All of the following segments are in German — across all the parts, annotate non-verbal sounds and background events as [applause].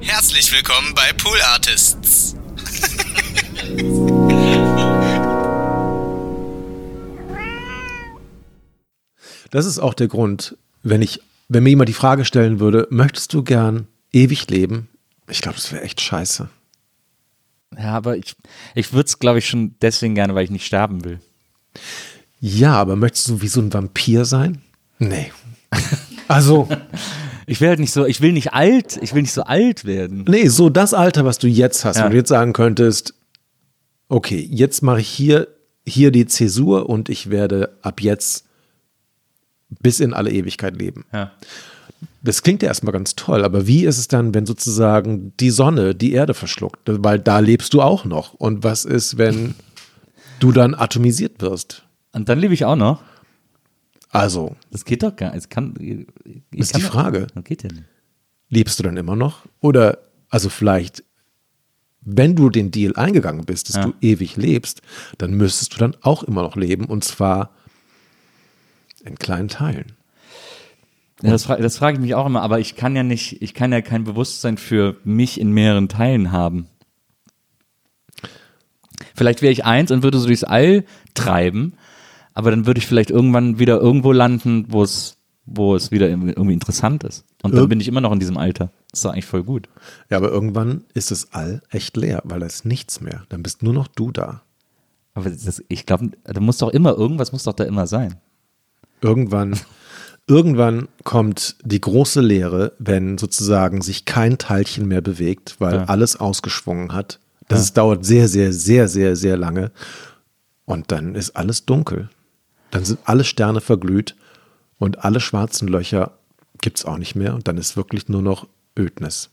Herzlich willkommen bei Pool Artists. Das ist auch der Grund, wenn ich, wenn mir jemand die Frage stellen würde, möchtest du gern ewig leben? Ich glaube, das wäre echt scheiße. Ja, aber ich, ich würde es, glaube ich, schon deswegen gerne, weil ich nicht sterben will. Ja, aber möchtest du wie so ein Vampir sein? Nee. Also, [laughs] Ich will halt nicht so, ich will nicht alt, ich will nicht so alt werden. nee, so das Alter, was du jetzt hast, Ja. wo du jetzt sagen könntest, okay, jetzt mache ich hier, hier die Zäsur und ich werde ab jetzt bis in alle Ewigkeit leben. Ja. Das klingt ja erstmal ganz toll, aber wie ist es dann, wenn sozusagen die Sonne die Erde verschluckt? Weil da lebst du auch noch. Und was ist, wenn du dann atomisiert wirst? Und dann lebe ich auch noch. Also, Das geht doch gar nicht. Es kann, ich ist kann die doch- Frage. Das geht ja nicht. lebst du dann immer noch? Oder, also vielleicht, wenn du den Deal eingegangen bist, dass Ja. du ewig lebst, dann müsstest du dann auch immer noch leben und zwar in kleinen Teilen. Ja, das, fra das frage ich mich auch immer, aber ich kann ja nicht, ich kann ja kein Bewusstsein für mich in mehreren Teilen haben. Vielleicht wäre ich eins und würde so durchs All treiben, aber dann würde ich vielleicht irgendwann wieder irgendwo landen, wo es, wo es wieder irgendwie interessant ist. Und dann Irg- bin ich immer noch in diesem Alter. Das ist doch eigentlich voll gut. Ja, aber irgendwann ist das All echt leer, weil da ist nichts mehr. Dann bist nur noch du da. Aber das, ich glaube, da muss doch immer, irgendwas muss doch da immer sein. Irgendwann, irgendwann kommt die große Leere, wenn sozusagen sich kein Teilchen mehr bewegt, weil Ja. alles ausgeschwungen hat. Das ist, dauert sehr, sehr, sehr, sehr, sehr lange. Und dann ist alles dunkel. Dann sind alle Sterne verglüht und alle schwarzen Löcher gibt es auch nicht mehr. Und dann ist wirklich nur noch Ödnis.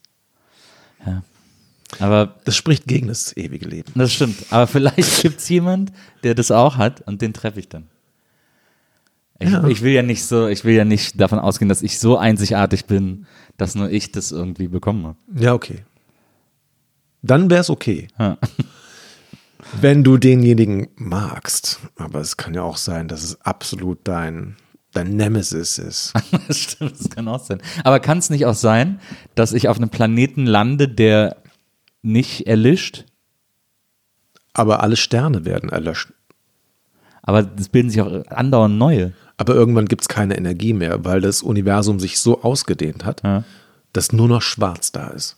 Aber Das spricht gegen das ewige Leben. das stimmt. Aber vielleicht [laughs] gibt es jemand, der das auch hat und den treffe ich dann. Ich, Ja. ich will ja nicht so, ich will ja nicht davon ausgehen, dass ich so einzigartig bin, dass nur ich das irgendwie bekommen habe. Ja, okay. Dann wäre es okay. Ja. Wenn du denjenigen magst. Aber es kann ja auch sein, dass es absolut dein, dein Nemesis ist. [laughs] Das stimmt, das kann auch sein. Aber kann es nicht auch sein, dass ich auf einem Planeten lande, der nicht erlischt, Aber alle Sterne werden erlöscht. aber es bilden sich auch andauernd neue. Aber irgendwann gibt es keine Energie mehr, weil das Universum sich so ausgedehnt hat, Ja. dass nur noch schwarz da ist.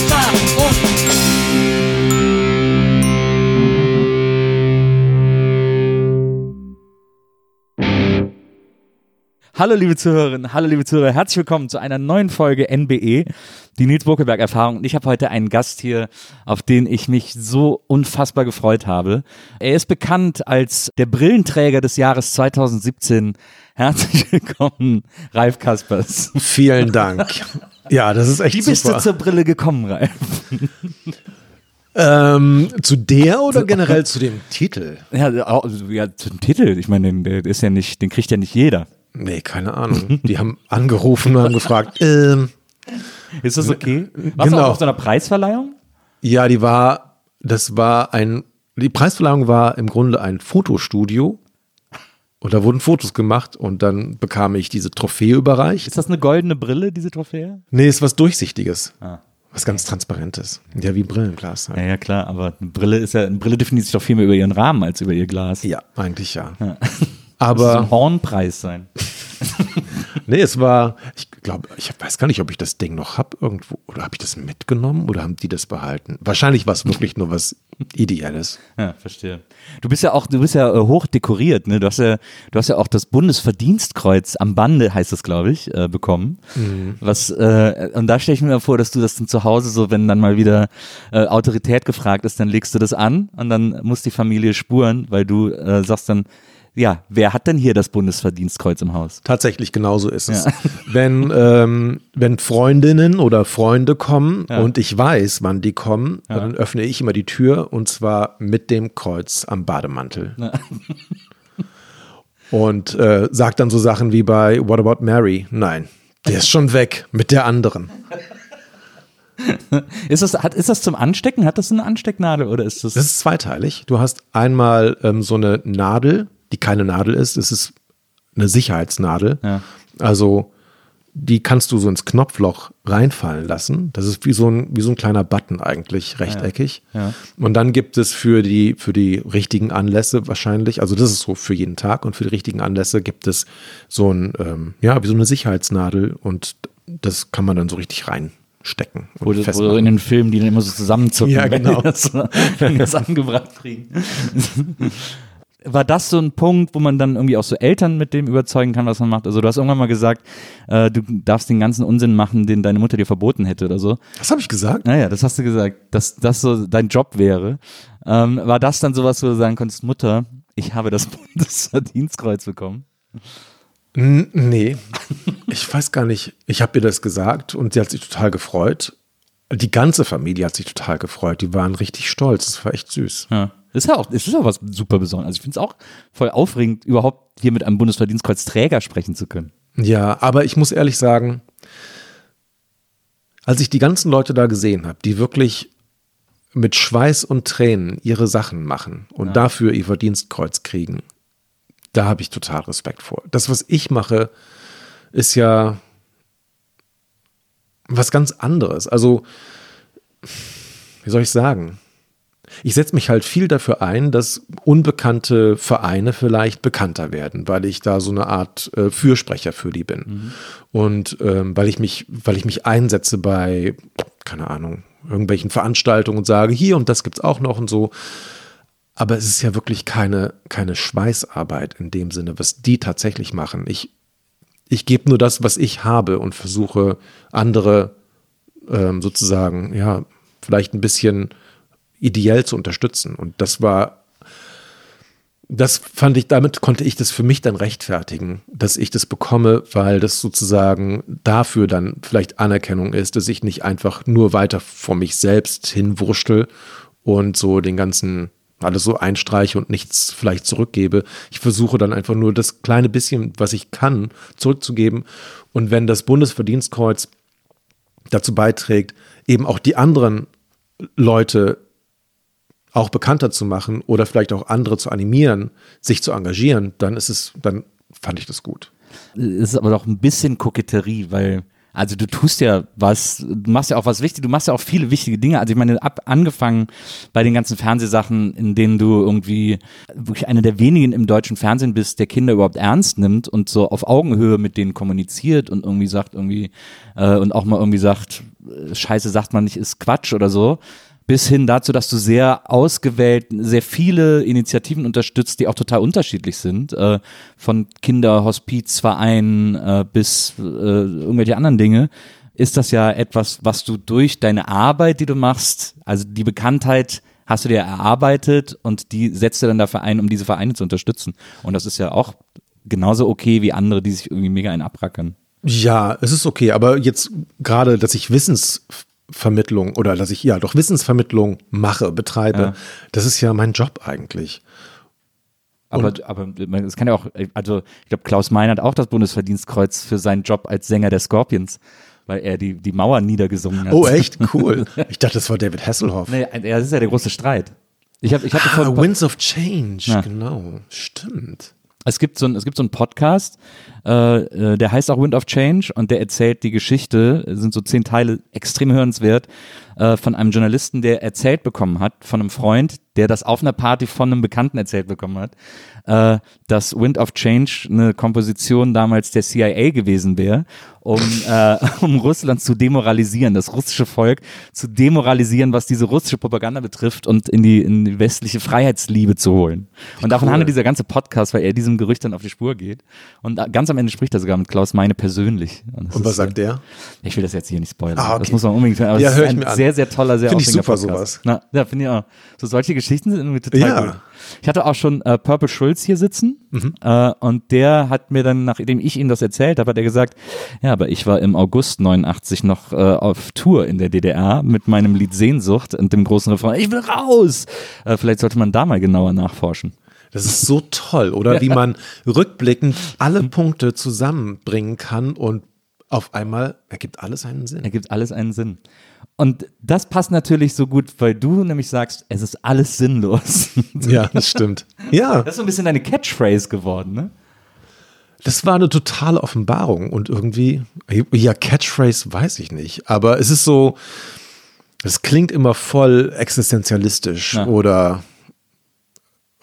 Hallo liebe Zuhörerinnen, hallo liebe Zuhörer, herzlich willkommen zu einer neuen Folge NBE, die Nils Bokeberg Erfahrung. Und ich habe heute einen Gast hier, auf den ich mich so unfassbar gefreut habe. Er ist bekannt als der Brillenträger des Jahres 2017. Herzlich willkommen, Ralf Kaspers. Vielen Dank. Ja, das ist echt Wie bist super. du zur Brille gekommen, Ralf? ähm, zu der oder generell zu dem Titel? Ja, ja zum Titel. Ich meine, den, der ist ja nicht, den kriegt ja nicht jeder. Nee, keine Ahnung. [laughs] Die haben angerufen und haben gefragt, ähm, Ist das okay? Warst du Genau. auch auf so einer Preisverleihung? Ja, die war, das war ein, die Preisverleihung war im Grunde ein Fotostudio. Und da wurden Fotos gemacht und dann bekam ich diese Trophäe überreicht. Ist das eine goldene Brille, diese Trophäe? Nee, ist was Durchsichtiges. Ah. Was ganz Transparentes. Ja, wie Brillenglas. Ja, Halt. ja, klar, aber eine Brille ist ja, eine Brille definiert sich doch viel mehr über ihren Rahmen als über ihr Glas. Ja, eigentlich ja. Das [laughs] Aber ein Hornpreis sein. [laughs] nee, es war, ich glaube, ich weiß gar nicht, ob ich das Ding noch habe irgendwo. Oder habe ich das mitgenommen oder haben die das behalten? Wahrscheinlich war es wirklich nur was Ideelles. Ja, verstehe. Du bist ja auch, du bist ja äh, hoch dekoriert, ne? Du hast ja, du hast ja auch das Bundesverdienstkreuz am Bande, heißt es, glaube ich, äh, bekommen. Was, äh, und da stelle ich mir vor, dass du das dann zu Hause so, wenn dann mal wieder äh, Autorität gefragt ist, dann legst du das an und dann muss die Familie spuren, weil du äh, sagst dann, ja, wer hat denn hier das Bundesverdienstkreuz im Haus? Tatsächlich genauso ist es. [laughs] Wenn, ähm, wenn Freundinnen oder Freunde kommen und ich weiß, wann die kommen, dann öffne ich immer die Tür und zwar mit dem Kreuz am Bademantel. [laughs] und äh, sag dann so Sachen wie bei What About Mary? Nein, der ist schon weg mit der anderen. [laughs] ist, das, hat, ist das zum Anstecken? Hat das eine Anstecknadel oder ist das? Das ist zweiteilig. Du hast einmal ähm, so eine Nadel, die keine Nadel ist. Es ist eine Sicherheitsnadel. Ja. Also die kannst du so ins Knopfloch reinfallen lassen. Das ist wie so ein, wie so ein kleiner Button eigentlich, rechteckig. Ja. Und dann gibt es für die, für die richtigen Anlässe wahrscheinlich, also das ist so für jeden Tag und für die richtigen Anlässe gibt es so ein, ähm, ja, wie so eine Sicherheitsnadel und das kann man dann so richtig reinstecken. Wo, wo in den Filmen, die dann immer so zusammenzucken, Ja, wenn genau. die das, wenn die das angebracht kriegen. War das so ein Punkt, wo man dann irgendwie auch so Eltern mit dem überzeugen kann, was man macht? Also du hast irgendwann mal gesagt, äh, du darfst den ganzen Unsinn machen, den deine Mutter dir verboten hätte oder so. Was habe ich gesagt? Naja, das hast du gesagt, dass das so dein Job wäre. Ähm, war das dann sowas, wo du sagen konntest, Mutter, ich habe das [laughs] Bundesverdienstkreuz bekommen? N nee, ich weiß gar nicht. Ich habe ihr das gesagt und sie hat sich total gefreut. Die ganze Familie hat sich total gefreut. Die waren richtig stolz. Das war echt süß. Ja. Das ist ja auch, das ist ja was super Besonderes. Also ich finde es auch voll aufregend, überhaupt hier mit einem Bundesverdienstkreuz-Träger sprechen zu können. Ja, aber ich muss ehrlich sagen, als ich die ganzen Leute da gesehen habe, die wirklich mit Schweiß und Tränen ihre Sachen machen und dafür ihr Verdienstkreuz kriegen, da habe ich total Respekt vor. Das, was ich mache, ist ja was ganz anderes. Also, wie soll ich sagen? Ich setze mich halt viel dafür ein, dass unbekannte Vereine vielleicht bekannter werden, weil ich da so eine Art äh, Fürsprecher für die bin. Und ähm, weil ich mich, weil ich mich einsetze bei, keine Ahnung, irgendwelchen Veranstaltungen und sage, hier und das gibt's auch noch und so. Aber es ist ja wirklich keine, keine Schweißarbeit in dem Sinne, was die tatsächlich machen. Ich, ich gebe nur das, was ich habe und versuche andere ähm, sozusagen, ja, vielleicht ein bisschen ideell zu unterstützen. Und das war, das fand ich, damit konnte ich das für mich dann rechtfertigen, dass ich das bekomme, weil das sozusagen dafür dann vielleicht Anerkennung ist, dass ich nicht einfach nur weiter vor mich selbst hinwurschtel und so den ganzen alles so einstreiche und nichts vielleicht zurückgebe. Ich versuche dann einfach nur das kleine bisschen, was ich kann, zurückzugeben. Und wenn das Bundesverdienstkreuz dazu beiträgt, eben auch die anderen Leute auch bekannter zu machen oder vielleicht auch andere zu animieren, sich zu engagieren, dann ist es, dann fand ich das gut. Es ist aber doch ein bisschen Koketterie, weil, also du tust ja was, du machst ja auch was wichtig, du machst ja auch viele wichtige Dinge. Also ich meine, ab, angefangen bei den ganzen Fernsehsachen, in denen du irgendwie wirklich einer der wenigen im deutschen Fernsehen bist, der Kinder überhaupt ernst nimmt und so auf Augenhöhe mit denen kommuniziert und irgendwie sagt, irgendwie, äh, und auch mal irgendwie sagt, äh, Scheiße sagt man nicht, ist Quatsch oder so bis hin dazu, dass du sehr ausgewählt, sehr viele Initiativen unterstützt, die auch total unterschiedlich sind, äh, von Kinderhospizvereinen äh, bis äh, irgendwelche anderen Dinge, ist das ja etwas, was du durch deine Arbeit, die du machst, also die Bekanntheit hast du dir erarbeitet und die setzt du dann dafür ein, um diese Vereine zu unterstützen. Und das ist ja auch genauso okay wie andere, die sich irgendwie mega einen abrackern. Ja, es ist okay, aber jetzt gerade, dass ich Wissensvermittlung oder dass ich ja doch Wissensvermittlung mache, betreibe, Ja. das ist ja mein Job eigentlich. Aber, aber es kann ja auch, also ich glaube, Klaus Mein hat auch das Bundesverdienstkreuz für seinen Job als Sänger der Scorpions, weil er die, die Mauer niedergesungen hat. Oh, echt? [laughs] Cool. Ich dachte, das war David Hasselhoff. Nee, das ist ja der große Streit. Ich, hab, ich hatte Ah, Winds of Change, Ja. genau. Stimmt. es gibt so ein, es gibt so einen Podcast, äh, äh, der heißt auch Wind of Change und der erzählt die Geschichte, es sind so zehn Teile, extrem hörenswert, äh, von einem Journalisten, der erzählt bekommen hat, von einem Freund, der das auf einer Party von einem Bekannten erzählt bekommen hat, äh, dass Wind of Change eine Komposition damals der CIA gewesen wäre, um, äh, [laughs] um Russland zu demoralisieren, das russische Volk zu demoralisieren, was diese russische Propaganda betrifft und in die, in die westliche Freiheitsliebe zu holen. Und davon cool. handelt dieser ganze Podcast, weil er diesem Gerücht dann auf die Spur geht. Und da- ganz am Ende spricht er sogar mit Klaus Meine persönlich. das Und was sagt der? äh, Ich will das jetzt hier nicht spoilern. Ah, okay. Das muss man unbedingt hören. Aber Ja, es hör ist ich ein mir an. sehr, sehr toller, sehr Find ich super, Podcast. sowas. Na, ja, finde ich auch. So solche Geschichten sind irgendwie total Ja. gut. Ich hatte auch schon äh, Purple Schulz hier sitzen Mhm. äh, und der hat mir dann, nachdem ich ihm das erzählt habe, hat er gesagt, ja, aber ich war im August 89 noch äh, auf Tour in der DDR mit meinem Lied Sehnsucht und dem großen Refrain, ich will raus. Äh, vielleicht sollte man da mal genauer nachforschen. Das ist so toll, oder? Wie man rückblickend alle Punkte zusammenbringen kann und auf einmal ergibt alles einen Sinn. Ergibt alles einen Sinn. Und das passt natürlich so gut, weil du nämlich sagst, es ist alles sinnlos. [laughs] Ja, das stimmt. Ja, Das ist so ein bisschen deine Catchphrase geworden, ne? das war eine totale Offenbarung und irgendwie, ja, Catchphrase weiß ich nicht, aber es ist so, es klingt immer voll existenzialistisch Ja. oder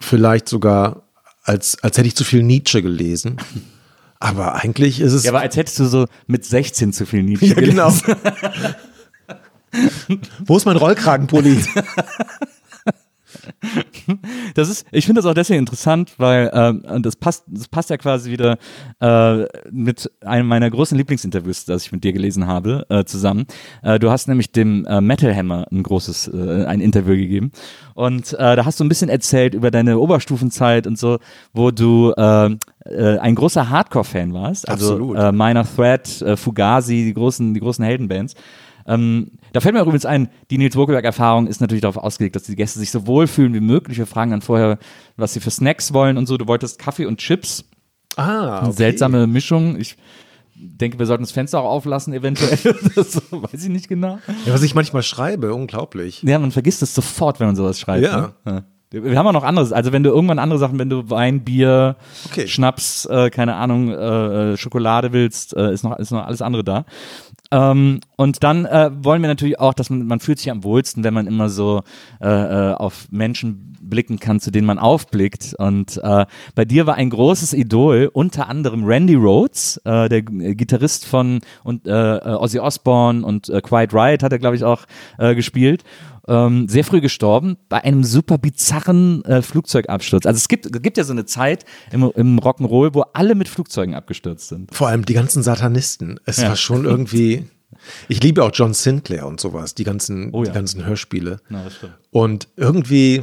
vielleicht sogar, als, als hätte ich zu viel Nietzsche gelesen. Aber eigentlich ist es. Ja, aber als hättest du so mit 16 zu viel Nietzsche Ja, gelesen. genau. Wo ist mein Rollkragenpulli? [laughs] Das ist, ich finde das auch deswegen interessant, weil ähm, das passt, das passt ja quasi wieder äh, mit einem meiner großen Lieblingsinterviews, das ich mit dir gelesen habe, äh, zusammen. Äh, du hast nämlich dem äh, Metal Hammer ein großes, äh, ein Interview gegeben und äh, da hast du ein bisschen erzählt über deine Oberstufenzeit und so, wo du äh, äh, ein großer Hardcore-Fan warst, also Absolut. äh, Minor Threat, äh, Fugazi, die großen, die großen Heldenbands. Ähm, da fällt mir übrigens ein, die Nils Bokelberg-Erfahrung ist natürlich darauf ausgelegt, dass die Gäste sich so wohlfühlen wie möglich. Wir fragen dann vorher, was sie für Snacks wollen und so. Du wolltest Kaffee und Chips. Ah, Eine seltsame Mischung. Ich denke, wir sollten das Fenster auch auflassen, eventuell. [laughs] das weiß ich nicht genau. Ja, was ich manchmal schreibe, unglaublich. Ja, man vergisst es sofort, wenn man sowas schreibt. Ja. Ne? Ja. Wir haben auch noch anderes. Also wenn du irgendwann andere Sachen, wenn du Wein, Bier, Okay. Schnaps, äh, keine Ahnung, äh, äh, Schokolade willst, äh, ist noch ist noch alles andere da. Ähm, und dann äh, wollen wir natürlich auch, dass man man fühlt sich am wohlsten, wenn man immer so äh, auf Menschen blicken kann, zu denen man aufblickt. Und bei dir war ein großes Idol, unter anderem Randy Rhodes, der Gitarrist von und Ozzy Osbourne und Quiet Riot hat er glaube ich auch gespielt ähm, sehr früh gestorben bei einem super bizarren äh, Flugzeugabsturz. Also es gibt, es gibt ja so eine Zeit im, im Rock'n'Roll, wo alle mit Flugzeugen abgestürzt sind. Vor allem die ganzen Satanisten. Es Ja. war schon irgendwie. Ich liebe auch John Sinclair und sowas, die ganzen, Oh ja. die ganzen Hörspiele. Na, das stimmt. Und irgendwie,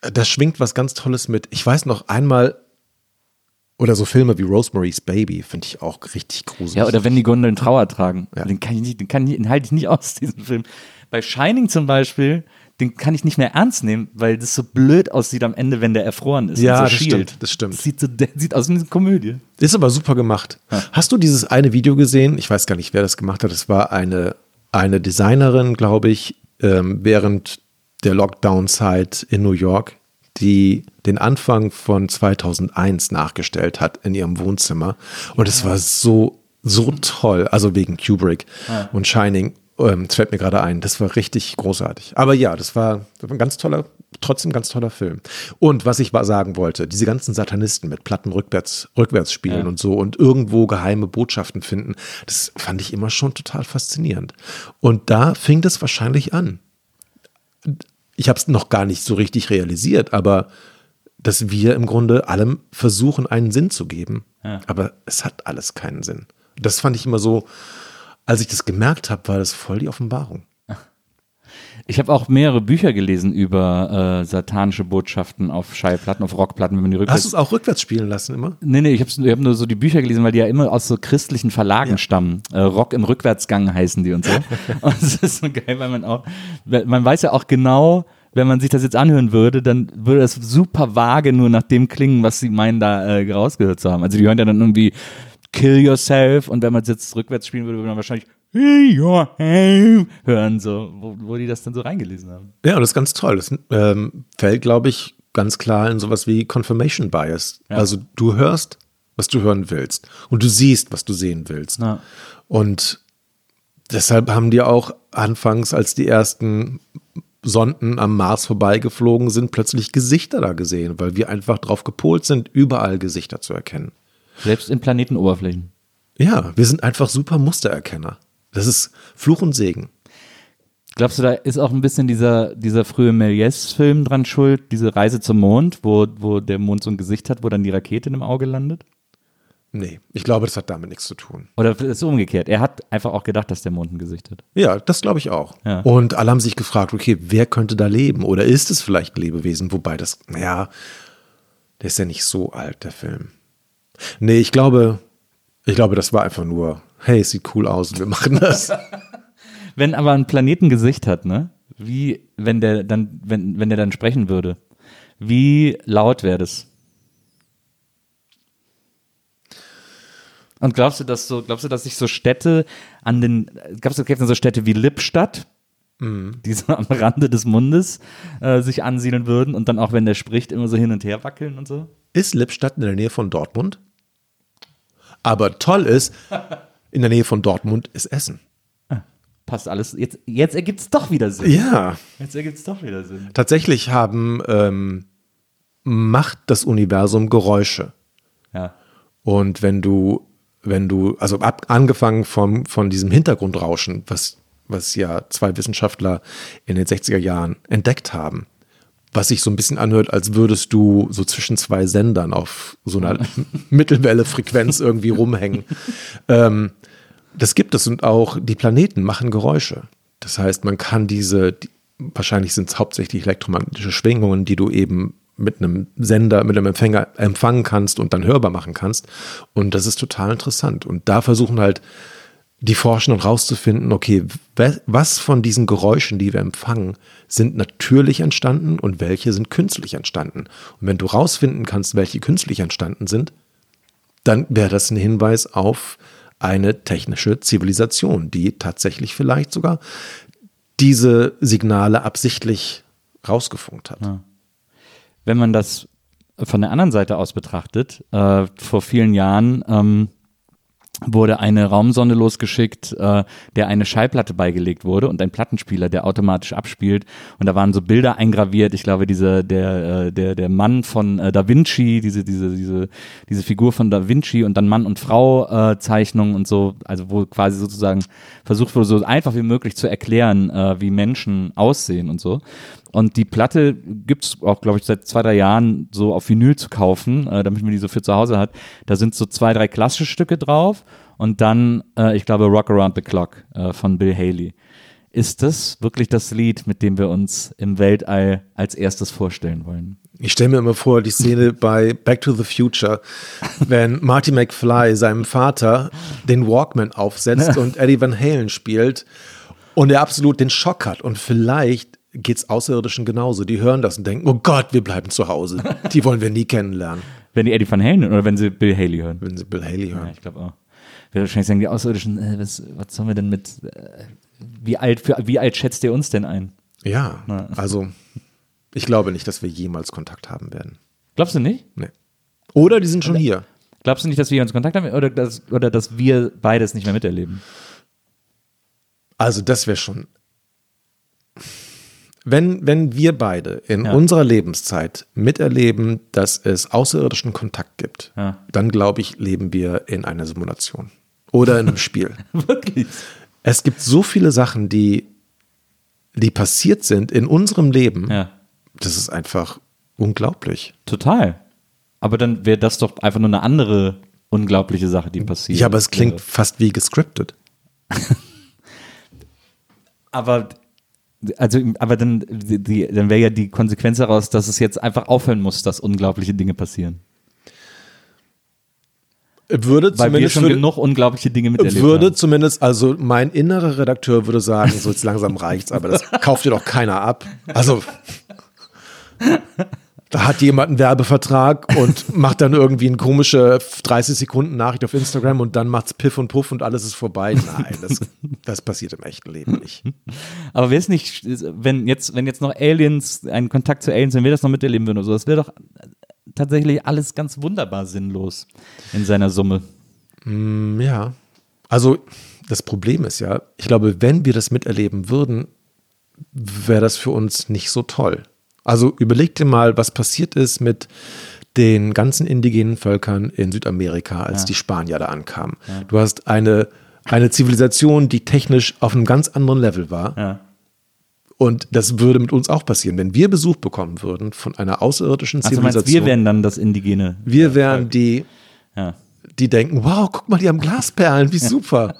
da schwingt was ganz Tolles mit. Ich weiß noch einmal, oder so Filme wie Rosemary's Baby finde ich auch richtig gruselig. Ja, oder wenn die Gondeln Trauer tragen. Ja. Den kann ich nicht, den kann ich, den halte ich nicht aus, [laughs] diesen Film. Bei Shining zum Beispiel, den kann ich nicht mehr ernst nehmen, weil das so blöd aussieht am Ende, wenn der erfroren ist. Ja, so das schielt. stimmt, das stimmt. Sieht, so, der sieht aus wie eine Komödie. Ist aber super gemacht. Hast du dieses eine Video gesehen? Ich weiß gar nicht, wer das gemacht hat. Es war eine, eine Designerin, glaube ich, ähm, während der Lockdown-Zeit in New York, die den Anfang von 2001 nachgestellt hat in ihrem Wohnzimmer. Und es war so, so toll. Also wegen Kubrick und Shining. Ähm, das fällt mir gerade ein. Das war richtig großartig. Aber ja, das war, das war ein ganz toller, trotzdem ganz toller Film. Und was ich sagen wollte, diese ganzen Satanisten mit Platten rückwärts, rückwärts spielen Ja. und so und irgendwo geheime Botschaften finden, das fand ich immer schon total faszinierend. Und da fing das wahrscheinlich an. Ich habe es noch gar nicht so richtig realisiert, aber dass wir im Grunde allem versuchen, einen Sinn zu geben. Ja. Aber es hat alles keinen Sinn. Das fand ich immer so, als ich das gemerkt habe, war das voll die Offenbarung. Ich habe auch mehrere Bücher gelesen über äh, satanische Botschaften auf Schallplatten, auf Rockplatten, wenn man die rückwärts Hast du es auch rückwärts spielen lassen immer? Nee, nee, ich habe hab nur so die Bücher gelesen, weil die ja immer aus so christlichen Verlagen stammen. Äh, Rock im Rückwärtsgang heißen die und so. [laughs] und das ist so geil, weil man auch, man weiß ja auch genau, wenn man sich das jetzt anhören würde, dann würde das super vage nur nach dem klingen, was sie meinen, da äh, rausgehört zu haben. Also die hören ja dann irgendwie Kill Yourself und wenn man es jetzt rückwärts spielen würde, würde man wahrscheinlich hören, so, wo, wo die das dann so reingelesen haben. Ja, das ist ganz toll. Das ähm, fällt, glaube ich, ganz klar in sowas wie Confirmation Bias. Ja. Also du hörst, was du hören willst und du siehst, was du sehen willst. Ja. Und deshalb haben die auch anfangs, als die ersten Sonden am Mars vorbeigeflogen sind, plötzlich Gesichter da gesehen, weil wir einfach drauf gepolt sind, überall Gesichter zu erkennen. Selbst in Planetenoberflächen. Ja, wir sind einfach super Mustererkenner. Das ist Fluch und Segen. Glaubst du, da ist auch ein bisschen dieser, dieser frühe Méliès-Film dran schuld, diese Reise zum Mond, wo, wo der Mond so ein Gesicht hat, wo dann die Rakete im Auge landet? Nee, ich glaube, das hat damit nichts zu tun. Oder ist es umgekehrt? Er hat einfach auch gedacht, dass der Mond ein Gesicht hat. Ja, das glaube ich auch. Ja. Und alle haben sich gefragt, okay, wer könnte da leben? Oder ist es vielleicht ein Lebewesen? Wobei das, naja, der ist ja nicht so alt, der Film. Nee, ich glaube, ich glaube, das war einfach nur, hey, es sieht cool aus, wir machen das. [laughs] Wenn aber ein Planet ein Gesicht hat, ne? Wie, wenn der dann, wenn, wenn der dann sprechen würde, wie laut wäre das? Und glaubst du, dass so, glaubst du, dass sich so Städte an den, glaubst du, es gibt so Städte wie Lippstadt, die so am Rande des Mundes äh, sich ansiedeln würden und dann auch, wenn der spricht, immer so hin und her wackeln und so. Ist Lippstadt in der Nähe von Dortmund? Aber toll ist, in der Nähe von Dortmund ist Essen. Passt alles. Jetzt, jetzt ergibt es doch wieder Sinn. Ja. Jetzt ergibt es doch wieder Sinn. Tatsächlich haben ähm, macht das Universum Geräusche. Ja. Und wenn du, wenn du, also ab, angefangen vom, von diesem Hintergrundrauschen, was, was ja zwei Wissenschaftler in den 60er Jahren entdeckt haben, was sich so ein bisschen anhört, als würdest du so zwischen zwei Sendern auf so einer [laughs] Mittelwelle-Frequenz irgendwie rumhängen. Ähm, das gibt es und auch die Planeten machen Geräusche. Das heißt, man kann diese, die, wahrscheinlich sind es hauptsächlich elektromagnetische Schwingungen, die du eben mit einem Sender, mit einem Empfänger empfangen kannst und dann hörbar machen kannst. Und das ist total interessant. Und da versuchen halt die Forschenden rauszufinden, okay, was von diesen Geräuschen, die wir empfangen, sind natürlich entstanden und welche sind künstlich entstanden. Und wenn du rausfinden kannst, welche künstlich entstanden sind, dann wäre das ein Hinweis auf eine technische Zivilisation, die tatsächlich vielleicht sogar diese Signale absichtlich rausgefunkt hat. wenn man das von der anderen Seite aus betrachtet, äh, vor vielen Jahren ähm, wurde eine Raumsonde losgeschickt, äh, der eine Schallplatte beigelegt wurde und ein Plattenspieler, der automatisch abspielt. Und da waren so Bilder eingraviert. Ich glaube, dieser der äh, der der Mann von äh, Da Vinci, diese diese diese diese Figur von Da Vinci und dann Mann und Frau äh, Zeichnungen und so, also wo quasi sozusagen versucht wurde, so einfach wie möglich zu erklären, äh, wie Menschen aussehen und so. Und die Platte gibt's auch, glaube ich, seit zwei, drei Jahren so auf Vinyl zu kaufen, äh, damit man die so für zu Hause hat. Da sind so zwei, drei klassische Stücke drauf und dann, äh, ich glaube, Rock Around the Clock äh, von Bill Haley. Ist das wirklich das Lied, mit dem wir uns im Weltall als erstes vorstellen wollen? Ich stelle mir immer vor, die Szene [laughs] bei Back to the Future, wenn Marty McFly seinem Vater den Walkman aufsetzt [laughs] und Eddie Van Halen spielt und er absolut den Schock hat. Und vielleicht geht's Außerirdischen genauso. Die hören das und denken, oh Gott, wir bleiben zu Hause. Die wollen wir nie kennenlernen, [laughs] Wenn die Eddie Van Halen oder wenn sie Bill Haley hören? wenn sie Bill Haley Ja, hören. ich glaube auch. Wahrscheinlich sagen, die Außerirdischen, äh, was, was sollen wir denn mit, äh, wie alt, für, wie alt schätzt ihr uns denn ein? Ja, also ich glaube nicht, dass wir jemals Kontakt haben werden. Glaubst du nicht? Nee. Oder die sind schon hier. Glaubst du nicht, dass wir uns Kontakt haben oder dass, oder dass wir beides nicht mehr miterleben? Also das wäre schon. Wenn, wenn wir beide in Ja. unserer Lebenszeit miterleben, dass es außerirdischen Kontakt gibt, Ja. dann glaube ich, leben wir in einer Simulation oder in einem Spiel. [laughs] Wirklich? Es gibt so viele Sachen, die, die passiert sind in unserem Leben. Ja, Das ist einfach unglaublich. total. Aber dann wäre das doch einfach nur eine andere unglaubliche Sache, die passiert. Ja, aber es klingt fast wie gescriptet. [laughs] Aber also, aber dann, die, dann wäre ja die Konsequenz daraus, dass es jetzt einfach aufhören muss, dass unglaubliche Dinge passieren. Würde Weil wir zumindest schon würde, genug unglaubliche Dinge miterlebt würde haben. zumindest, also mein innerer Redakteur würde sagen, so jetzt langsam reicht's, aber das kauft dir doch keiner ab. Also hat jemand einen Werbevertrag und [laughs] macht dann irgendwie eine komische 30 Sekunden Nachricht auf Instagram und dann macht's Piff und Puff und alles ist vorbei. Nein, das, das passiert im echten Leben nicht. Aber wäre es nicht, wenn jetzt, wenn jetzt noch Aliens, einen Kontakt zu Aliens, wenn wir das noch miterleben würden oder so, das wäre doch tatsächlich alles ganz wunderbar sinnlos in seiner Summe. Ja, also das Problem ist ja, ich glaube, wenn wir das miterleben würden, wäre das für uns nicht so toll. Also überleg dir mal, was passiert ist mit den ganzen indigenen Völkern in Südamerika, als die Spanier da ankamen. Du hast eine, eine Zivilisation, die technisch auf einem ganz anderen Level war. Ja. Und das würde mit uns auch passieren, wenn wir Besuch bekommen würden von einer außerirdischen Also meinst Zivilisation. wir wären dann das Indigene. wir wären die, Ja. die denken, wow, guck mal, die haben Glasperlen, wie [laughs] super.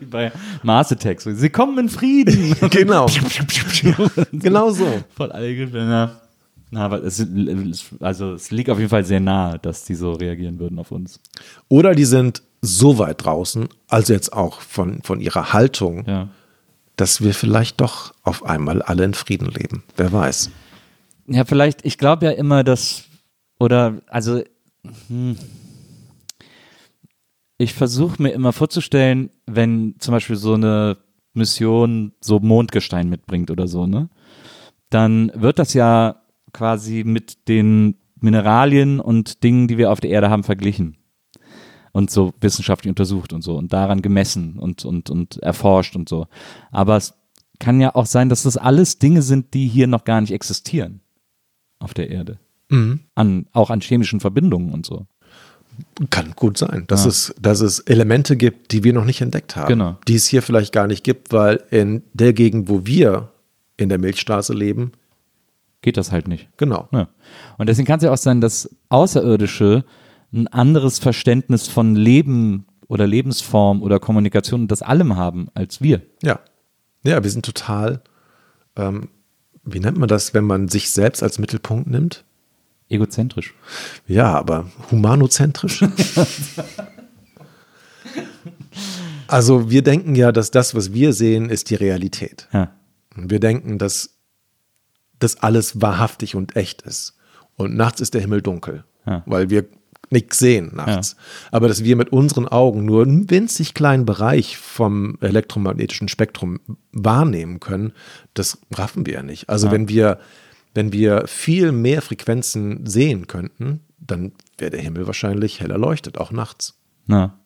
Wie bei Mars Attacks. Sie kommen in Frieden. [laughs] genau. genau so. Voll. Ja. Na, aber es, also es liegt auf jeden Fall sehr nahe, dass die so reagieren würden auf uns. Oder die sind so weit draußen, also jetzt auch von, von ihrer Haltung, Ja. dass wir vielleicht doch auf einmal alle in Frieden leben. Wer weiß. Ja, vielleicht, ich glaube ja immer, dass, oder, also, hm, ich versuche mir immer vorzustellen, wenn zum Beispiel so eine Mission so Mondgestein mitbringt oder so, ne? Dann wird das ja quasi mit den Mineralien und Dingen, die wir auf der Erde haben, verglichen. Und so wissenschaftlich untersucht und so und daran gemessen und, und, und erforscht und so. Aber es kann ja auch sein, dass das alles Dinge sind, die hier noch gar nicht existieren auf der Erde. An, auch an chemischen Verbindungen und so. Kann gut sein, dass, Ja. es, dass es Elemente gibt, die wir noch nicht entdeckt haben. Genau. Die es hier vielleicht gar nicht gibt, weil in der Gegend, wo wir in der Milchstraße leben, Geht das halt nicht. genau. Ja. Und deswegen kann es ja auch sein, dass Außerirdische ein anderes Verständnis von Leben oder Lebensform oder Kommunikation und das allem haben als wir. Ja. Ja, wir sind total, ähm, wie nennt man das, wenn man sich selbst als Mittelpunkt nimmt? Egozentrisch. Ja, aber humanozentrisch. [laughs] also wir denken ja, dass das, was wir sehen, ist die Realität. Ja. Wir denken, dass das alles wahrhaftig und echt ist. Und nachts ist der Himmel dunkel, Ja. weil wir nichts sehen nachts. Aber dass wir mit unseren Augen nur einen winzig kleinen Bereich vom elektromagnetischen Spektrum wahrnehmen können, das raffen wir ja nicht. Also wenn wir, wenn wir viel mehr Frequenzen sehen könnten, dann wäre der Himmel wahrscheinlich hell erleuchtet, auch nachts. Na.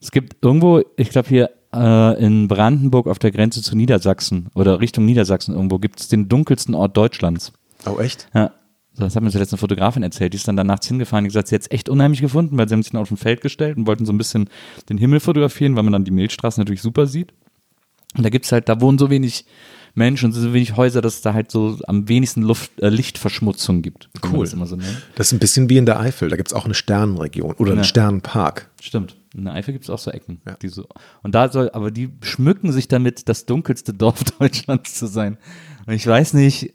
Es gibt irgendwo, ich glaube hier äh, in Brandenburg auf der Grenze zu Niedersachsen oder Richtung Niedersachsen irgendwo gibt es den dunkelsten Ort Deutschlands. Oh, echt? Ja. Das hat mir zuletzt eine Fotografin erzählt, die ist dann da nachts hingefahren, die hat gesagt, sie hat es echt unheimlich gefunden, weil sie haben sich dann auf ein Feld gestellt und wollten so ein bisschen den Himmel fotografieren, weil man dann die Milchstraße natürlich super sieht. Und da gibt's halt, da wohnen so wenig Menschen und so wenig Häuser, dass es da halt so am wenigsten Luft, äh, Lichtverschmutzung gibt. Cool. Das so. Das ist ein bisschen wie in der Eifel. Da gibt es auch eine Sternenregion oder einen Ja. Sternenpark. Stimmt. In der Eifel gibt's auch so Ecken. Ja. Die so, und da soll, aber die schmücken sich damit, das dunkelste Dorf [laughs] Deutschlands zu sein. Und ich weiß nicht,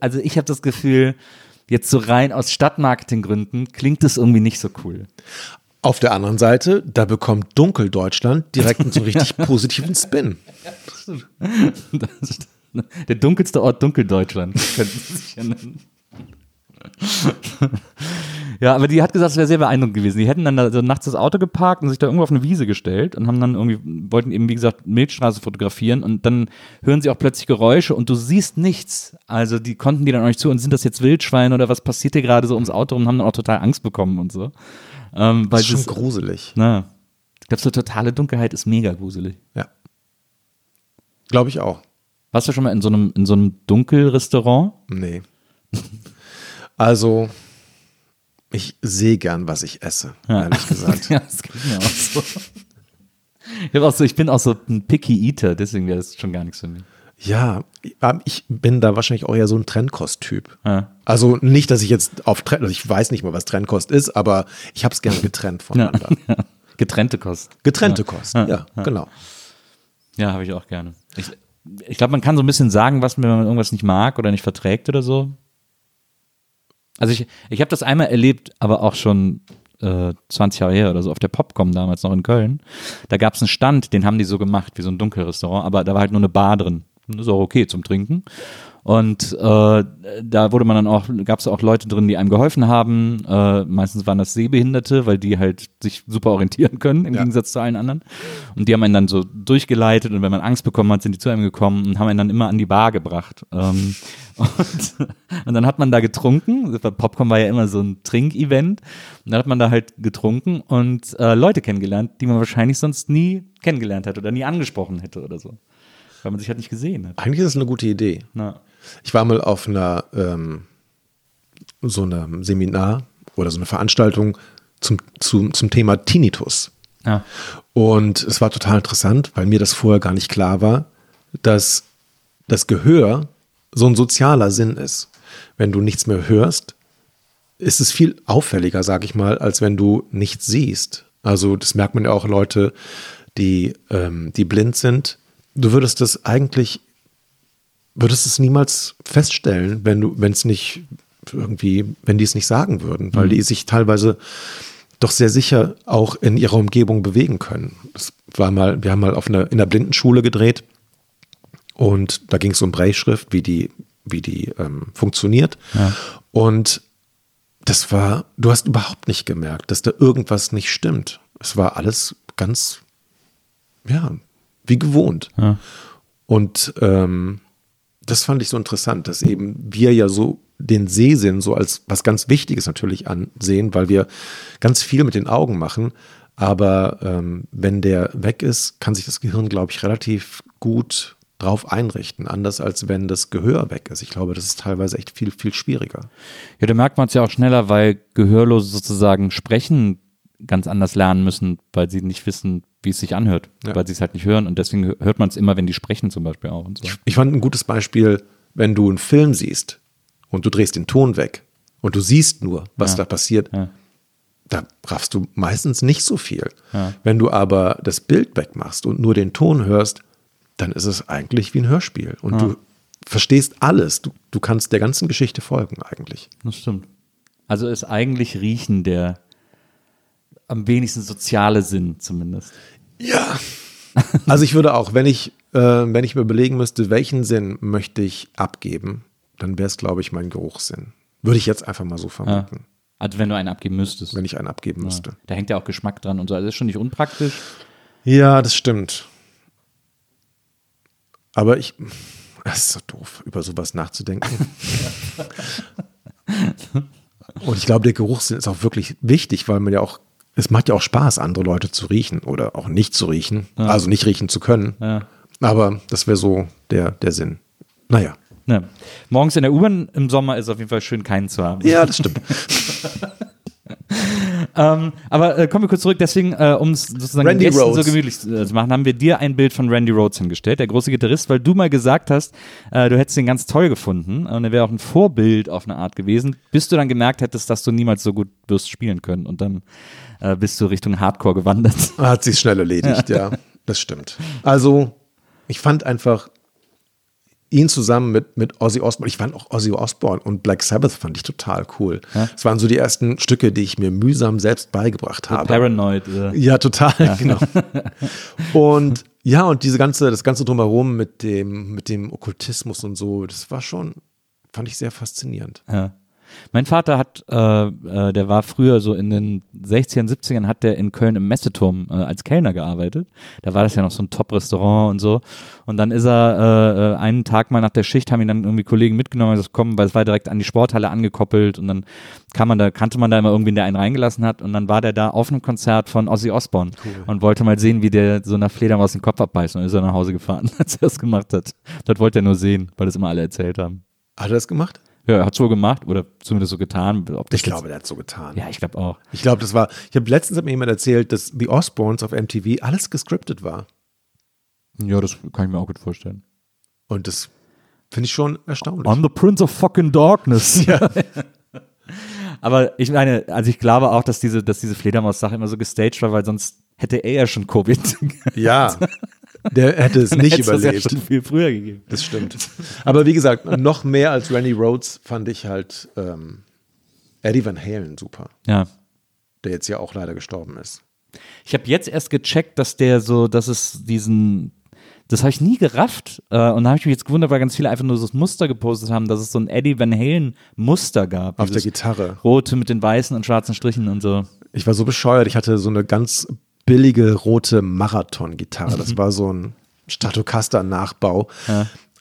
also ich habe das Gefühl, jetzt so rein aus Stadtmarketinggründen klingt es irgendwie nicht so cool. Auf der anderen Seite, da bekommt Dunkeldeutschland direkt einen so richtig [laughs] positiven Spin. Das der dunkelste Ort Dunkeldeutschland, könnten sie sich ja nennen. Ja, aber die hat gesagt, es wäre sehr beeindruckend gewesen. Die hätten dann da so nachts das Auto geparkt und sich da irgendwo auf eine Wiese gestellt und haben dann irgendwie, wollten eben, wie gesagt, Milchstraße fotografieren und dann hören sie auch plötzlich Geräusche und du siehst nichts. Also die konnten die dann auch nicht zu und sind das jetzt Wildschweine oder was passiert hier gerade so ums Auto und haben dann auch total Angst bekommen und so. Ähm, weil Das ist schon das, gruselig. na, ich glaube, so totale Dunkelheit ist mega gruselig. Ja. Glaube ich auch. Warst du schon mal in so einem, in so einem Dunkelrestaurant? Nee. [laughs] Also, ich sehe gern, was ich esse, ehrlich gesagt. [laughs] ja, das geht mir auch so. [laughs] Ich, auch so. ich bin auch so ein Picky Eater, deswegen wäre das schon gar nichts für mich. Ja, ich bin da wahrscheinlich auch eher so ein Trennkost-Typ. Ja. Also nicht, dass ich jetzt auf Trend, also ich weiß nicht mal, was Trennkost ist, aber ich habe es gern getrennt voneinander. [laughs] Getrennte Kost. Getrennte Ja. Kost, Ja, ja, ja. genau. Ja, habe ich auch gerne. Ich, ich glaube, man kann so ein bisschen sagen, was wenn man irgendwas nicht mag oder nicht verträgt oder so. Also ich, ich habe das einmal erlebt, aber auch schon äh, 20 Jahre her oder so, auf der Popcom damals noch in Köln. Da gab es einen Stand, den haben die so gemacht, wie so ein Dunkelrestaurant, aber da war halt nur eine Bar drin. Das ist auch okay zum Trinken. Und äh, da wurde man dann auch, gab es auch Leute drin, die einem geholfen haben. Äh, meistens waren das Sehbehinderte, weil die halt sich super orientieren können, im Ja. Gegensatz zu allen anderen. Und die haben einen dann so durchgeleitet und wenn man Angst bekommen hat, sind die zu einem gekommen und haben einen dann immer an die Bar gebracht. Ähm, [laughs] und, und dann hat man da getrunken. Popcorn war ja immer so ein Trinkevent. Und dann hat man da halt getrunken und äh, Leute kennengelernt, die man wahrscheinlich sonst nie kennengelernt hätte oder nie angesprochen hätte oder so. Weil man sich halt nicht gesehen hat. Eigentlich ist es eine gute Idee. Na. Ich war mal auf einer ähm, so einem Seminar oder so eine Veranstaltung zum, zum, zum Thema Tinnitus. Ja. Und es war total interessant, weil mir das vorher gar nicht klar war, dass das Gehör so ein sozialer Sinn ist. Wenn du nichts mehr hörst, ist es viel auffälliger, sag ich mal, als wenn du nichts siehst. Also das merkt man ja auch Leute, die, ähm, die blind sind. Du würdest das eigentlich, würdest es niemals feststellen, wenn du, wenn es nicht irgendwie, wenn die es nicht sagen würden, weil die sich teilweise doch sehr sicher auch in ihrer Umgebung bewegen können. Das war mal, wir haben mal auf einer, in einer Blindenschule gedreht und da ging es um Brailleschrift, wie die, wie die ähm, funktioniert. Und das war, du hast überhaupt nicht gemerkt, dass da irgendwas nicht stimmt. Es war alles ganz, ja, wie gewohnt. Ja. Und ähm, das fand ich so interessant, dass eben wir ja so den Sehsinn so als was ganz Wichtiges natürlich ansehen, weil wir ganz viel mit den Augen machen. Aber ähm, wenn der weg ist, kann sich das Gehirn, glaube ich, relativ gut drauf einrichten. Anders als wenn das Gehör weg ist. Ich glaube, das ist teilweise echt viel, viel schwieriger. Ja, da merkt man es ja auch schneller, weil Gehörlose sozusagen sprechen ganz anders lernen müssen, weil sie nicht wissen, wie es sich anhört, Ja. weil sie es halt nicht hören und deswegen hört man es immer, wenn die sprechen zum Beispiel auch und so. Ich fand ein gutes Beispiel, wenn du einen Film siehst und du drehst den Ton weg und du siehst nur, was Ja. da passiert, Ja. da raffst du meistens nicht so viel. Wenn du aber das Bild wegmachst und nur den Ton hörst, dann ist es eigentlich wie ein Hörspiel und du verstehst alles. Du, du kannst der ganzen Geschichte folgen eigentlich. Das stimmt. Also ist eigentlich Riechen der am wenigsten soziale Sinn zumindest. Ja. Also ich würde auch, wenn ich, äh, wenn ich mir überlegen müsste, welchen Sinn möchte ich abgeben, dann wäre es, glaube ich, mein Geruchssinn. Würde ich jetzt einfach mal so Ja. vermuten, Also wenn du einen abgeben müsstest. wenn ich einen abgeben müsste. Da hängt ja auch Geschmack dran und so. Also das ist schon nicht unpraktisch. Ja, das stimmt. Aber ich, es ist so doof, über sowas nachzudenken. [laughs] Und ich glaube, der Geruchssinn ist auch wirklich wichtig, weil man ja auch, es macht ja auch Spaß, andere Leute zu riechen oder auch nicht zu riechen. Also nicht riechen zu können. Ja. Aber das wäre so der, der Sinn. Naja. Ne. Morgens in der U-Bahn im Sommer ist auf jeden Fall schön, keinen zu haben. Ja, das stimmt. [laughs] Ähm, aber äh, kommen wir kurz zurück, deswegen, äh, um es sozusagen Randy den Gästen Rhoads. so gemütlich äh, zu machen, haben wir dir ein Bild von Randy Rhoads hingestellt, der große Gitarrist, weil du mal gesagt hast, äh, du hättest ihn ganz toll gefunden und er wäre auch ein Vorbild auf eine Art gewesen, bis du dann gemerkt hättest, dass du niemals so gut wirst spielen können und dann äh, bist du Richtung Hardcore gewandert. [laughs] Hat sich schnell erledigt, ja. Das stimmt. Also, ich fand einfach ihn zusammen mit, mit Ozzy Osbourne, ich fand auch Ozzy Osbourne und Black Sabbath fand ich total cool. Es waren so die ersten Stücke, die ich mir mühsam selbst beigebracht habe. Paranoid. Äh, Ja, total, genau. [laughs] Und ja, und diese ganze, das ganze drumherum mit dem, mit dem Okkultismus und so, das war schon, fand ich sehr faszinierend. Ja. Mein Vater hat, äh, äh, der war früher so in den 60ern, 70ern, hat der in Köln im Messeturm äh, als Kellner gearbeitet. Da war das ja noch so ein Top-Restaurant und so. Und dann ist er äh, äh, einen Tag mal nach der Schicht, haben ihn dann irgendwie Kollegen mitgenommen, und gesagt, komm, weil es war direkt an die Sporthalle angekoppelt und dann kann man da, kannte man da immer irgendwie, der einen reingelassen hat und dann war der da auf einem Konzert von Ozzy Osbourne und wollte mal sehen, wie der so einer Fledermaus den Kopf abbeißt und dann ist er nach Hause gefahren, [laughs] als er das gemacht hat. Dort wollte er nur sehen, weil das immer alle erzählt haben. Hat er das gemacht? Ja, er hat so gemacht oder zumindest so getan. Ich glaube, der hat so getan. Ja, ich glaube auch. Ich glaube, das war, ich habe letztens hat mir jemand erzählt, dass The Osbournes auf MTV alles gescriptet war. Ja, das kann ich mir auch gut vorstellen. Und das finde ich schon erstaunlich. I'm the Prince of fucking Darkness. [laughs] Aber ich meine, also ich glaube auch, dass diese, dass diese Fledermaus-Sache immer so gestaged war, weil sonst hätte er ja schon Covid. Ja, [laughs] der hätte es nicht es das ja überlebt. schon viel früher gegeben. Das stimmt. Aber wie gesagt, noch mehr als Randy Rhodes fand ich halt ähm, Eddie Van Halen super, Ja. der jetzt ja auch leider gestorben ist. Ich habe jetzt erst gecheckt, dass der so, dass es diesen, das habe ich nie gerafft. Äh, und da habe ich mich jetzt gewundert, weil ganz viele einfach nur so das Muster gepostet haben, dass es so ein Eddie Van Halen Muster gab. Auf der Gitarre. Rote mit den weißen und schwarzen Strichen und so. Ich war so bescheuert, ich hatte so eine ganz billige rote Marathon-Gitarre. Das war so ein Stratocaster-Nachbau.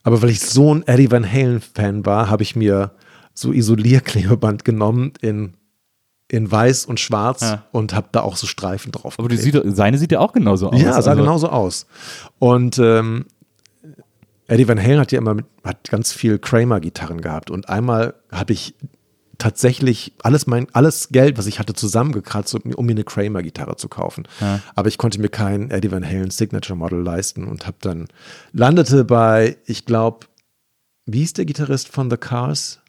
Aber weil ich so ein Eddie Van Halen-Fan war, habe ich mir so Isolierklebeband genommen in, in weiß und schwarz Ja. und habe da auch so Streifen drauf Aber sieht, seine sieht ja auch genauso aus. Ja, sah Also- genauso aus. Und ähm, Eddie Van Halen hat ja immer mit, hat ganz viel Kramer-Gitarren gehabt. Und einmal habe ich tatsächlich alles mein alles Geld, was ich hatte, zusammengekratzt, um, um mir eine Kramer-Gitarre zu kaufen. Aber ich konnte mir kein Eddie Van Halen Signature Model leisten und habe dann landete bei, ich glaube, wie hieß der Gitarrist von The Cars?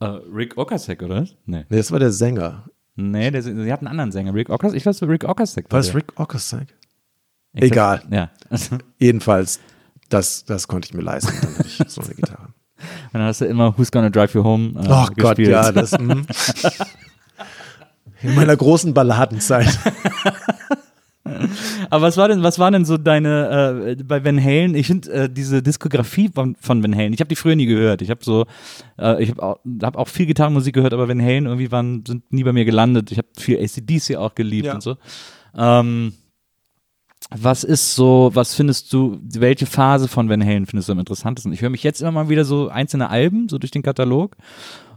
Äh, Rick Ocasek, oder? Nee. Nee, das war der Sänger. Nee, der, sie hat einen anderen Sänger. Rick Ocasek? Ich weiß, Rick Ocasek. War das der. Rick Ocasek? Egal. Ja. Jedenfalls, das, das konnte ich mir leisten. Dann hatte ich [laughs] so eine Gitarre. Und dann hast du immer Who's Gonna Drive You Home äh, Oh Gott, gespielt. ja, das. mm. [laughs] In meiner großen Balladenzeit. [laughs] Aber was war denn, was war denn so deine, äh, bei Van Halen, ich finde äh, diese Diskografie von, von Van Halen, ich habe die früher nie gehört. Ich habe so, äh, ich habe auch, hab auch viel Gitarrenmusik gehört, aber Van Halen irgendwie waren, sind nie bei mir gelandet. Ich habe viel ACDC auch geliebt Ja. und so. Ähm, was ist so, was findest du, welche Phase von Van Halen findest du am interessantesten? Ich höre mich jetzt immer mal wieder so einzelne Alben, so durch den Katalog.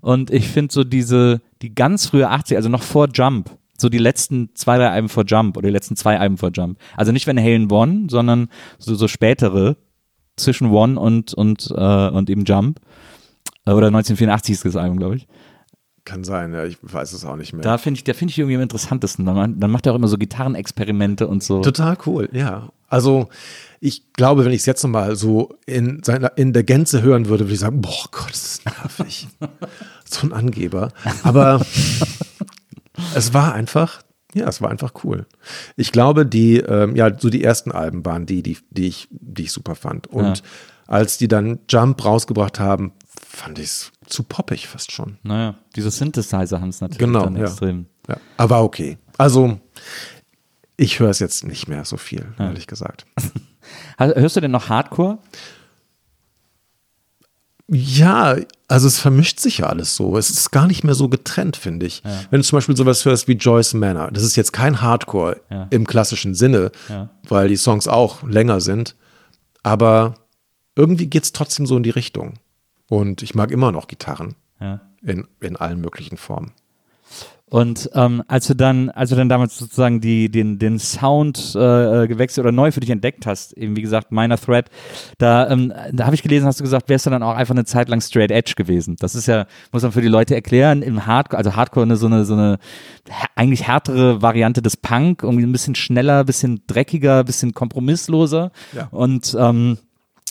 Und ich finde so diese, die ganz frühe 80 also noch vor Jump, so die letzten zwei, drei Alben vor Jump oder die letzten zwei Alben vor Jump. Also nicht Van Halen One, sondern so, so spätere zwischen One und, und, äh, und eben Jump. Äh, Oder 1984 ist das Album, glaube ich. Kann sein, ja, ich weiß es auch nicht mehr. Da finde ich, da finde ich irgendwie am interessantesten. Dann, dann macht er auch immer so Gitarrenexperimente und so. Total cool, ja. Also ich glaube, wenn ich es jetzt nochmal so in, seiner, in der Gänze hören würde, würde ich sagen, boah Gott, das ist nervig. [laughs] so ein Angeber. Aber [laughs] es war einfach, ja, es war einfach cool. Ich glaube, die, ähm, ja, so die ersten Alben waren die, die, die, ich, die ich super fand. Und Ja. als die dann Jump rausgebracht haben, fand ich es zu poppig fast schon. Naja, diese Synthesizer haben es natürlich Genau, dann ja. extrem. Ja, aber okay. Also, ich höre es jetzt nicht mehr so viel, ehrlich gesagt. [laughs] Hörst du denn noch Hardcore? Ja, also es vermischt sich ja alles so. Es ist gar nicht mehr so getrennt, finde ich. Wenn du zum Beispiel sowas hörst wie Joyce Manor, das ist jetzt kein Hardcore Ja. im klassischen Sinne, Ja. weil die Songs auch länger sind. Aber irgendwie geht es trotzdem so in die Richtung. Und ich mag immer noch Gitarren Ja. in, in allen möglichen Formen. Und ähm, als du dann, als du dann damals sozusagen die, den, den Sound äh, gewechselt oder neu für dich entdeckt hast, eben wie gesagt, Minor Threat, da, ähm, da habe ich gelesen, hast du gesagt, wärst du dann auch einfach eine Zeit lang Straight Edge gewesen. Das ist ja, muss man für die Leute erklären, im Hardcore, also Hardcore eine, so eine, so eine eigentlich härtere Variante des Punk, irgendwie ein bisschen schneller, ein bisschen dreckiger, ein bisschen kompromissloser. Ja. Und ähm,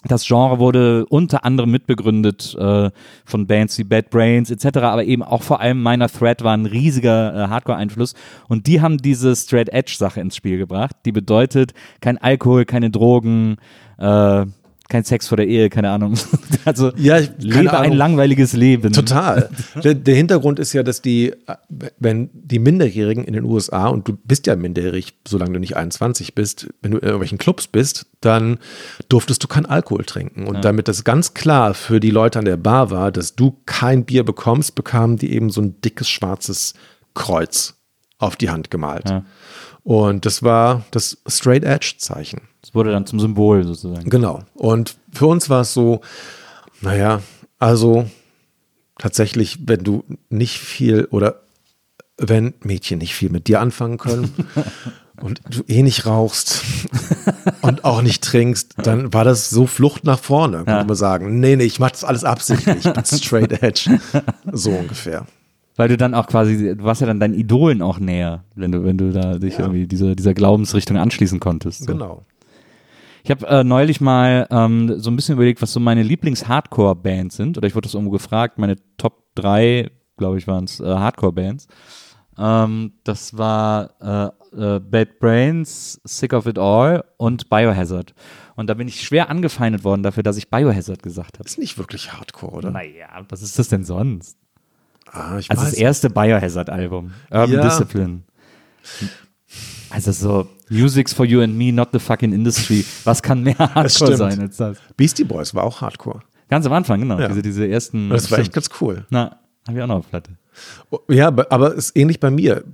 das Genre wurde unter anderem mitbegründet äh, von Bands wie Bad Brains etc., aber eben auch vor allem Minor Threat war ein riesiger äh, Hardcore-Einfluss und die haben diese Straight Edge-Sache ins Spiel gebracht, die bedeutet kein Alkohol, keine Drogen, äh, kein Sex vor der Ehe, keine Ahnung. [laughs] also Ja, ich- lebe ein Ahnung. langweiliges Leben. Total. [laughs] der, der Hintergrund ist ja, dass die, wenn die Minderjährigen in den USA, und du bist ja minderjährig, solange du nicht 21 bist, wenn du in irgendwelchen Clubs bist, dann durftest du kein Alkohol trinken. Und damit das ganz klar für die Leute an der Bar war, dass du kein Bier bekommst, bekamen die eben so ein dickes schwarzes Kreuz auf die Hand gemalt. Ja. Und das war das Straight Edge Zeichen. Das wurde dann zum Symbol sozusagen. Genau. Und für uns war es so, naja, also tatsächlich, wenn du nicht viel oder wenn Mädchen nicht viel mit dir anfangen können [laughs] und du eh nicht rauchst [laughs] und auch nicht trinkst, dann war das so Flucht nach vorne, könnte man sagen. Nee, nee, ich mach das alles absichtlich. Ich bin straight edge. [laughs] So ungefähr. Weil du dann auch quasi, du warst ja dann deinen Idolen auch näher, wenn du, wenn du da dich irgendwie dieser, dieser Glaubensrichtung anschließen konntest. So. Genau. Ich habe äh, neulich mal ähm, so ein bisschen überlegt, was so meine Lieblings-Hardcore-Bands sind. Oder ich wurde das irgendwo gefragt. Meine Top 3, glaube ich, waren es äh, Hardcore-Bands. Ähm, das war äh, äh, Bad Brains, Sick of It All und Biohazard. Und da bin ich schwer angefeindet worden dafür, dass ich Biohazard gesagt habe. Ist nicht wirklich Hardcore, oder? Naja, was ist das denn sonst? Ah, Also das erste Biohazard-Album, Urban Ja. Discipline. Also so, Music's for you and me, not the fucking industry. Was kann mehr Hardcore sein als das? Beastie Boys war auch Hardcore. Ganz am Anfang, genau. Ja. Diese, diese ersten. Das war echt ganz cool. Na, habe ich auch noch auf Platte. Ja, aber- ist ähnlich bei mir.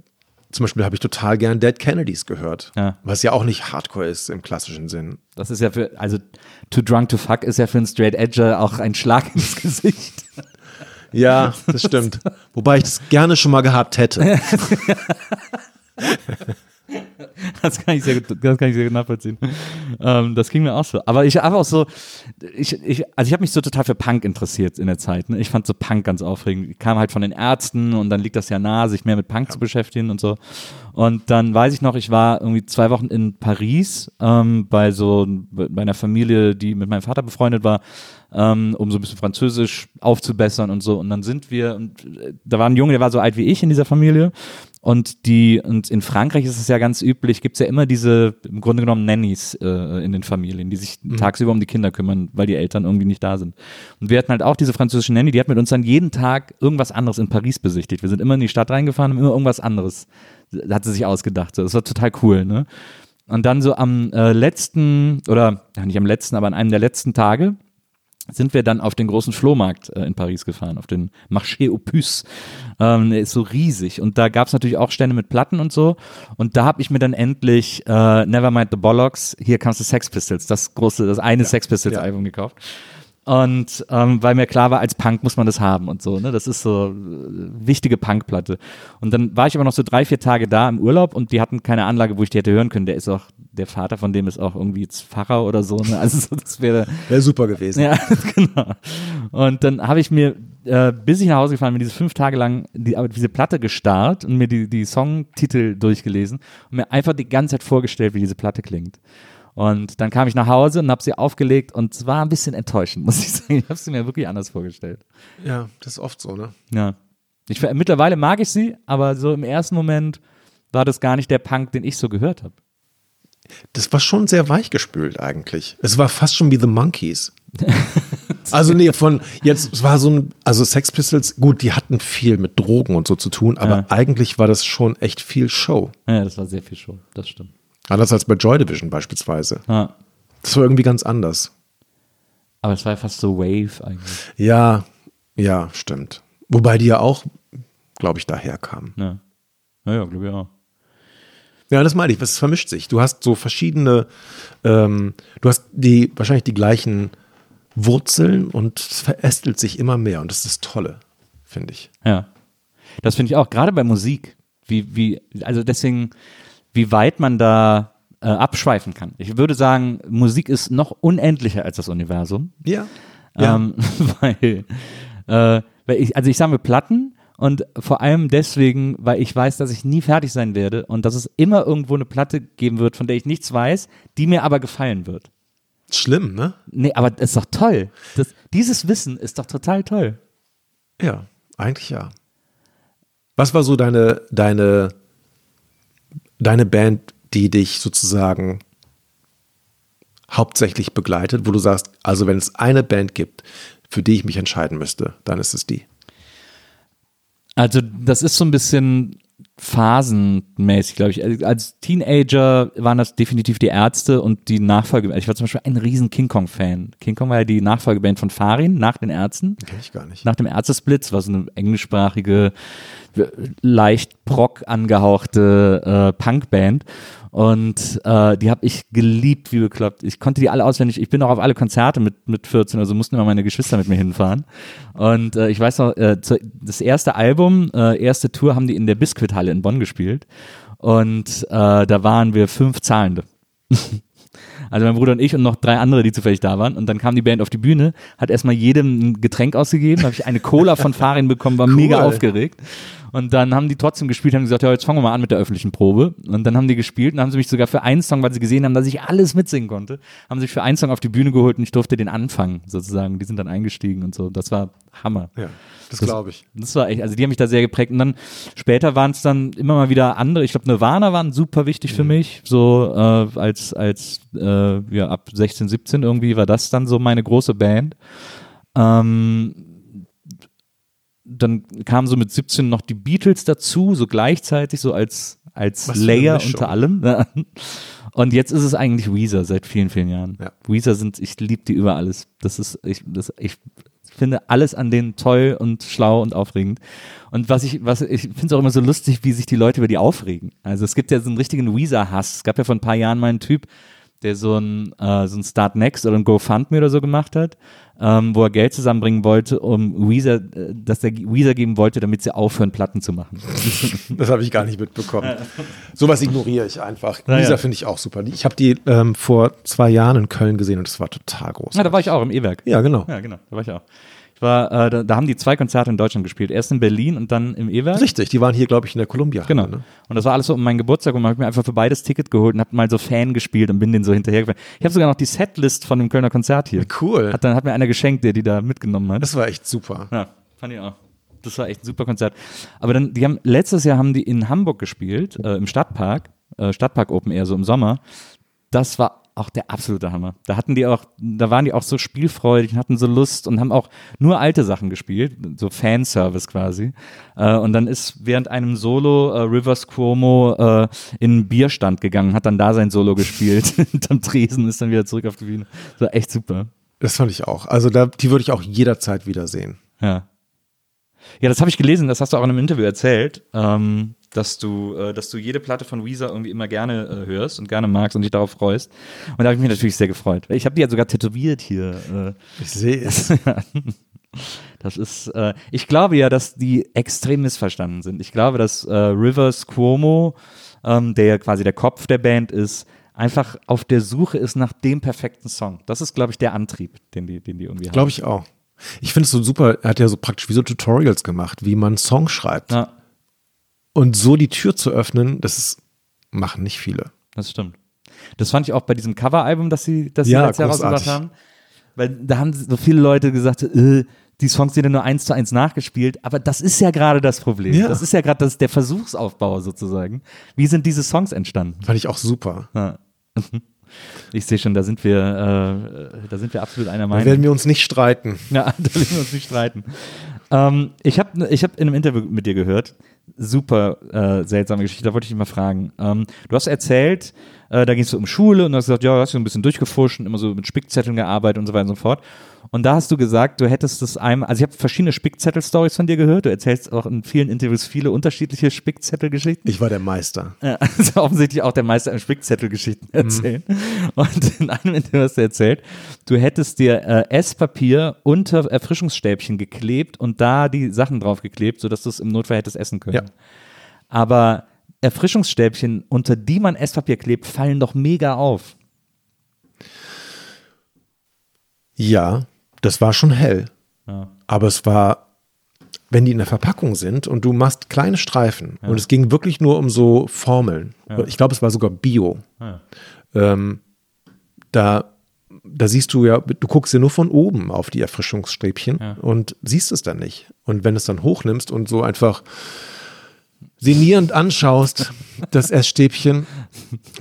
Zum Beispiel habe ich total gern Dead Kennedys gehört. Ja. Was ja auch nicht Hardcore ist im klassischen Sinn. Das ist ja für, also Too Drunk to Fuck ist ja für einen Straight Edger auch ein Schlag ins Gesicht. Ja, [laughs] das stimmt. Wobei ich das gerne schon mal gehabt hätte. [laughs] [laughs] [laughs] Das kann ich sehr gut, das kann ich sehr gut nachvollziehen. Ähm, das ging mir auch so. Aber ich habe auch so, ich, ich, also ich habe mich so total für Punk interessiert in der Zeit. Ne? Ich fand so Punk ganz aufregend. Ich kam halt von den Ärzten und dann liegt das ja nahe, sich mehr mit Punk zu beschäftigen und so. Und dann weiß ich noch, ich war irgendwie zwei Wochen in Paris ähm, bei so bei einer Familie, die mit meinem Vater befreundet war, ähm, um so ein bisschen Französisch aufzubessern und so. Und dann sind wir, und äh, da war ein Junge, der war so alt wie ich in dieser Familie. Und die, und in Frankreich ist es ja ganz üblich, gibt es ja immer diese, im Grunde genommen Nannies äh, in den Familien, die sich tagsüber um die Kinder kümmern, weil die Eltern irgendwie nicht da sind. Und wir hatten halt auch diese französische Nanny, die hat mit uns dann jeden Tag irgendwas anderes in Paris besichtigt. Wir sind immer in die Stadt reingefahren, haben immer irgendwas anderes, da hat sie sich ausgedacht. So. Das war total cool, ne? Und dann so am äh, letzten, oder ja, nicht am letzten, aber an einem der letzten Tage, sind wir dann auf den großen Flohmarkt äh, in Paris gefahren, auf den Marché aux Puces. Ähm, der ist so riesig und da gab es natürlich auch Stände mit Platten und so. Und da habe ich mir dann endlich äh, Nevermind the Bollocks, hier comes the Sex Pistols, das große, das eine Sex Pistols Ja. Album gekauft. Und ähm, weil mir klar war, als Punk muss man das haben und so, ne? Das ist so äh, wichtige Punkplatte. Und dann war ich aber noch so drei, vier Tage da im Urlaub und die hatten keine Anlage, wo ich die hätte hören können. Der ist auch, der Vater von dem ist auch irgendwie jetzt Pfarrer oder so, ne? Also so, das wäre Wäre super gewesen. ja, [laughs] genau. Und dann habe ich mir, äh, bis ich nach Hause gefahren bin, diese fünf Tage lang die, diese Platte gestarrt und mir die, die Songtitel durchgelesen und mir einfach die ganze Zeit vorgestellt, wie diese Platte klingt. Und dann kam ich nach Hause und habe sie aufgelegt und es war ein bisschen enttäuschend, [laughs] muss ich sagen. Ich habe sie mir wirklich anders vorgestellt. Ja, das ist oft so, ne? Ja. Ich, mittlerweile mag ich sie, aber so im ersten Moment war das gar nicht der Punk, den ich so gehört habe. Das war schon sehr weichgespült eigentlich. Es war fast schon wie The Monkeys. [laughs] also nee, von jetzt, es war so ein, also Sex Pistols, gut, die hatten viel mit Drogen und so zu tun, aber Ja. eigentlich war das schon echt viel Show. Ja, das war sehr viel Show, das stimmt. Anders als bei Joy Division beispielsweise. Ja. Das war irgendwie ganz anders. Aber es war ja fast so Wave eigentlich. Ja, ja, stimmt. Wobei die ja auch, glaube ich, daher kamen. Ja, ja, ja glaube ich auch. Ja, das meine ich, es vermischt sich. Du hast so verschiedene, ähm, du hast die wahrscheinlich die gleichen Wurzeln und es verästelt sich immer mehr und das ist das Tolle, finde ich. Ja. Das finde ich auch, gerade bei Musik, wie, wie, also deswegen, wie weit man da äh, abschweifen kann. Ich würde sagen, Musik ist noch unendlicher als das Universum. Ja. Ja. Ähm, [laughs] weil, äh, weil ich, also ich sammle Platten und vor allem deswegen, weil ich weiß, dass ich nie fertig sein werde und dass es immer irgendwo eine Platte geben wird, von der ich nichts weiß, die mir aber gefallen wird. Schlimm, ne? Nee, aber das ist doch toll. Das, dieses Wissen ist doch total toll. Ja, eigentlich ja. Was war so deine, deine, deine Band, die dich sozusagen hauptsächlich begleitet, wo du sagst, also wenn es eine Band gibt, für die ich mich entscheiden müsste, dann ist es die. Also das ist so ein bisschen phasenmäßig, glaube ich. Also Als Teenager waren das definitiv die Ärzte und die Nachfolge. Ich war zum Beispiel ein riesen King Kong-Fan. King Kong war ja die Nachfolgeband von Farin nach den Ärzten. Kenn ich gar nicht. Nach dem Ärztesplitz war so eine englischsprachige, leicht Proc angehauchte äh, Punkband. Und äh, die habe ich geliebt, wie bekloppt. Ich konnte die alle auswendig. Ich bin auch auf alle Konzerte mit, mit 14, also mussten immer meine Geschwister mit mir hinfahren. Und äh, ich weiß noch, äh, zu, das erste Album, äh, erste Tour haben die in der Biskuithalle in Bonn gespielt. Und äh, da waren wir fünf Zahlende. [laughs] Also mein Bruder und ich und noch drei andere, die zufällig da waren. Und dann kam die Band auf die Bühne, hat erstmal jedem ein Getränk ausgegeben, habe ich eine Cola von Farin bekommen, war mega aufgeregt. Und dann haben die trotzdem gespielt, haben gesagt, ja, jetzt fangen wir mal an mit der öffentlichen Probe. Und dann haben die gespielt und haben sie mich sogar für einen Song, weil sie gesehen haben, dass ich alles mitsingen konnte, haben sich für einen Song auf die Bühne geholt und ich durfte den anfangen, sozusagen. Die sind dann eingestiegen und so. Das war Hammer. Ja, das glaube ich. Das war echt, also die haben mich da sehr geprägt. Und dann später waren es dann immer mal wieder andere. Ich glaube, Nirvana waren super wichtig für mich. So äh, als, als äh, ja, ab 16, 17 irgendwie war das dann so meine große Band. Ähm, dann kamen so mit 17 noch die Beatles dazu, so gleichzeitig, so als, als Layer unter allem. [laughs] Und jetzt ist es eigentlich Weezer seit vielen, vielen Jahren. Ja. Weezer sind, ich liebe die über alles. Das ist, ich, das, ich finde alles an denen toll und schlau und aufregend. Und was ich, was ich finde es auch immer so lustig, wie sich die Leute über die aufregen. Also es gibt ja so einen richtigen Weezer-Hass. Es gab ja vor ein paar Jahren mal einen Typ, der so ein, äh, so ein Start Next oder ein GoFundMe oder so gemacht hat, ähm, wo er Geld zusammenbringen wollte, um Weezer, äh, dass er Weezer geben wollte, damit sie aufhören, Platten zu machen. [laughs] Das habe ich gar nicht mitbekommen. Sowas ignoriere ich einfach. Ja, Lisa ja. finde ich auch super. Ich habe die ähm, vor zwei Jahren in Köln gesehen und das war total groß. Ja, da war ich auch im E-Werk. Ja, genau. Ja, genau, da war ich auch. War, äh, da, da haben die zwei Konzerte in Deutschland gespielt. Erst in Berlin und dann im E-Werk. Richtig, die waren hier, glaube ich, in der Columbia. Genau. Ne? Und das war alles so um meinen Geburtstag und man hat mir einfach für beides Ticket geholt und hab mal so Fan gespielt und bin den so hinterhergefahren. Ich habe sogar noch die Setlist von dem Kölner Konzert hier. Cool. Hat dann hat mir einer geschenkt, der die da mitgenommen hat. Das war echt super. Ja, fand ich auch. Das war echt ein super Konzert. Aber dann, die haben, letztes Jahr haben die in Hamburg gespielt, äh, im Stadtpark, äh, Stadtpark Open Air, so im Sommer. Das war auch der absolute Hammer. Da hatten die auch, da waren die auch so spielfreudig und hatten so Lust und haben auch nur alte Sachen gespielt, so Fanservice quasi. Äh, und dann ist während einem Solo äh, Rivers Cuomo äh, in einen Bierstand gegangen, hat dann da sein Solo gespielt, [laughs] [laughs] hinterm Tresen, ist dann wieder zurück auf die Bühne. Das war echt super. Das fand ich auch. Also da, die würde ich auch jederzeit wiedersehen. Ja. Ja, das habe ich gelesen, das hast du auch in einem Interview erzählt, ähm, dass du, äh, dass du jede Platte von Weezer irgendwie immer gerne äh, hörst und gerne magst und dich darauf freust. Und da habe ich mich natürlich sehr gefreut. Ich habe die ja sogar tätowiert hier. Äh, Ich sehe es. [laughs] Das ist, äh, ich glaube ja, dass die extrem missverstanden sind. Ich glaube, dass äh, Rivers Cuomo, ähm, der ja quasi der Kopf der Band ist, einfach auf der Suche ist nach dem perfekten Song. Das ist, glaube ich, der Antrieb, den die, den die irgendwie haben. Glaube ich auch. Ich finde es so super, er hat ja so praktisch wie so Tutorials gemacht, wie man Songs schreibt. Ja, Und so die Tür zu öffnen, das ist, machen nicht viele. das stimmt. Das fand ich auch bei diesem Coveralbum, das sie, das sie Ja, letztes Jahr rausgebracht haben. Weil da haben so viele Leute gesagt, äh, die Songs sind ja nur eins zu eins nachgespielt, aber das ist ja gerade das Problem. Ja. Das ist ja gerade der Versuchsaufbau sozusagen. Wie sind diese Songs entstanden? Fand ich auch super. Ja. [laughs] Ich sehe schon, da sind wir, äh, da sind wir absolut einer Da Meinung. werden wir uns nicht streiten. Ja, [laughs] da werden wir uns nicht streiten. Ähm, ich habe ich hab in einem Interview mit dir gehört, super äh, seltsame Geschichte, da wollte ich dich mal fragen. Ähm, du hast erzählt, äh, da ging es um Schule und du hast gesagt, ja, du hast so ein bisschen durchgefuscht und immer so mit Spickzetteln gearbeitet und so weiter und so fort. Und da hast du gesagt, du hättest das einmal, also ich habe verschiedene Spickzettel-Stories von dir gehört, du erzählst auch in vielen Interviews viele unterschiedliche Spickzettel-Geschichten. Ich war der Meister. Ja, [laughs] also offensichtlich auch der Meister im Spickzettelgeschichten erzählen. Und in einem Interview hast du erzählt, du hättest dir äh, Esspapier unter Erfrischungsstäbchen geklebt und da die Sachen draufgeklebt, sodass du es im Notfall hättest essen können. Ja. Aber Erfrischungsstäbchen, unter die man Esspapier klebt, fallen doch mega auf. Ja, das war schon hell. Ja. Aber es war, wenn die in der Verpackung sind und du machst kleine Streifen und es ging wirklich nur um so Formeln. Ich glaube, es war sogar Bio. Ja. Ähm, da, da siehst du ja, du guckst ja nur von oben auf die Erfrischungsstäbchen Ja. und siehst es dann nicht. Und wenn du es dann hochnimmst und so einfach sinnierend anschaust, das Essstäbchen,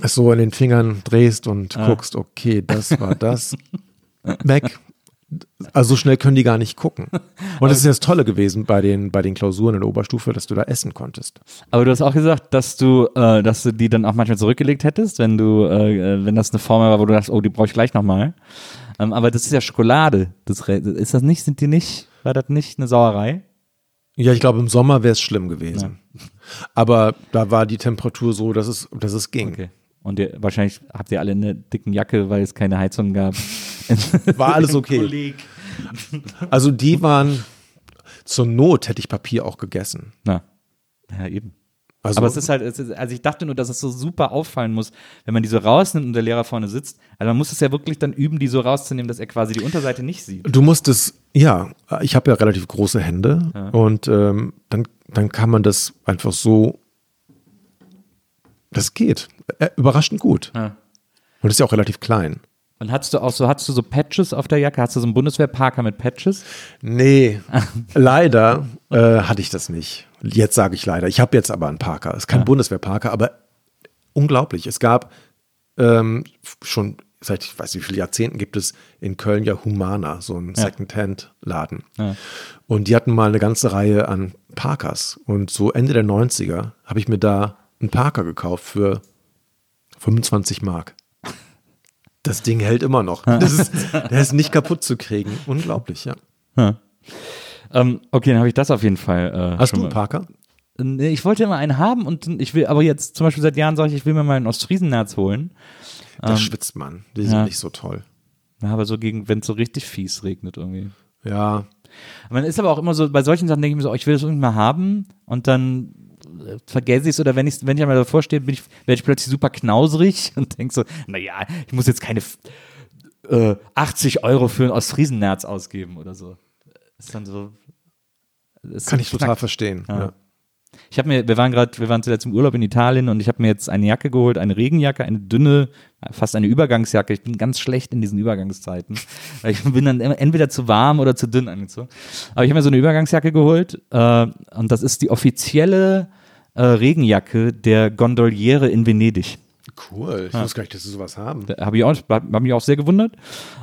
es so in den Fingern drehst und guckst, okay, das war das, weg. Also so schnell können die gar nicht gucken. Und das ist ja das Tolle gewesen bei den, bei den Klausuren in der Oberstufe, dass du da essen konntest. Aber du hast auch gesagt, dass du, äh, dass du die dann auch manchmal zurückgelegt hättest, wenn du, äh, wenn das eine Formel war, wo du dachtest, oh, die brauche ich gleich nochmal. Ähm, aber das ist ja Schokolade. Das, ist das nicht, sind die nicht, war das nicht eine Sauerei? Ja, ich glaube, im Sommer wäre es schlimm gewesen. Aber da war die Temperatur so, dass es, dass es ging. Okay. Und ihr, wahrscheinlich habt ihr alle eine dicken Jacke, weil es keine Heizung gab. [laughs] War alles okay. Also die waren, zur Not hätte ich Papier auch gegessen. Na, ja, eben. Also, Aber es ist halt, es ist, also ich dachte nur, dass es so super auffallen muss, wenn man die so rausnimmt und der Lehrer vorne sitzt. Also man muss es ja wirklich dann üben, die so rauszunehmen, dass er quasi die Unterseite nicht sieht. du musstest, ja, ich habe ja relativ große Hände und ähm, dann, dann kann man das einfach so, das geht. Äh, überraschend gut. Ja. Und ist ja auch relativ klein. Und hattest du auch so, hattest du so Patches auf der Jacke? Hast du so einen Bundeswehrparker mit Patches? Nee, [laughs] leider äh, hatte ich das nicht. Jetzt sage ich leider. Ich habe jetzt aber einen Parker. Es ist kein Bundeswehrparker, aber unglaublich. Es gab ähm, schon seit ich weiß nicht wie viele Jahrzehnten gibt es in Köln ja Humana, so einen Ja. Second-Hand-Laden. Ja. Und die hatten mal eine ganze Reihe an Parkers. Und so Ende der 90er habe ich mir da einen Parker gekauft für 25 Mark. Das Ding hält immer noch. Das ist, der ist nicht kaputt zu kriegen. Unglaublich, ja. Ähm, okay, dann habe ich das auf jeden Fall. Äh, Hast du einen. Parker? Nee, Ich wollte immer einen haben und ich will, aber jetzt zum Beispiel seit Jahren sage ich, ich will mir mal einen Ostfriesennerz holen. Da schwitzt man. Die sind ja. nicht so toll. Ja, aber so gegen, wenn es so richtig fies regnet irgendwie. Ja, Man ist aber auch immer so, bei solchen Sachen denke ich mir so, oh, ich will das irgendwie mal haben und dann äh, vergesse ich es oder wenn ich, wenn ich einmal davor stehe, bin ich, werde ich plötzlich super knausrig [laughs] und denke so, naja, ich muss jetzt keine äh, 80 Euro für ein Ostfriesennerz ausgeben oder so. Ist dann so. ist kann so ich total knack. verstehen. Ja. Ja. Ich habe mir, wir waren gerade, wir waren zuletzt im Urlaub in Italien und ich habe mir jetzt eine Jacke geholt, eine Regenjacke, eine dünne, fast eine Übergangsjacke. Ich bin ganz schlecht in diesen Übergangszeiten. [laughs] Ich bin dann entweder zu warm oder zu dünn angezogen. Aber ich habe mir so eine Übergangsjacke geholt äh, und das ist die offizielle äh, Regenjacke der Gondoliere in Venedig. Cool. Ich wusste gar nicht, dass sie sowas haben. Habe ich auch, hab mich auch sehr gewundert.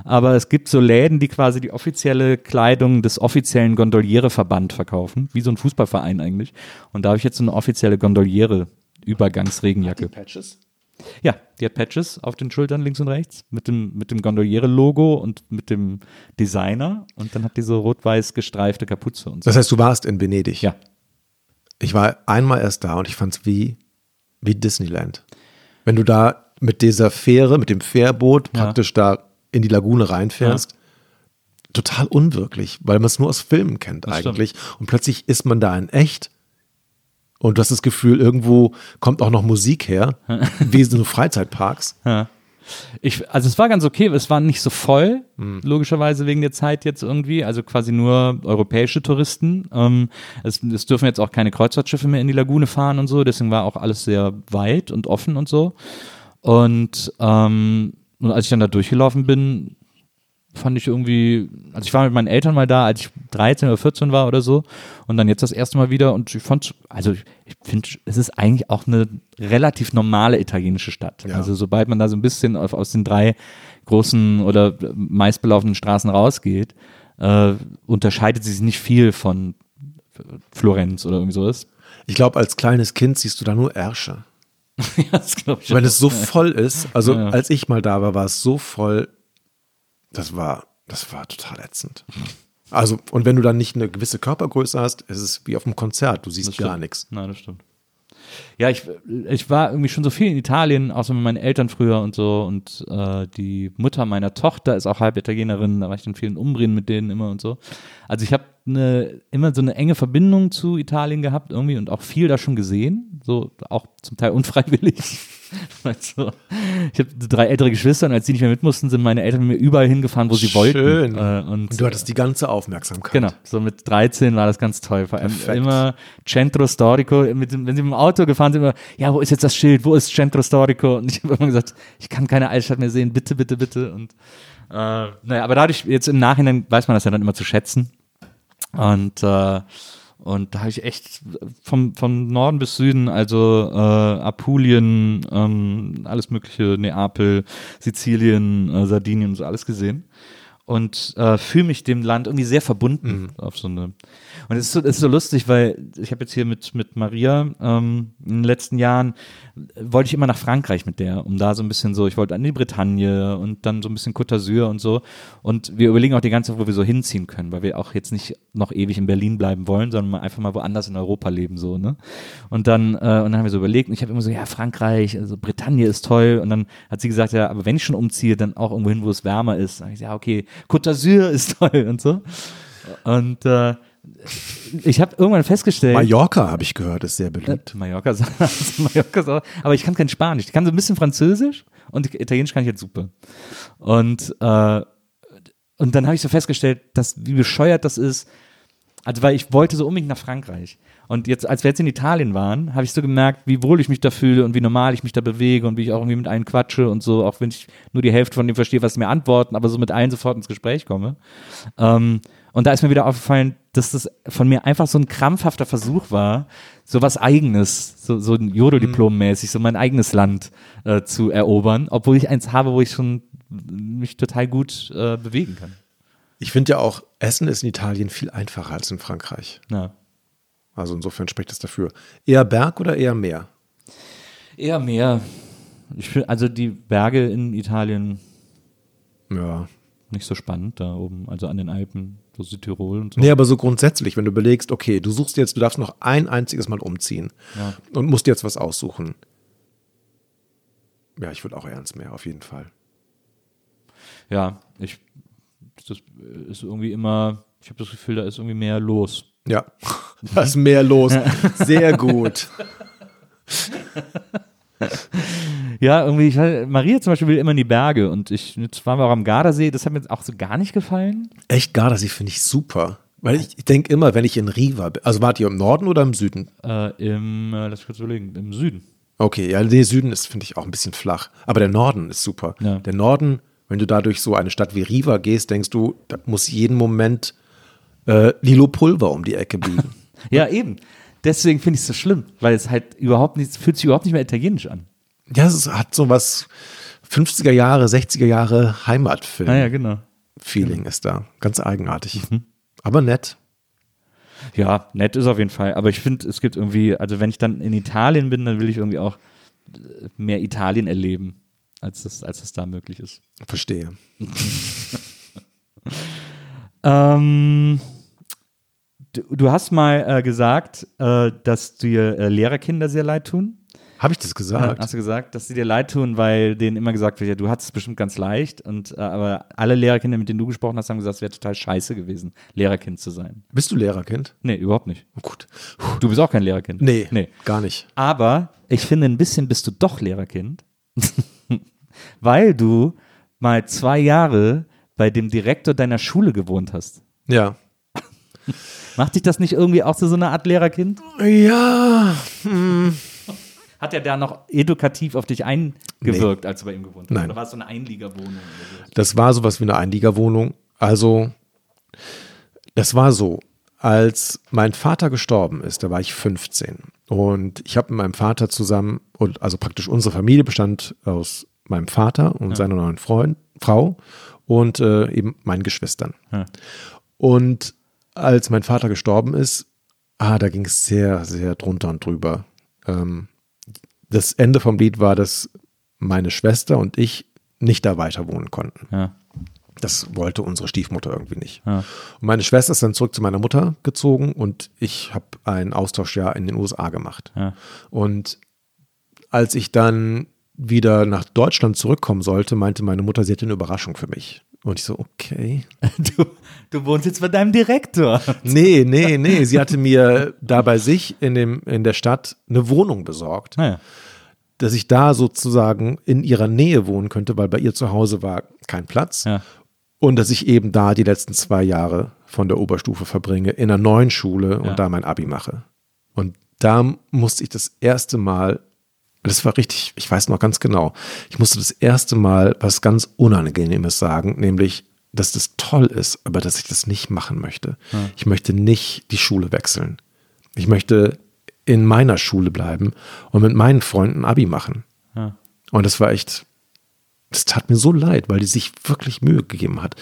Aber es gibt so Läden, die quasi die offizielle Kleidung des offiziellen Gondoliere-Verband verkaufen, wie so ein Fußballverein eigentlich. Und da habe ich jetzt so eine offizielle Gondoliere-Übergangsregenjacke. Patches? Ja, die hat Patches auf den Schultern links und rechts mit dem, mit dem Gondoliere-Logo und mit dem Designer und dann hat die so rot-weiß gestreifte Kapuze und so. Das heißt, du warst in Venedig. Ja. Ich war einmal erst da und ich fand es wie, wie Disneyland. Wenn du da mit dieser Fähre, mit dem Fährboot Ja. praktisch da in die Lagune reinfährst, total unwirklich, weil man es nur aus Filmen kennt Das eigentlich. Und plötzlich ist man da in echt. Und du hast das Gefühl, irgendwo kommt auch noch Musik her, [laughs] wie so Freizeitparks. Ja. Ich, also es war ganz okay, es war nicht so voll, logischerweise wegen der Zeit jetzt irgendwie, also quasi nur europäische Touristen. Ähm, es, es dürfen jetzt auch keine Kreuzfahrtschiffe mehr in die Lagune fahren und so, deswegen war auch alles sehr weit und offen und so. Und, ähm, und als ich dann da durchgelaufen bin, fand ich irgendwie, also ich war mit meinen Eltern mal da, als ich 13 oder 14 war oder so und dann jetzt das erste Mal wieder und ich fand, also ich, ich finde, es ist eigentlich auch eine relativ normale italienische Stadt. Ja. Also sobald man da so ein bisschen auf, aus den drei großen oder meistbelaufenen Straßen rausgeht, äh, unterscheidet sie sich nicht viel von Florenz oder irgendwie sowas. Ich glaube, als kleines Kind siehst du da nur Ärsche. [laughs] ja, das glaube ich. Wenn es so voll ist, also Ja. als ich mal da war, war es so voll, das war, das war total ätzend. Also, und wenn du dann nicht eine gewisse Körpergröße hast, ist es wie auf einem Konzert, du siehst gar nichts. Nein, das stimmt. Ja, ich, ich war irgendwie schon so viel in Italien, außer mit meinen Eltern früher und so. Und äh, die Mutter meiner Tochter ist auch halb Italienerin, da war ich dann viel in Umbrien mit denen immer und so. Also ich habe eine, immer so eine enge Verbindung zu Italien gehabt irgendwie und auch viel da schon gesehen, so auch zum Teil unfreiwillig. [laughs] also, ich habe drei ältere Geschwister und als die nicht mehr mit mussten, sind meine Eltern mit mir überall hingefahren, wo sie Schön. wollten. Äh, und, Und du hattest die ganze Aufmerksamkeit. Genau, so mit 13 war das ganz toll. Vor allem Perfekt. immer Centro Storico, mit, wenn sie mit dem Auto gefahren sind, immer, ja, wo ist jetzt das Schild, wo ist Centro Storico? Und ich habe immer gesagt, ich kann keine Altstadt mehr sehen, bitte, bitte, bitte. Und äh, naja, aber dadurch, jetzt im Nachhinein weiß man das ja dann immer zu schätzen. Und äh, und da habe ich echt vom, vom Norden bis Süden, also äh, Apulien, ähm, alles mögliche, Neapel, Sizilien, äh, Sardinien, so alles gesehen. Und äh, fühle mich dem Land irgendwie sehr verbunden auf so eine. Und es ist so, ist so lustig, weil ich habe jetzt hier mit, mit Maria ähm, in den letzten Jahren, wollte ich immer nach Frankreich mit der, um da so ein bisschen so, ich wollte an die Bretagne und dann so ein bisschen Côte d'Azur und so. Und wir überlegen auch die ganze Zeit, wo wir so hinziehen können, weil wir auch jetzt nicht noch ewig in Berlin bleiben wollen, sondern einfach mal woanders in Europa leben, so, ne? Und dann, äh, und dann haben wir so überlegt und ich habe immer so, ja, Frankreich, also Bretagne ist toll. Und dann hat sie gesagt, ja, aber wenn ich schon umziehe, dann auch irgendwo hin, wo es wärmer ist. Dann hab ich gesagt, ja, okay, Côte d'Azur ist [laughs] toll und so. Und äh, ich habe irgendwann festgestellt, Mallorca, habe ich gehört, ist sehr beliebt. Mallorca, ist- [laughs] Mallorca ist auch, aber ich kann kein Spanisch. Ich kann so ein bisschen Französisch und Italienisch kann ich jetzt super. Und, äh, und dann habe ich so festgestellt, dass, wie bescheuert das ist. Also, weil ich wollte so unbedingt nach Frankreich. Und jetzt, als wir jetzt in Italien waren, habe ich so gemerkt, wie wohl ich mich da fühle und wie normal ich mich da bewege und wie ich auch irgendwie mit allen quatsche und so, auch wenn ich nur die Hälfte von dem verstehe, was sie mir antworten, aber so mit allen sofort ins Gespräch komme. Ähm, und da ist mir wieder aufgefallen, dass das von mir einfach so ein krampfhafter Versuch war, so was Eigenes, so, so ein Jodel-Diplom-mäßig, so mein eigenes Land äh, zu erobern, obwohl ich eins habe, wo ich schon mich total gut äh, bewegen kann. Ich finde ja auch, Essen ist in Italien viel einfacher als in Frankreich. Ja. Also insofern spricht es dafür. Eher Berg oder eher Meer? Eher. Ich find, also die Berge in Italien Ja. nicht so spannend da oben, also an den Alpen, so Südtirol und so. Nee, aber so grundsätzlich, wenn du überlegst, okay, du suchst jetzt, du darfst noch ein einziges Mal umziehen Ja. und musst jetzt was aussuchen. Ja, ich würde auch eher ins Meer, auf jeden Fall. Ja, ich, das ist irgendwie immer, ich habe das Gefühl, da ist irgendwie mehr los. Ja, [laughs] da ist mehr los. [laughs] Sehr gut. [laughs] Ja, irgendwie, ich, weiß- Maria zum Beispiel will immer in die Berge und ich, jetzt waren wir auch am Gardasee, das hat mir jetzt auch so gar nicht gefallen. Echt Gardasee finde ich super. Weil ich, ich denke immer, wenn ich in Riva bin, also wart ihr im Norden oder im Süden? Äh, Im, äh, lass mich kurz überlegen, im Süden. Okay, ja, der Süden ist, finde ich, auch ein bisschen flach. Aber der Norden ist super. Ja. Der Norden, wenn du da durch so eine Stadt wie Riva gehst, denkst du, da muss jeden Moment äh, Lilo Pulver um die Ecke biegen. [laughs] Ja, eben. Deswegen finde ich es so schlimm, weil es halt überhaupt nicht, fühlt sich überhaupt nicht mehr italienisch an. ja, es hat so was 50er Jahre, 60er Jahre Heimatfilm. Ah ja, genau. Feeling ist da. Ganz eigenartig. Aber nett. Ja, nett ist auf jeden Fall. Aber ich finde, es gibt irgendwie, also wenn ich dann in Italien bin, dann will ich irgendwie auch mehr Italien erleben, als das, als das da möglich ist. Verstehe. [laughs] Ähm, du, du hast mal äh, gesagt, äh, dass dir äh, Lehrerkinder sehr leid tun. Habe ich das gesagt? hast du gesagt, dass sie dir leid tun, weil denen immer gesagt wird, ja, du hattest es bestimmt ganz leicht. Und äh, aber alle Lehrerkinder, mit denen du gesprochen hast, haben gesagt, es wäre total scheiße gewesen, Lehrerkind zu sein. Bist du Lehrerkind? Nee, überhaupt nicht. Oh, gut. Du bist auch kein Lehrerkind. Nee, Nee. gar nicht. Aber ich finde, ein bisschen bist du doch Lehrerkind, [laughs] weil du mal zwei Jahre bei dem Direktor deiner Schule gewohnt hast. Ja. Macht dich das nicht irgendwie auch zu so einer Art Lehrerkind? Ja. Hat er da noch edukativ auf dich eingewirkt, als du bei ihm gewohnt hast? Nein. Oder war es so eine Einliegerwohnung? Das war sowas wie eine Einliegerwohnung. Also, das war so, als mein Vater gestorben ist, da war ich 15. Und ich habe mit meinem Vater zusammen, und also praktisch unsere Familie bestand aus meinem Vater und seiner neuen Freund, Frau und äh, eben meinen Geschwistern. Ja. Und als mein Vater gestorben ist, ah, da ging es sehr, sehr drunter und drüber. Ähm, das Ende vom Lied war, dass meine Schwester und ich nicht da weiter wohnen konnten. Ja. Das wollte unsere Stiefmutter irgendwie nicht. Ja. Und meine Schwester ist dann zurück zu meiner Mutter gezogen und ich habe ein Austauschjahr in den USA gemacht. Ja. Und als ich dann wieder nach Deutschland zurückkommen sollte, meinte meine Mutter, sie hätte eine Überraschung für mich. Und ich so, okay. [laughs] Du, du wohnst jetzt bei deinem Direktor. Nee, nee, nee. Sie hatte mir da bei sich in, dem, in der Stadt eine Wohnung besorgt, Naja. dass ich da sozusagen in ihrer Nähe wohnen könnte, weil bei ihr zu Hause war kein Platz. Ja. Und dass ich eben da die letzten zwei Jahre von der Oberstufe verbringe, in einer neuen Schule und Ja. da mein Abi mache. Und da musste ich das erste Mal, das war richtig, ich weiß noch ganz genau, ich musste das erste Mal was ganz Unangenehmes sagen, nämlich, dass das toll ist, aber dass ich das nicht machen möchte. Ich möchte nicht die Schule wechseln. Ich möchte in meiner Schule bleiben und mit meinen Freunden Abi machen. Ja. Und das war echt, das tat mir so leid, weil die sich wirklich Mühe gegeben hat.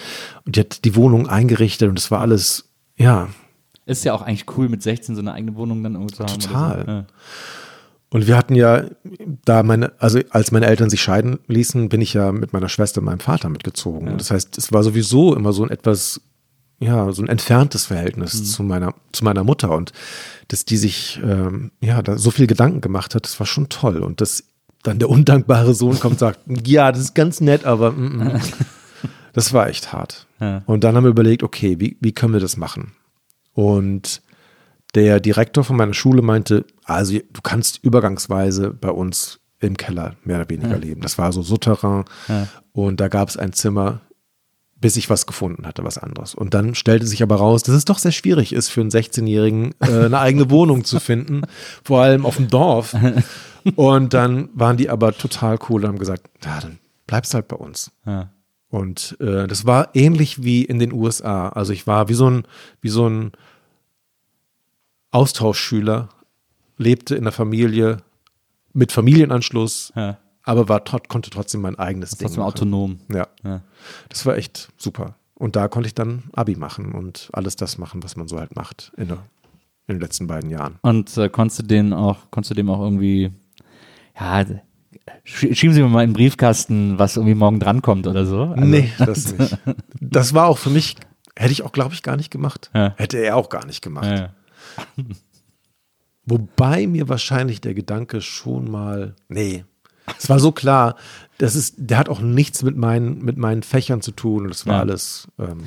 Und die hat die Wohnung eingerichtet und es war alles, ja. Ist ja auch eigentlich cool, mit 16 so eine eigene Wohnung dann irgendwo zu haben. Total. Ja. Und wir hatten ja da meine, also als meine Eltern sich scheiden ließen, bin ich ja mit meiner Schwester und meinem Vater mitgezogen. Und das heißt, es war sowieso immer so ein etwas, ja, so ein entferntes Verhältnis zu meiner, zu meiner Mutter. Und dass die sich, ähm, ja, da so viel Gedanken gemacht hat, das war schon toll. Und dass dann der undankbare Sohn kommt und sagt, [laughs] ja, das ist ganz nett, aber mm, mm. [laughs] das war echt hart. Ja. Und dann haben wir überlegt, okay, wie, wie können wir das machen? Und der Direktor von meiner Schule meinte, also du kannst übergangsweise bei uns im Keller mehr oder weniger leben. Das war so Souterrain und da gab es ein Zimmer, bis ich was gefunden hatte, was anderes. Und dann stellte sich aber raus, dass es doch sehr schwierig ist für einen 16-Jährigen, äh, [laughs] eine eigene Wohnung zu finden, vor allem auf dem Dorf. [laughs] Und dann waren die aber total cool und haben gesagt, ja, dann bleibst halt bei uns. Ja. Und äh, das war ähnlich wie in den USA. Also ich war wie so ein, wie so ein Austauschschüler, lebte in der Familie mit Familienanschluss, Ja. aber war konnte trotzdem mein eigenes Ding Trotzdem machen. autonom. Ja, Ja. das war echt super. Und da konnte ich dann Abi machen und alles das machen, was man so halt macht in, der, in den letzten beiden Jahren. Und äh, konntest du den auch, konntest du dem auch irgendwie, ja, sch- schieben Sie mir mal in den Briefkasten, was irgendwie morgen drankommt oder so. Also, nee, [laughs] das nicht. Das war auch für mich, hätte ich auch, glaube ich, gar nicht gemacht. Ja. Hätte er auch gar nicht gemacht. Ja, ja. [laughs] Wobei mir wahrscheinlich der Gedanke schon mal, nee, es war so klar, das ist, der hat auch nichts mit meinen, mit meinen Fächern zu tun und es war Ja. alles, ähm,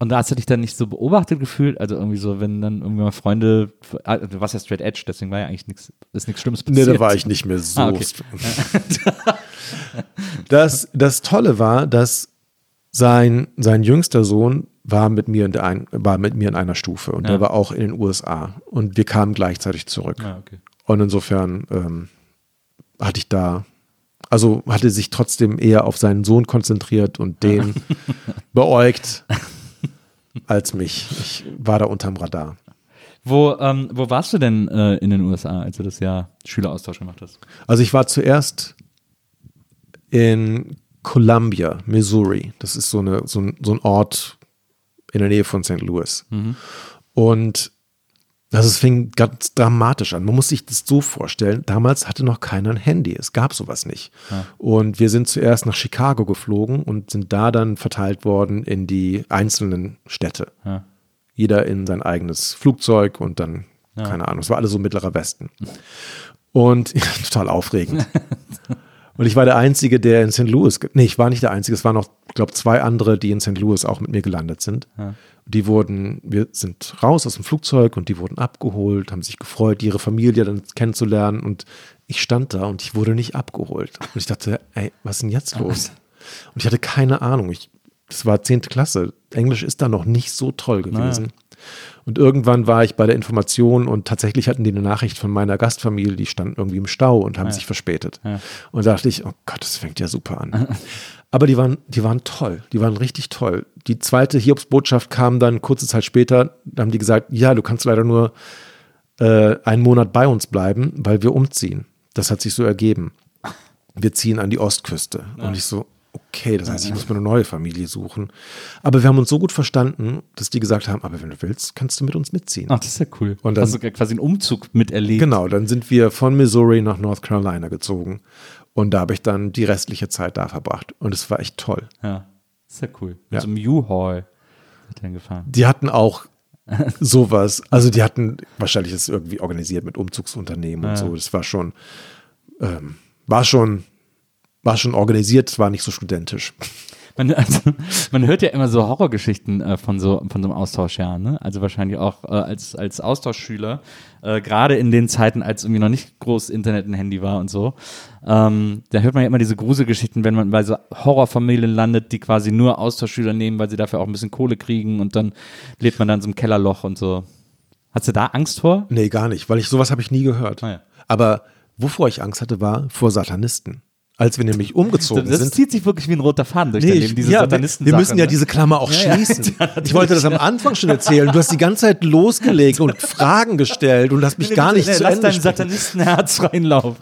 Und da hast du dich dann nicht so beobachtet gefühlt, also irgendwie so, wenn dann irgendwie mal Freunde, ah, du warst ja straight edge, deswegen war ja eigentlich nichts, ist nichts Schlimmes nee, passiert. da war ich nicht mehr so. Ah, okay. das, das Tolle war, dass sein, sein jüngster Sohn war mit mir in ein, war mit mir in einer Stufe und Ja. der war auch in den USA und wir kamen gleichzeitig zurück. Ah, okay. Und insofern ähm, hatte ich da, also hatte sich trotzdem eher auf seinen Sohn konzentriert und den [laughs] beäugt als mich. Ich war da unterm Radar. Wo, ähm, wo warst du denn äh, in den USA, als du das Jahr Schüleraustausch gemacht hast? Also ich war zuerst in Columbia, Missouri. Das ist so, eine, so, ein, so ein Ort in der Nähe von St. Louis. Und Also es fing ganz dramatisch an. Man muss sich das so vorstellen, damals hatte noch keiner ein Handy. Es gab sowas nicht. Ja. Und wir sind zuerst nach Chicago geflogen und sind da dann verteilt worden in die einzelnen Städte. Ja. Jeder in sein eigenes Flugzeug und dann, ja. keine Ahnung, es war alles so mittlerer Westen. Und [laughs] total aufregend. [laughs] Und ich war der Einzige, der in St. Louis, nee, ich war nicht der Einzige, es waren noch, ich glaube, zwei andere, die in St. Louis auch mit mir gelandet sind. Ja. Die wurden, wir sind raus aus dem Flugzeug und die wurden abgeholt, haben sich gefreut, ihre Familie dann kennenzulernen. Und ich stand da und ich wurde nicht abgeholt. Und ich dachte, ey, was ist denn jetzt los? Und ich hatte keine Ahnung. Ich, das war zehnte Klasse. Englisch ist da noch nicht so toll gewesen. Naja. Und irgendwann war ich bei der Information und tatsächlich hatten die eine Nachricht von meiner Gastfamilie, die standen irgendwie im Stau und haben ja. sich verspätet. Ja. Und da dachte ich, oh Gott, das fängt ja super an. [laughs] Aber die waren, die waren toll, die waren richtig toll. Die zweite Hiobsbotschaft kam dann kurze Zeit später, da haben die gesagt, ja, du kannst leider nur äh, einen Monat bei uns bleiben, weil wir umziehen. Das hat sich so ergeben. Wir ziehen an die Ostküste. Ja. Und ich so, okay, das heißt, ich muss mir eine neue Familie suchen. Aber wir haben uns so gut verstanden, dass die gesagt haben, aber wenn du willst, kannst du mit uns mitziehen. Ach, das ist ja cool. Und dann, Hast du quasi einen Umzug miterlebt. Genau, dann sind wir von Missouri nach North Carolina gezogen. Und da habe ich dann die restliche Zeit da verbracht. Und es war echt toll. Ja, ist ja cool. Mit ja. so einem U-Haul. Die hatten auch [laughs] sowas. Also die hatten wahrscheinlich das irgendwie organisiert mit Umzugsunternehmen ja. und so. Das war schon, ähm, war schon war schon organisiert, es war nicht so studentisch. Man, also, man hört ja immer so Horrorgeschichten äh, von so von so einem Austauschjahr, ne? Also wahrscheinlich auch äh, als als Austauschschüler, äh, gerade in den Zeiten, als irgendwie noch nicht groß Internet und Handy war und so. Ähm, da hört man ja immer diese Gruselgeschichten, wenn man bei so Horrorfamilien landet, die quasi nur Austauschschüler nehmen, weil sie dafür auch ein bisschen Kohle kriegen und dann lebt man dann in so einem Kellerloch und so. Hast du da Angst vor? Nee, gar nicht, weil ich sowas habe ich nie gehört. Ah, ja. Aber wovor ich Angst hatte, war vor Satanisten als wir nämlich umgezogen das, sind. Das zieht sich wirklich wie ein roter Faden durch nee, dein Leben, diese ja, Satanisten Wir müssen ja ne? diese Klammer auch ja, schließen. [laughs] Ja, ich wollte das am Anfang schon erzählen. Du hast die ganze Zeit losgelegt und Fragen gestellt und hast mich gar nicht nee, zu lass Ende dein Satanistenherz [laughs] reinlaufen.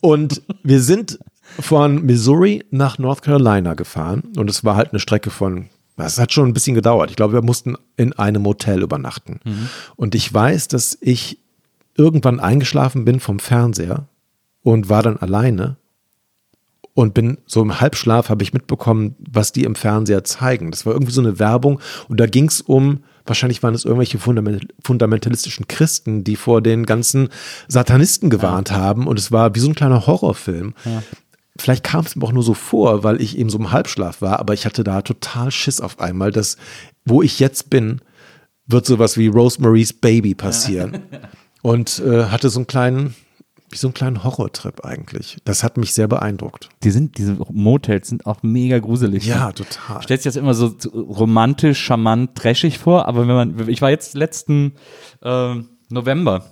Und wir sind von Missouri nach North Carolina gefahren und es war halt eine Strecke von das hat schon ein bisschen gedauert. Ich glaube, wir mussten in einem Hotel übernachten. Mhm. Und ich weiß, dass ich irgendwann eingeschlafen bin vom Fernseher und war dann alleine und bin so im Halbschlaf habe ich mitbekommen, was die im Fernseher zeigen. Das war irgendwie so eine Werbung und da ging es um, wahrscheinlich waren es irgendwelche fundamentalistischen Christen, die vor den ganzen Satanisten gewarnt ja. haben und es war wie so ein kleiner Horrorfilm. Ja. Vielleicht kam es mir auch nur so vor, weil ich eben so im Halbschlaf war, aber ich hatte da total Schiss auf einmal, dass wo ich jetzt bin, wird sowas wie Rosemary's Baby passieren. Ja. [laughs] Und äh, hatte so einen kleinen wie so einen kleinen Horrortrip eigentlich. Das hat mich sehr beeindruckt. Die sind, diese Motels sind auch mega gruselig. Ja, ne? total. Stellt sich das immer so romantisch, charmant, trashig vor, aber wenn man, ich war jetzt letzten äh, November,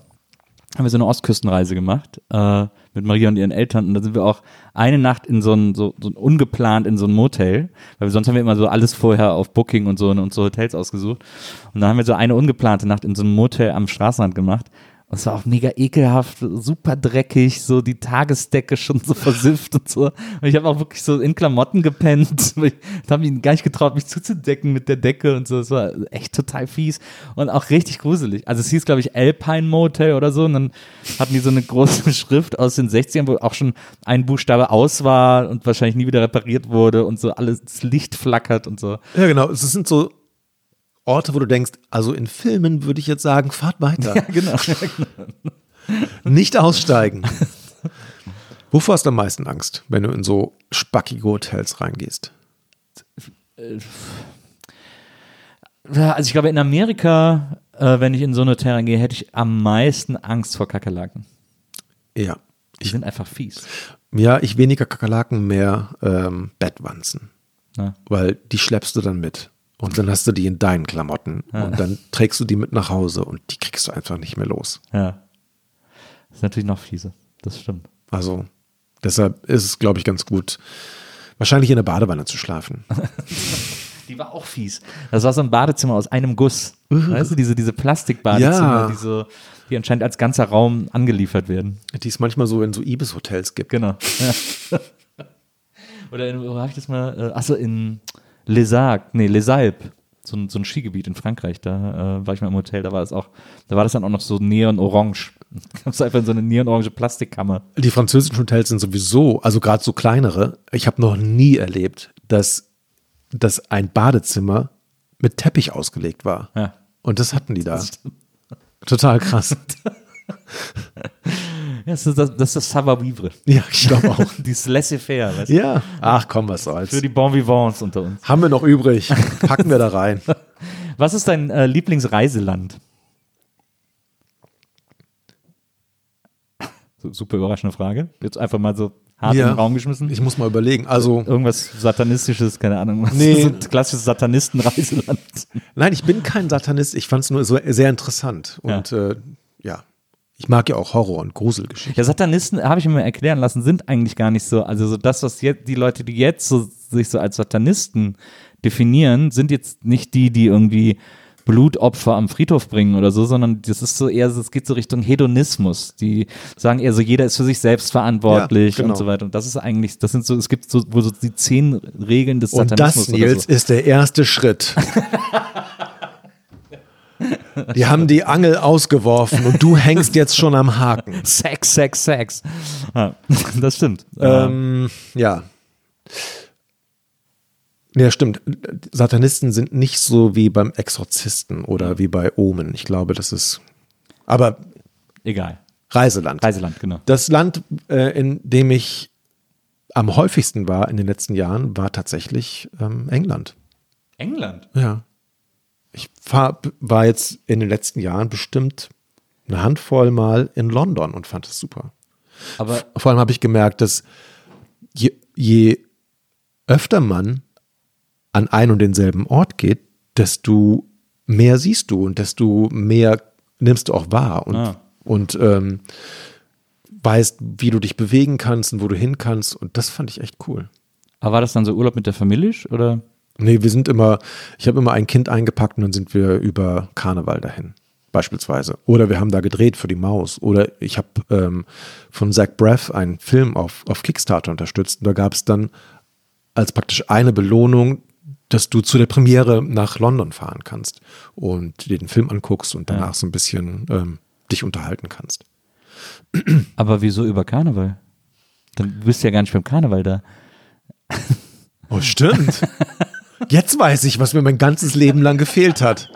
haben wir so eine Ostküstenreise gemacht äh, mit Maria und ihren Eltern und da sind wir auch eine Nacht in so ein, so, so ungeplant in so ein Motel, weil sonst haben wir immer so alles vorher auf Booking und so und so Hotels ausgesucht und dann haben wir so eine ungeplante Nacht in so einem Motel am Straßenrand gemacht und es war auch mega ekelhaft, super dreckig, so die Tagesdecke schon so versifft und so. Und ich habe auch wirklich so in Klamotten gepennt. [laughs] Ich habe mich gar nicht getraut, mich zuzudecken mit der Decke und so. Es war echt total fies und auch richtig gruselig. Also es hieß, glaube ich, Alpine Motel oder so. Und dann hatten die so eine große [laughs] Schrift aus den 60ern, wo auch schon ein Buchstabe aus war und wahrscheinlich nie wieder repariert wurde und so alles Licht flackert und so. Ja, genau. Es sind so Orte, wo du denkst, also in Filmen würde ich jetzt sagen, fahrt weiter. [laughs] Ja, genau. Ja, genau. Nicht aussteigen. [laughs] Wovor hast du am meisten Angst, wenn du in so spackige Hotels reingehst? Also ich glaube, in Amerika, äh, wenn ich in so ein Hotel reingehe, hätte ich am meisten Angst vor Kakerlaken. Ja. Die sind einfach fies. Ja, ich weniger Kakerlaken, mehr ähm, Bettwanzen. Na? Weil die schleppst du dann mit. Und dann hast du die in deinen Klamotten ja. und dann trägst du die mit nach Hause und die kriegst du einfach nicht mehr los. Ja. Das ist natürlich noch fiese. Das stimmt. Also, deshalb ist es, glaube ich, ganz gut, wahrscheinlich in der Badewanne zu schlafen. [laughs] die war auch fies. Das war so ein Badezimmer aus einem Guss. Uh. Weißt du, diese, diese Plastikbadezimmer, ja. die, so, die anscheinend als ganzer Raum angeliefert werden. Die es manchmal so in so Ibis-Hotels gibt. Genau. Ja. [laughs] Oder in, wo habe ich das mal? Äh, achso, in Les Arcs, nee, Les Alpes. so ein, so ein Skigebiet in Frankreich. Da äh, war ich mal im Hotel, da war das auch, da war das dann auch noch so neon-orange. Da [laughs] gab es einfach so eine neon-orange Plastikkammer. Die französischen Hotels sind sowieso, also gerade so kleinere, ich habe noch nie erlebt, dass, dass ein Badezimmer mit Teppich ausgelegt war. Ja. Und das hatten die [laughs] da. Total krass. [laughs] Das ist das, das, ist das Savoir-vivre. [laughs] ja, ich glaube auch. [laughs] Dieses Laissez-faire, weißt du? Ja. Ach komm, was soll's. Für die Bon Vivants unter uns. Haben wir noch übrig. Packen wir da rein. [laughs] Was ist dein äh, Lieblingsreiseland? So, super überraschende Frage. Jetzt einfach mal so hart Ja. in den Raum geschmissen. Ich muss mal überlegen. Also, Irgendwas Satanistisches, keine Ahnung. Was Nee. so ein klassisches Satanistenreiseland. nein, ich bin kein Satanist. Ich fand es nur so sehr interessant. Und ja. Äh, ja, ich mag ja auch Horror- und Gruselgeschichten. Ja, Satanisten, habe ich mir erklären lassen, sind eigentlich gar nicht so. Also so das, was jetzt die Leute, die jetzt so, sich so als Satanisten definieren, sind jetzt nicht die, die irgendwie Blutopfer am Friedhof bringen oder so, sondern das ist so eher, es geht so Richtung Hedonismus. Die sagen eher so, jeder ist für sich selbst verantwortlich Ja, genau. und so weiter. Und das ist eigentlich, das sind so, es gibt so, wo so die zehn Regeln des Und Satanismus das, Nils, so. ist der erste Schritt. [laughs] Die haben die Angel ausgeworfen und du hängst jetzt schon am Haken. [laughs] Sex, Sex, Sex. Ja, [laughs] das stimmt. Ähm, ja. Ja, stimmt. Satanisten sind nicht so wie beim Exorzisten oder wie bei Omen. Ich glaube, das ist. Aber Egal. Reiseland. Reiseland, genau. Das Land, äh, in dem ich am häufigsten war in den letzten Jahren, war tatsächlich ähm, England. England. Ja. Ich fahr, war jetzt in den letzten Jahren bestimmt eine Handvoll Mal in London und fand es super. Aber Vor allem habe ich gemerkt, dass je, je öfter man an einen und denselben Ort geht, desto mehr siehst du und desto mehr nimmst du auch wahr und, Ah. und ähm, weißt, wie du dich bewegen kannst und wo du hin kannst. Und das fand ich echt cool. Aber war das dann so Urlaub mit der Familie oder? Nee, wir sind immer, ich habe immer ein Kind eingepackt und dann sind wir über Karneval dahin. Beispielsweise. Oder wir haben da gedreht für die Maus. Oder ich habe ähm, von Zach Braff einen Film auf, auf Kickstarter unterstützt. Und da gab es dann als praktisch eine Belohnung, dass du zu der Premiere nach London fahren kannst und dir den Film anguckst und danach so ein bisschen ähm, dich unterhalten kannst. Aber wieso über Karneval? Dann bist du ja gar nicht beim Karneval da. Oh, stimmt. [laughs] Jetzt weiß ich, was mir mein ganzes Leben lang gefehlt hat.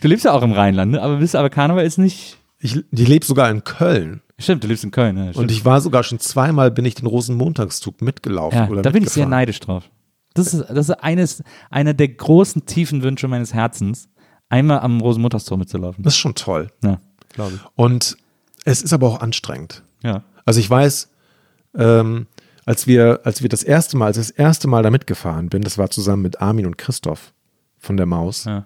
Du lebst ja auch im Rheinland, ne? aber bist aber Karneval ist nicht. Ich, ich lebe sogar in Köln. Stimmt, du lebst in Köln. Ja, Und ich war sogar schon zweimal, bin ich den Rosenmontagszug mitgelaufen. ja, oder da bin ich sehr neidisch drauf. Das ist, das ist eines, einer der großen tiefen Wünsche meines Herzens, einmal am Rosenmontagstor mitzulaufen. Das ist schon toll. Ja, glaube ich. Und es ist aber auch anstrengend. Ja. Also ich weiß, ähm, als wir, als wir das erste Mal, als ich das erste Mal da mitgefahren bin, das war zusammen mit Armin und Christoph von der Maus. Ja.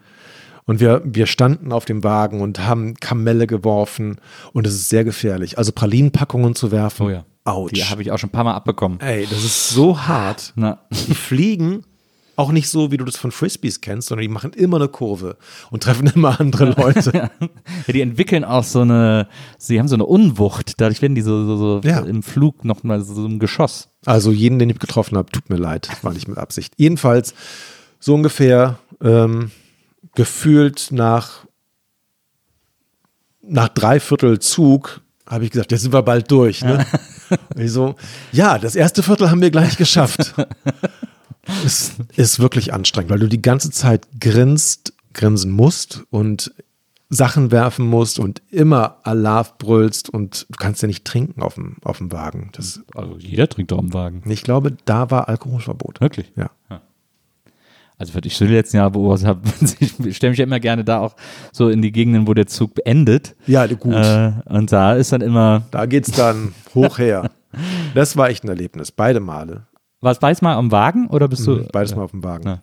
Und wir, wir standen auf dem Wagen und haben Kamelle geworfen und es ist sehr gefährlich. Also Pralinenpackungen zu werfen. Oh ja. Autsch. Die habe ich auch schon ein paar Mal abbekommen. Ey, das ist so hart. Na, Die fliegen auch nicht so, wie du das von Frisbees kennst, sondern die machen immer eine Kurve und treffen immer andere [laughs] Leute. ja, die entwickeln auch so eine, sie haben so eine Unwucht, dadurch werden die so, so, so Ja. im Flug nochmal so, ein Geschoss. Also jeden, den ich getroffen habe, tut mir leid, war nicht mit Absicht. Jedenfalls so ungefähr ähm, gefühlt nach nach dreiviertel Zug habe ich gesagt, jetzt sind wir bald durch. Ne? Ich so, ja, das erste Viertel haben wir gleich geschafft. [laughs] es ist wirklich anstrengend, weil du die ganze Zeit grinst, grinsen musst und Sachen werfen musst und immer Alarv brüllst und du kannst ja nicht trinken auf dem, auf dem Wagen. Das, Also jeder trinkt doch im Wagen. ich glaube, da war Alkoholverbot. Wirklich? Ja. Also was ich so die letzten Jahre beobachtet habe, [laughs] ich stelle mich ja immer gerne da auch so in die Gegenden, wo der Zug endet. Ja, gut. Äh, und da ist dann immer, Da geht's dann hoch her. [laughs] Das war echt ein Erlebnis, beide Male. War es beides mal am Wagen oder bist du? Beides mal auf dem Wagen. Ja.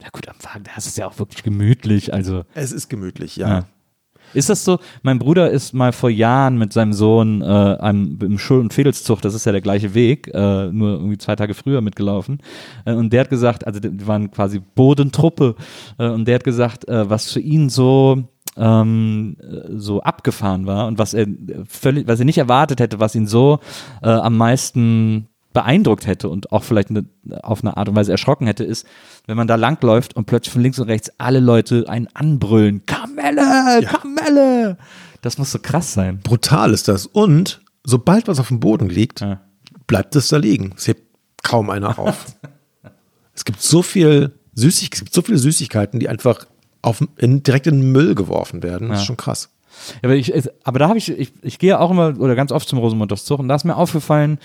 Ja gut, am Wagen, da ist es ja auch wirklich gemütlich. Also Es ist gemütlich, ja. Ja. Ist das so? Mein Bruder ist mal vor Jahren mit seinem Sohn äh, einem, im Schul- und Fädelszug, das ist ja der gleiche Weg, äh, nur irgendwie zwei Tage früher mitgelaufen. Äh, und der hat gesagt, also die waren quasi Bodentruppe, äh, und der hat gesagt, äh, was für ihn so ähm, äh, so abgefahren war und was er völlig, was er nicht erwartet hätte, was ihn so äh, am meisten beeindruckt hätte und auch vielleicht eine, auf eine Art und Weise erschrocken hätte, ist, wenn man da langläuft und plötzlich von links und rechts alle Leute einen anbrüllen. Kamelle, Kamelle. Das muss so krass sein. Brutal ist das. Und sobald was auf dem Boden liegt, Ja. bleibt es da liegen. Es hebt kaum einer auf. [laughs] es gibt so viel Süßig es gibt so viele Süßigkeiten, die einfach auf, in, direkt in den Müll geworfen werden. Das ist schon krass. Ja, aber, ich, aber da habe ich, ich, ich gehe auch immer oder ganz oft zum Rosenmontagszug und da ist mir aufgefallen,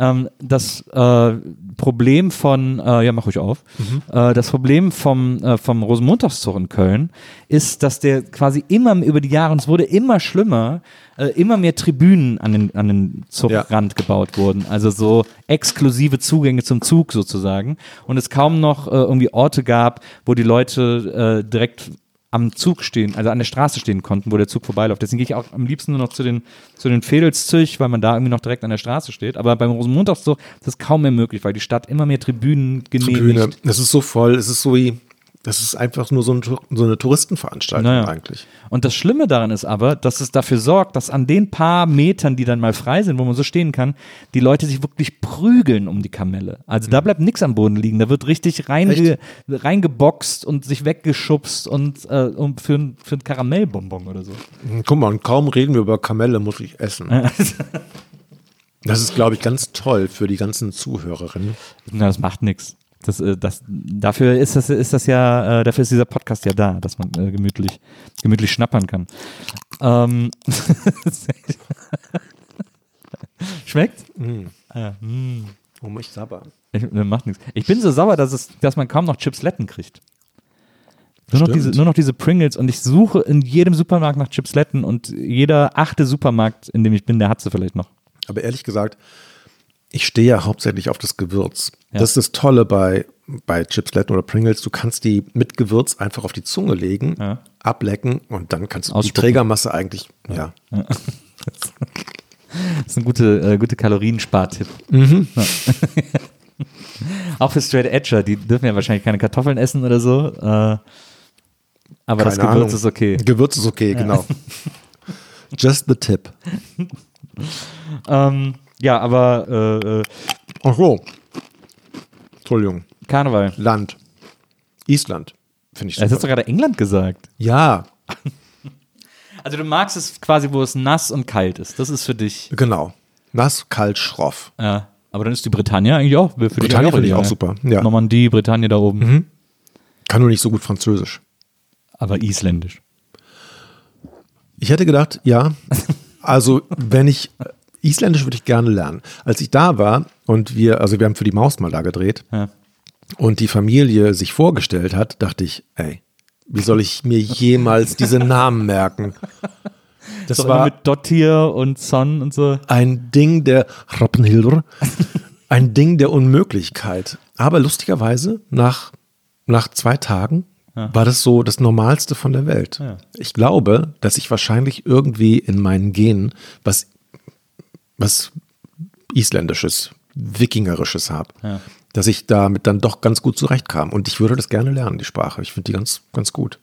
ähm, das äh, Problem von, äh, ja mach ruhig auf, äh, das Problem vom, äh, vom Rosenmontagszug in Köln ist, dass der quasi immer über die Jahre, und es wurde immer schlimmer, äh, immer mehr Tribünen an den, an den Zugrand gebaut wurden. Also so exklusive Zugänge zum Zug sozusagen. Und es kaum noch äh, irgendwie Orte gab, wo die Leute direkt am Zug stehen, also an der Straße stehen konnten, wo der Zug vorbeiläuft. Deswegen gehe ich auch am liebsten nur noch zu den, zu den Vedelszüch, weil man da irgendwie noch direkt an der Straße steht. Aber beim Rosenmontagszug ist das kaum mehr möglich, weil die Stadt immer mehr Tribünen genehmigt. Tribüne. Es ist so voll, es ist so wie, das ist einfach nur so, ein, so eine Touristenveranstaltung Naja. eigentlich. Und das Schlimme daran ist aber, dass es dafür sorgt, dass an den paar Metern, die dann mal frei sind, wo man so stehen kann, die Leute sich wirklich prügeln um die Kamelle. Also da bleibt nichts am Boden liegen. Da wird richtig reinge reingeboxt und sich weggeschubst und äh, um für, ein- für ein Karamellbonbon oder so. Guck mal, und kaum reden wir über Kamelle, muss ich essen. [laughs] Das ist, glaube ich, ganz toll für die ganzen Zuhörerinnen. Na, das macht nichts. Das, äh, das, dafür ist das, ist das ja, äh, dafür ist dieser Podcast ja da, dass man äh, gemütlich, gemütlich schnappern kann. Ähm, [laughs] Schmeckt? Ah, mm. Oh, mich sabber. Ich, äh, macht nichts. Ich bin so sauer, dass, es, dass man kaum noch Chipsletten kriegt. Nur noch, diese, nur noch diese Pringles und ich suche in jedem Supermarkt nach Chipsletten und jeder achte Supermarkt, in dem ich bin, der hat sie vielleicht noch. Aber ehrlich gesagt, ich stehe ja hauptsächlich auf das Gewürz. Ja. Das ist das Tolle bei, bei Chipsletten oder Pringles. Du kannst die mit Gewürz einfach auf die Zunge legen, Ja. ablecken und dann kannst du die Ausspucken. Trägermasse eigentlich, ja. [laughs] Das ist ein gute, äh, gute Kalorienspartipp. Mhm. Ja. [laughs] Auch für Straight Edger, die dürfen ja wahrscheinlich keine Kartoffeln essen oder so. Äh, aber das Keine Gewürz Ahnung. ist okay. Gewürz ist okay, genau. [laughs] Just the tip. Ähm, ja, aber äh, äh, Ach so. Entschuldigung. Karneval. Land. Island. Finde ich Das hast du super. gerade England gesagt. Ja, [laughs] Also du magst es quasi, wo es nass und kalt ist. Das ist für dich. genau. Nass, kalt, schroff. Ja. Aber dann ist die Bretagne eigentlich auch für Bretagne finde ich auch super, ja. Normandie, Bretagne da oben. Kann nur nicht so gut Französisch. Aber isländisch. Ich hätte gedacht, ja. [laughs] Also, wenn ich Isländisch würde ich gerne lernen. Als ich da war und wir, also wir haben für die Maus mal da gedreht Ja. und die Familie sich vorgestellt hat, dachte ich, ey, wie soll ich mir jemals diese [laughs] Namen merken? Das So war mit Dottir und Son und so. ein Ding der Rappenhilder, ein Ding der Unmöglichkeit. Aber lustigerweise, nach, nach zwei Tagen war das so das Normalste von der Welt. Ich glaube, dass ich wahrscheinlich irgendwie in meinen Genen was, was Isländisches, Wikingerisches habe. Ja. Dass ich damit dann doch ganz gut zurechtkam. Und ich würde das gerne lernen, die Sprache. Ich finde die ganz, ganz gut.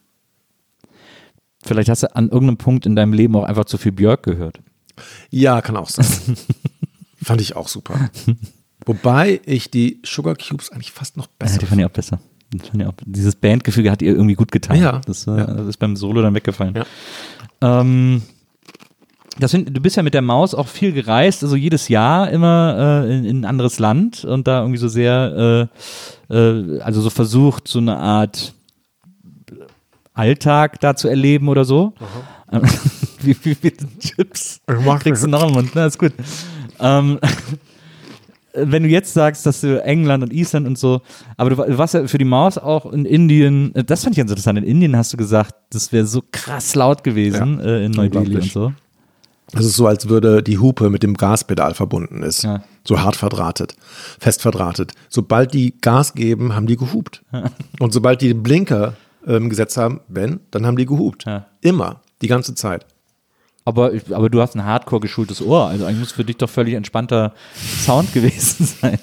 Vielleicht hast du an irgendeinem Punkt in deinem Leben auch einfach zu viel Björk gehört. Ja, kann auch sein. [laughs] Fand ich auch super. Wobei ich die Sugar Cubes eigentlich fast noch Ja, besser die fand ich auch besser. Dieses Bandgefühl hat ihr irgendwie gut getan. Ja. Das, äh, Ja. das ist beim Solo dann weggefallen. Ja. Ähm, das find, du bist ja mit der Maus auch viel gereist, also jedes Jahr immer äh, in, in ein anderes Land und da irgendwie so sehr, äh, äh, also so versucht, so eine Art Alltag da zu erleben oder so. [laughs] Wie viele Chips kriegst du noch im Mund? Na, ist gut. Ähm, [laughs] wenn du jetzt sagst, dass du England und Island und so, aber du, wa- du warst ja für die Maus auch in Indien, äh, das fand ich ganz interessant, in Indien hast du gesagt, das wäre so krass laut gewesen Ja, äh, in Neu-Delhi und so. Es ist so, als würde die Hupe mit dem Gaspedal verbunden ist. Ja. So hart verdrahtet, fest verdrahtet. Sobald die Gas geben, haben die gehupt. Und sobald die den Blinker ähm, gesetzt haben, wenn, dann haben die gehupt. Ja. Immer, die ganze Zeit. Aber, aber du hast ein hardcore geschultes Ohr, also eigentlich muss für dich doch völlig entspannter Sound gewesen [laughs] sein.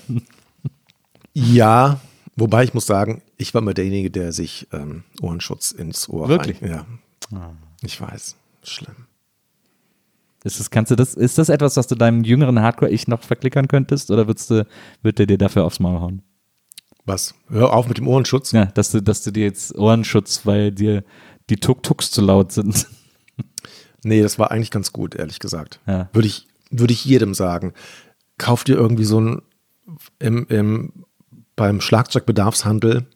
Ja, wobei ich muss sagen, ich war mal derjenige, der sich ähm, Ohrenschutz ins Ohr Wirklich? rein- Ja. Ich weiß. Schlimm. Ist das, kannst du das, ist das etwas, was du deinem jüngeren Hardcore-Ich noch verklickern könntest oder würdest du, wird der dir dafür aufs Maul hauen? Was? Hör auf mit dem Ohrenschutz. Ja, dass du, dass du dir jetzt Ohrenschutz, weil dir die Tuk-Tuks zu laut sind. Nee, das war eigentlich ganz gut, ehrlich gesagt. Ja. Würde ich, würde ich jedem sagen. Kauf dir irgendwie so ein im, im, beim Schlagzeugbedarfshandel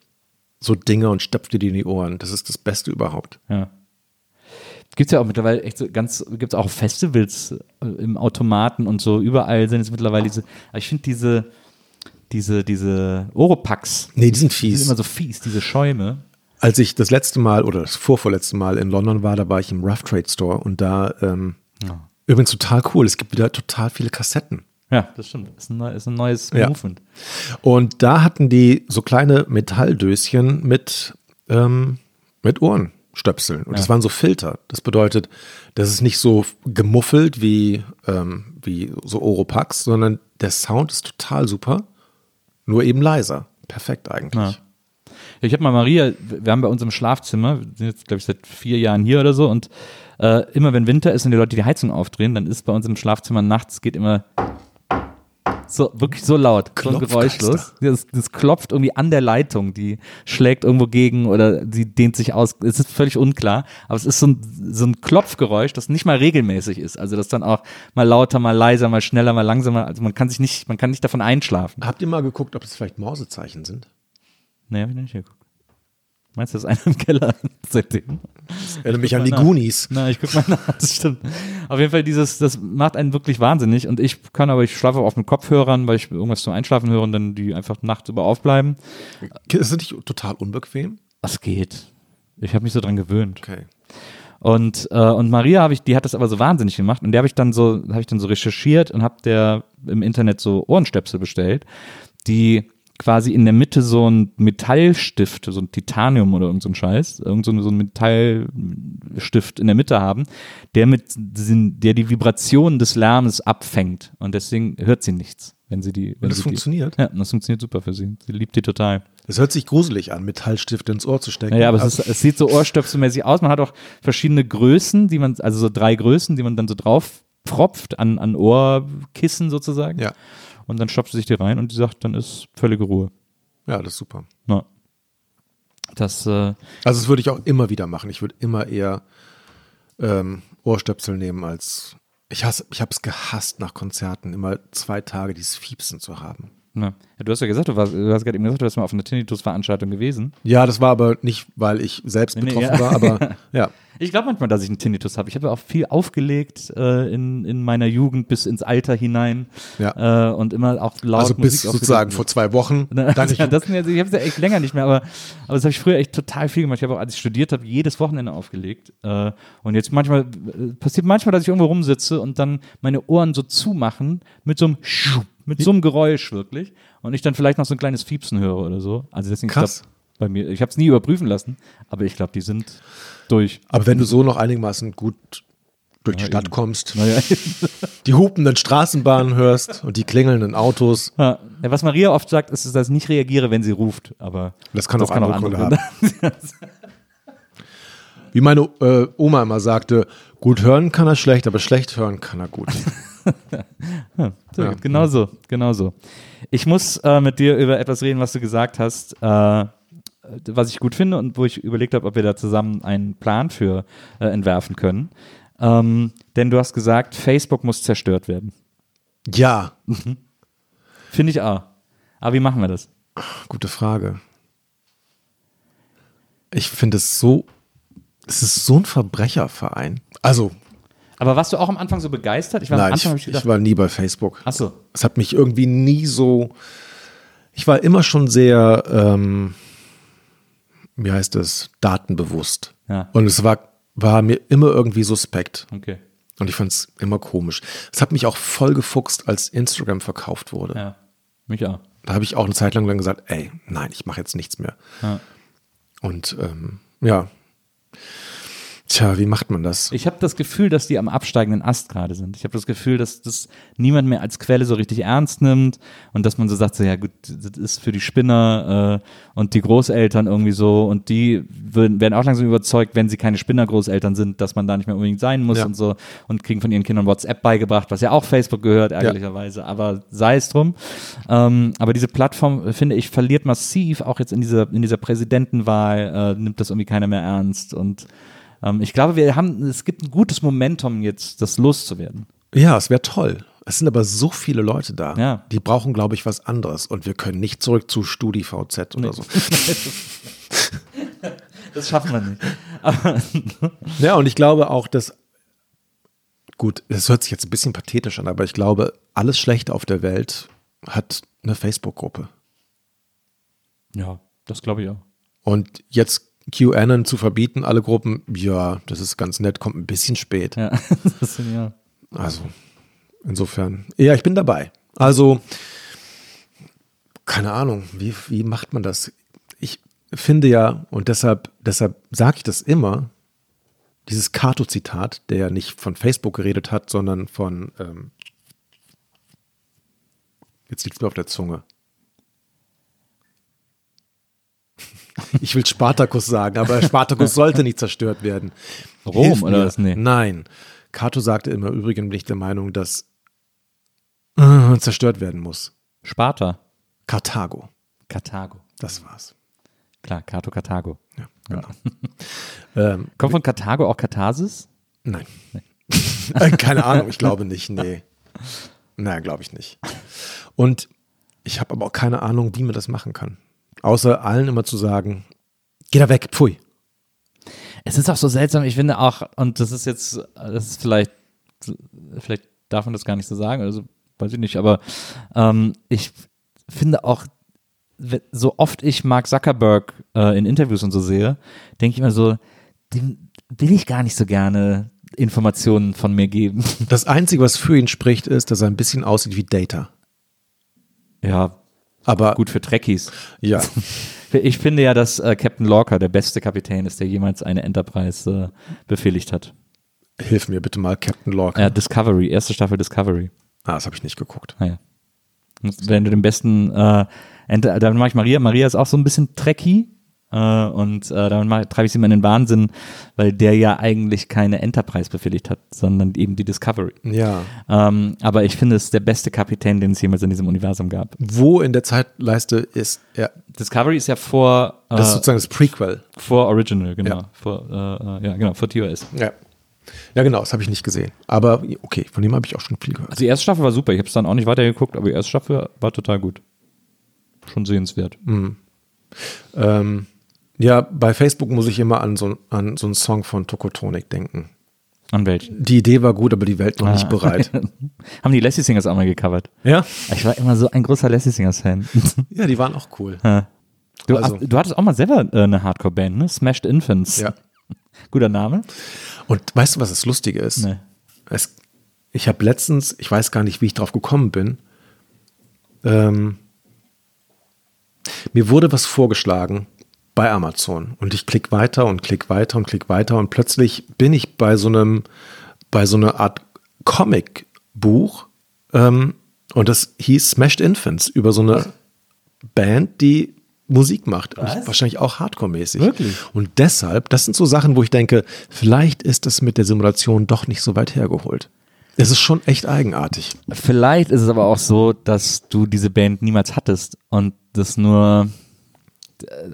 so Dinge und stopf dir die in die Ohren. Das ist das Beste überhaupt. Ja. Gibt es ja auch mittlerweile echt so ganz, gibt es auch Festivals äh, im Automaten und so, überall sind es mittlerweile diese, aber ich finde diese, diese, diese Oropax, Nee, die sind die fies. sind immer so fies, diese Schäume. Als ich das letzte Mal oder das vorvorletzte Mal in London war, da war ich im Rough Trade Store und da ähm, übrigens total cool. Es gibt wieder total viele Kassetten. Ja, das stimmt. Ist ein, ist ein neues Ja. Movement. Und da hatten die so kleine Metalldöschen mit, ähm, mit Ohrenstöpseln. Und das Ja. waren so Filter. Das bedeutet, das ist nicht so gemuffelt wie, ähm, wie so Oropax, sondern der Sound ist total super, nur eben leiser. Perfekt eigentlich. Ja. Ja, Ich habe mal Maria, wir haben bei uns im Schlafzimmer, wir sind jetzt glaube ich seit vier Jahren hier oder so und äh, immer wenn Winter ist und die Leute die Heizung aufdrehen, dann ist bei uns im Schlafzimmer nachts geht immer so wirklich so laut, so geräuschlos. Das, das klopft irgendwie an der Leitung, die schlägt irgendwo gegen oder sie dehnt sich aus. Es ist völlig unklar, aber es ist so ein, so ein Klopfgeräusch, das nicht mal regelmäßig ist. Also das dann auch mal lauter, mal leiser, mal schneller, mal langsamer. Also man kann sich nicht, man kann nicht davon einschlafen. Habt ihr mal geguckt, ob das vielleicht Mausezeichen sind? Nee, hab ich noch nicht geguckt. Meinst du, das ist einer im Keller [laughs] seitdem? Erinnere mich an die nach. Goonies. Na, ich guck mal nach, das stimmt. Auf jeden Fall, dieses, das macht einen wirklich wahnsinnig und ich kann aber, ich schlafe auf mit Kopfhörern, weil ich irgendwas zum Einschlafen höre und dann die einfach nachts über aufbleiben. Ist das nicht total unbequem? Das geht. Ich habe mich so dran gewöhnt. Okay. Und, äh, und Maria habe ich, die hat das aber so wahnsinnig gemacht und der habe ich dann so, habe ich dann so recherchiert und habe der im Internet so Ohrenstöpsel bestellt, die quasi in der Mitte so ein Metallstift, so ein Titanium oder irgend so ein Scheiß, irgend so, ein- so ein Metallstift in der Mitte haben, der mit, der die Vibration des Lärmes abfängt und deswegen hört sie nichts, wenn sie die. Wenn das sie funktioniert? Die, ja, das funktioniert super für sie. Sie liebt die total. Das hört sich gruselig an, Metallstifte ins Ohr zu stecken. Ja, aber es, ist, es sieht so ohrstöpselmäßig aus. Man hat auch verschiedene Größen, die man, also so drei Größen, die man dann so drauf pfropft an, an Ohrkissen sozusagen. ja. Und dann stopft sie sich die rein und die sagt, dann ist völlige Ruhe. ja, das ist super. Na. Das, äh, Also das würde ich auch immer wieder machen. Ich würde immer eher ähm, Ohrstöpsel nehmen als ich hasse, ich habe es gehasst nach Konzerten immer zwei Tage dieses Fiepsen zu haben. Na. Ja, du hast ja gesagt, du, warst, du hast gerade eben gesagt, du warst mal auf einer Tinnitus-Veranstaltung gewesen. Ja, das war aber nicht, weil ich selbst Nee, nee, betroffen ja. war, aber [laughs] ja. Ich glaube manchmal, dass ich einen Tinnitus habe. Ich habe ja auch viel aufgelegt äh, in, in meiner Jugend bis ins Alter hinein Ja. äh, und immer auch laut Also bis Musik sozusagen vor zwei Wochen. [laughs] Na, Dann ich, ja, das ja, ich habe es ja echt länger nicht mehr, aber, aber das habe ich früher echt total viel gemacht. Ich habe auch, als ich studiert habe, jedes Wochenende aufgelegt. Äh, und jetzt manchmal, äh, passiert manchmal, dass ich irgendwo rumsitze und dann meine Ohren so zumachen mit so einem Schuh, mit so einem Geräusch wirklich. Und ich dann vielleicht noch so ein kleines Fiepsen höre oder so. Also deswegen, Krass. Ich glaub, bei mir, ich habe es nie überprüfen lassen, aber ich glaube, die sind durch. aber wenn du so noch einigermaßen gut durch die Ja, Stadt eben. kommst, Naja, [laughs] die hupenden Straßenbahnen hörst und die klingelnden Autos, ja, was Maria oft sagt, ist, dass ich nicht reagiere, wenn sie ruft. Aber das kann auch andere Gründe haben. Wie meine äh, Oma immer sagte, gut hören kann er schlecht, aber schlecht hören kann er gut. [laughs] [laughs] So, Ja. Genau so, genau so. Ich muss äh, mit dir über etwas reden, was du gesagt hast, äh, was ich gut finde und wo ich überlegt habe, ob wir da zusammen einen Plan für äh, entwerfen können. Ähm, denn du hast gesagt, Facebook muss zerstört werden. Ja, Finde ich auch. Aber wie machen wir das? gute Frage. Ich finde es so, es ist so ein Verbrecherverein. Also, Aber warst du auch am Anfang so begeistert? Ich war nein, ich, Anfang ich ich gedacht, war nie bei Facebook. ach so, Es hat mich irgendwie nie so. Ich war immer schon sehr, ähm, wie heißt es, datenbewusst. Ja. Und es war, war mir immer irgendwie suspekt. okay. Und ich fand es immer komisch. Es hat mich auch voll gefuchst, als Instagram verkauft wurde. Ja, mich auch. Da habe ich auch eine Zeit lang dann gesagt, ey, nein, ich mache jetzt nichts mehr. Ja. Und ähm, ja. Tja, wie macht man das? Ich habe das Gefühl, dass die am absteigenden Ast gerade sind. Ich habe das Gefühl, dass das niemand mehr als Quelle so richtig ernst nimmt und dass man so sagt, so, ja gut, das ist für die Spinner äh, und die Großeltern irgendwie so und die würden, werden auch langsam überzeugt, wenn sie keine Spinner-Großeltern sind, dass man da nicht mehr unbedingt sein muss Ja. und so und kriegen von ihren Kindern WhatsApp beigebracht, was ja auch Facebook gehört, ärgerlicherweise, aber sei es drum. Ähm, aber diese Plattform, äh, finde ich, verliert massiv, auch jetzt in dieser, in dieser Präsidentenwahl, äh, nimmt das irgendwie keiner mehr ernst und ähm, ich glaube, wir haben, es gibt ein gutes Momentum jetzt, das loszuwerden. Ja, es wäre toll. Es sind aber so viele Leute da. Ja. Die brauchen, glaube ich, was anderes. Und wir können nicht zurück zu StudiVZ oder so. [laughs] Das schaffen wir nicht. Aber, Ja, und ich glaube auch, dass, gut, das hört sich jetzt ein bisschen pathetisch an, aber ich glaube, alles Schlechte auf der Welt hat eine Facebook-Gruppe. ja, das glaube ich auch. Und jetzt QAnon zu verbieten, alle Gruppen, ja, das ist ganz nett, kommt ein bisschen spät. Ja, [laughs] das sind ja. Also, insofern, ja, ich bin dabei. Also, keine Ahnung, wie, wie macht man das? Ich finde ja, und deshalb, deshalb sage ich das immer, dieses Kato-Zitat, der ja nicht von Facebook geredet hat, sondern von, ähm, jetzt liegt es mir auf der Zunge. Ich will Spartacus sagen, aber Spartacus sollte nicht zerstört werden. Rom Hilf oder mir. was? Nee. Nein. Cato sagte immer, übrigens bin ich der Meinung, dass äh, zerstört werden muss. Sparta, Karthago. Karthago. Das war's. Klar, Kato Karthago. Ja, genau. [laughs] ähm, Kommt von Karthago auch Katharsis? nein. [laughs] Äh, Keine Ahnung, ich glaube nicht. Nee. Nein, glaube ich nicht. Und ich habe aber auch keine Ahnung, wie man das machen kann. Außer allen immer zu sagen, geh da weg, pfui. Es ist auch so seltsam, ich finde auch, und das ist jetzt, das ist vielleicht, vielleicht darf man das gar nicht so sagen, also weiß ich nicht, aber ähm, ich finde auch, so oft ich Mark Zuckerberg äh, in Interviews und so sehe, denke ich immer so, dem will ich gar nicht so gerne Informationen von mir geben. Das Einzige, was für ihn spricht, ist, dass er ein bisschen aussieht wie Data. Ja, Aber gut für Trekkies. ja, [laughs] Ich finde ja, dass äh, Captain Lorca der beste Kapitän ist, der jemals eine Enterprise äh, befehligt hat. hilf mir bitte mal, Captain Lorca. Ja, Discovery, erste Staffel Discovery. Ah, das habe ich nicht geguckt. Naja. Und Wenn du den besten, äh, Enter, dann mache ich Maria. Maria ist auch so ein bisschen trekky. Äh, und äh, damit treibe ich sie mal in den Wahnsinn, weil der ja eigentlich keine Enterprise befehligt hat, sondern eben die Discovery. Ja. Ähm, aber ich finde es ist der beste Kapitän, den es jemals in diesem Universum gab. Wo in der Zeitleiste ist er? Discovery ist ja vor, äh, Das ist sozusagen das Prequel. vor Original, genau. Ja. Vor, äh, äh, ja, genau, vor TOS. Ja. Ja, genau, das habe ich nicht gesehen. Aber okay, von dem habe ich auch schon viel gehört. Also die erste Staffel war super. Ich habe es dann auch nicht weitergeguckt, aber die erste Staffel war total gut. Schon sehenswert. Ähm, ja, bei Facebook muss ich immer an so, an so einen Song von Tokotronic denken. An welchen? Die Idee war gut, aber die Welt noch nicht bereit. [laughs] Haben die Lassie Singers auch mal gecovert. ja? Ich war immer so ein großer Lassie Singers Fan. [laughs] Ja, die waren auch cool. Du, Also- du hattest auch mal selber äh, eine Hardcore-Band, ne? Smashed Infants. Ja. [laughs] Guter Name? Und weißt du, was das Lustige ist? Nee. Es, ich habe letztens, ich weiß gar nicht, wie ich drauf gekommen bin, ähm, mir wurde was vorgeschlagen bei Amazon und ich klicke weiter und klick weiter und klick weiter und plötzlich bin ich bei so einem, bei so einer Art Comic-Buch ähm, und das hieß Smashed Infants über so eine Band, die Musik macht. Was? wahrscheinlich auch Hardcore-mäßig. Wirklich? Und deshalb, das sind so Sachen, wo ich denke, vielleicht ist das mit der Simulation doch nicht so weit hergeholt. Es ist schon echt eigenartig. Vielleicht ist es aber auch so, dass du diese Band niemals hattest und das nur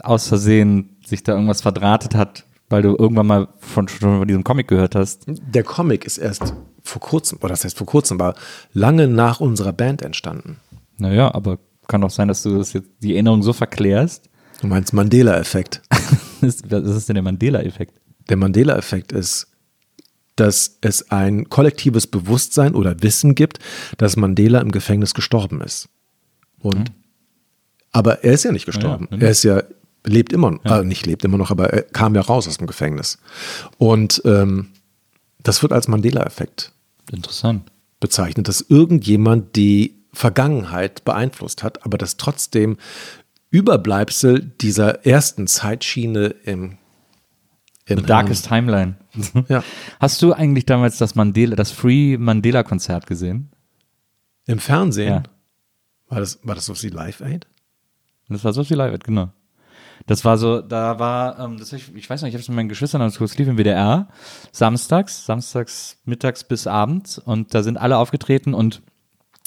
aus Versehen sich da irgendwas verdrahtet hat, weil du irgendwann mal von, schon von diesem Comic gehört hast. Der Comic ist erst vor kurzem, oder das heißt vor kurzem, war lange nach unserer Band entstanden. Naja, aber kann doch sein, dass du das jetzt die Erinnerung so verklärst. Du meinst Mandela-Effekt. [laughs] Was ist denn der Mandela-Effekt? Der Mandela-Effekt ist, dass es ein kollektives Bewusstsein oder Wissen gibt, dass Mandela im Gefängnis gestorben ist. Und aber er ist ja nicht gestorben. Ja, ja. Er ist ja lebt immer, noch, äh, nicht lebt immer noch, aber er kam ja raus aus dem Gefängnis. Und ähm, das wird als Mandela-Effekt Interessant. bezeichnet, dass irgendjemand die Vergangenheit beeinflusst hat, aber dass trotzdem Überbleibsel dieser ersten Zeitschiene im, Im The Darkest Timeline. [laughs] Ja. Hast du eigentlich damals das Mandela, das Free Mandela Konzert gesehen? Im Fernsehen? Ja. War das, war das so wie Live Aid? Das war so viel Live, genau. Das war so, da war, ähm, das ich, ich weiß nicht, ich habe es mit meinen Geschwistern angeguckt, es lief im WDR, samstags, samstags mittags bis abends und da sind alle aufgetreten und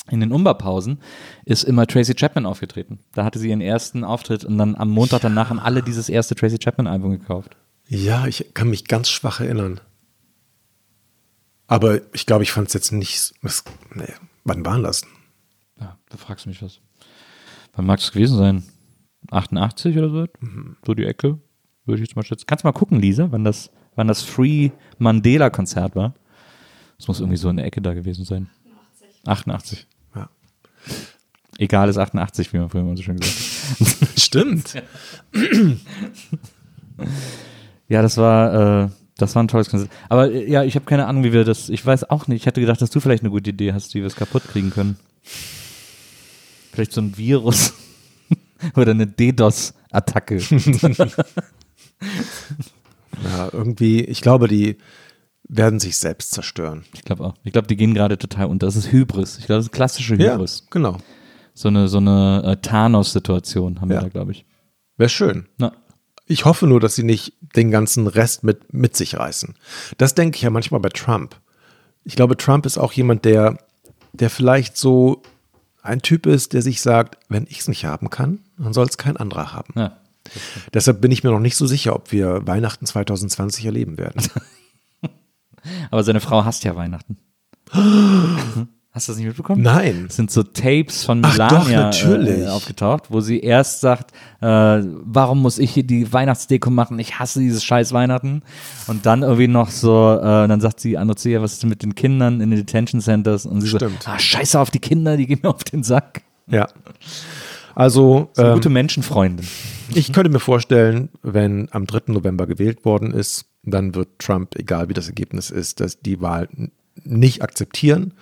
in den Umbaupausen ist immer Tracy Chapman aufgetreten. Da hatte sie ihren ersten Auftritt und dann am Montag danach haben alle dieses erste Tracy Chapman Album gekauft. Ja, ich kann mich ganz schwach erinnern. Aber ich glaube, ich fand es jetzt nicht. Es, nee, wann war das? Ja, da fragst du mich was. Wann mag es gewesen sein? 88 oder so? So die Ecke, würde ich jetzt mal schätzen. Kannst du mal gucken, Lisa, wann das, wann das Free Mandela Konzert war? Das muss irgendwie so in der Ecke da gewesen sein. 88. Ja. Egal ist 88, wie man früher immer so schön gesagt hat. [laughs] [laughs] Stimmt. Ja, das war, äh, das war ein tolles Konzert. Aber äh, ja, ich habe keine Ahnung, wie wir das. Ich weiß auch nicht. Ich hätte gedacht, dass du vielleicht eine gute Idee hast, wie wir es kaputt kriegen können. Vielleicht so ein Virus [laughs] oder eine DDoS-Attacke. [laughs] Ja, irgendwie, ich glaube, die werden sich selbst zerstören. Ich glaube auch. Ich glaube, die gehen gerade total unter. Das ist Hybris. Ich glaube, das ist klassische Hybris. genau. So eine, so eine äh, Thanos-Situation haben wir Ja. da, glaube ich. Wäre schön. Na, Ich hoffe nur, dass sie nicht den ganzen Rest mit, mit sich reißen. Das denke ich ja manchmal bei Trump. Ich glaube, Trump ist auch jemand, der, der vielleicht so ein Typ ist, der sich sagt, wenn ich es nicht haben kann, dann soll es kein anderer haben. ja. Deshalb bin ich mir noch nicht so sicher, ob wir Weihnachten 2020 erleben werden. [laughs] Aber seine Frau hasst ja Weihnachten. [gasps] Hast du das nicht mitbekommen? Nein. Es sind so Tapes von Ach doch, Melania äh, aufgetaucht, wo sie erst sagt, äh, warum muss ich hier die Weihnachtsdeko machen? Ich hasse dieses scheiß Weihnachten. Und dann irgendwie noch so, äh, dann sagt sie ihr, was ist denn mit den Kindern in den Detention Centers? Und sie Stimmt. so, ah, scheiße auf die Kinder, die gehen mir auf den Sack. Ja. Also, ähm, gute Menschenfreundin. ich könnte mir vorstellen, wenn am 3. November gewählt worden ist, dann wird Trump, egal wie das Ergebnis ist, dass die Wahl nicht akzeptieren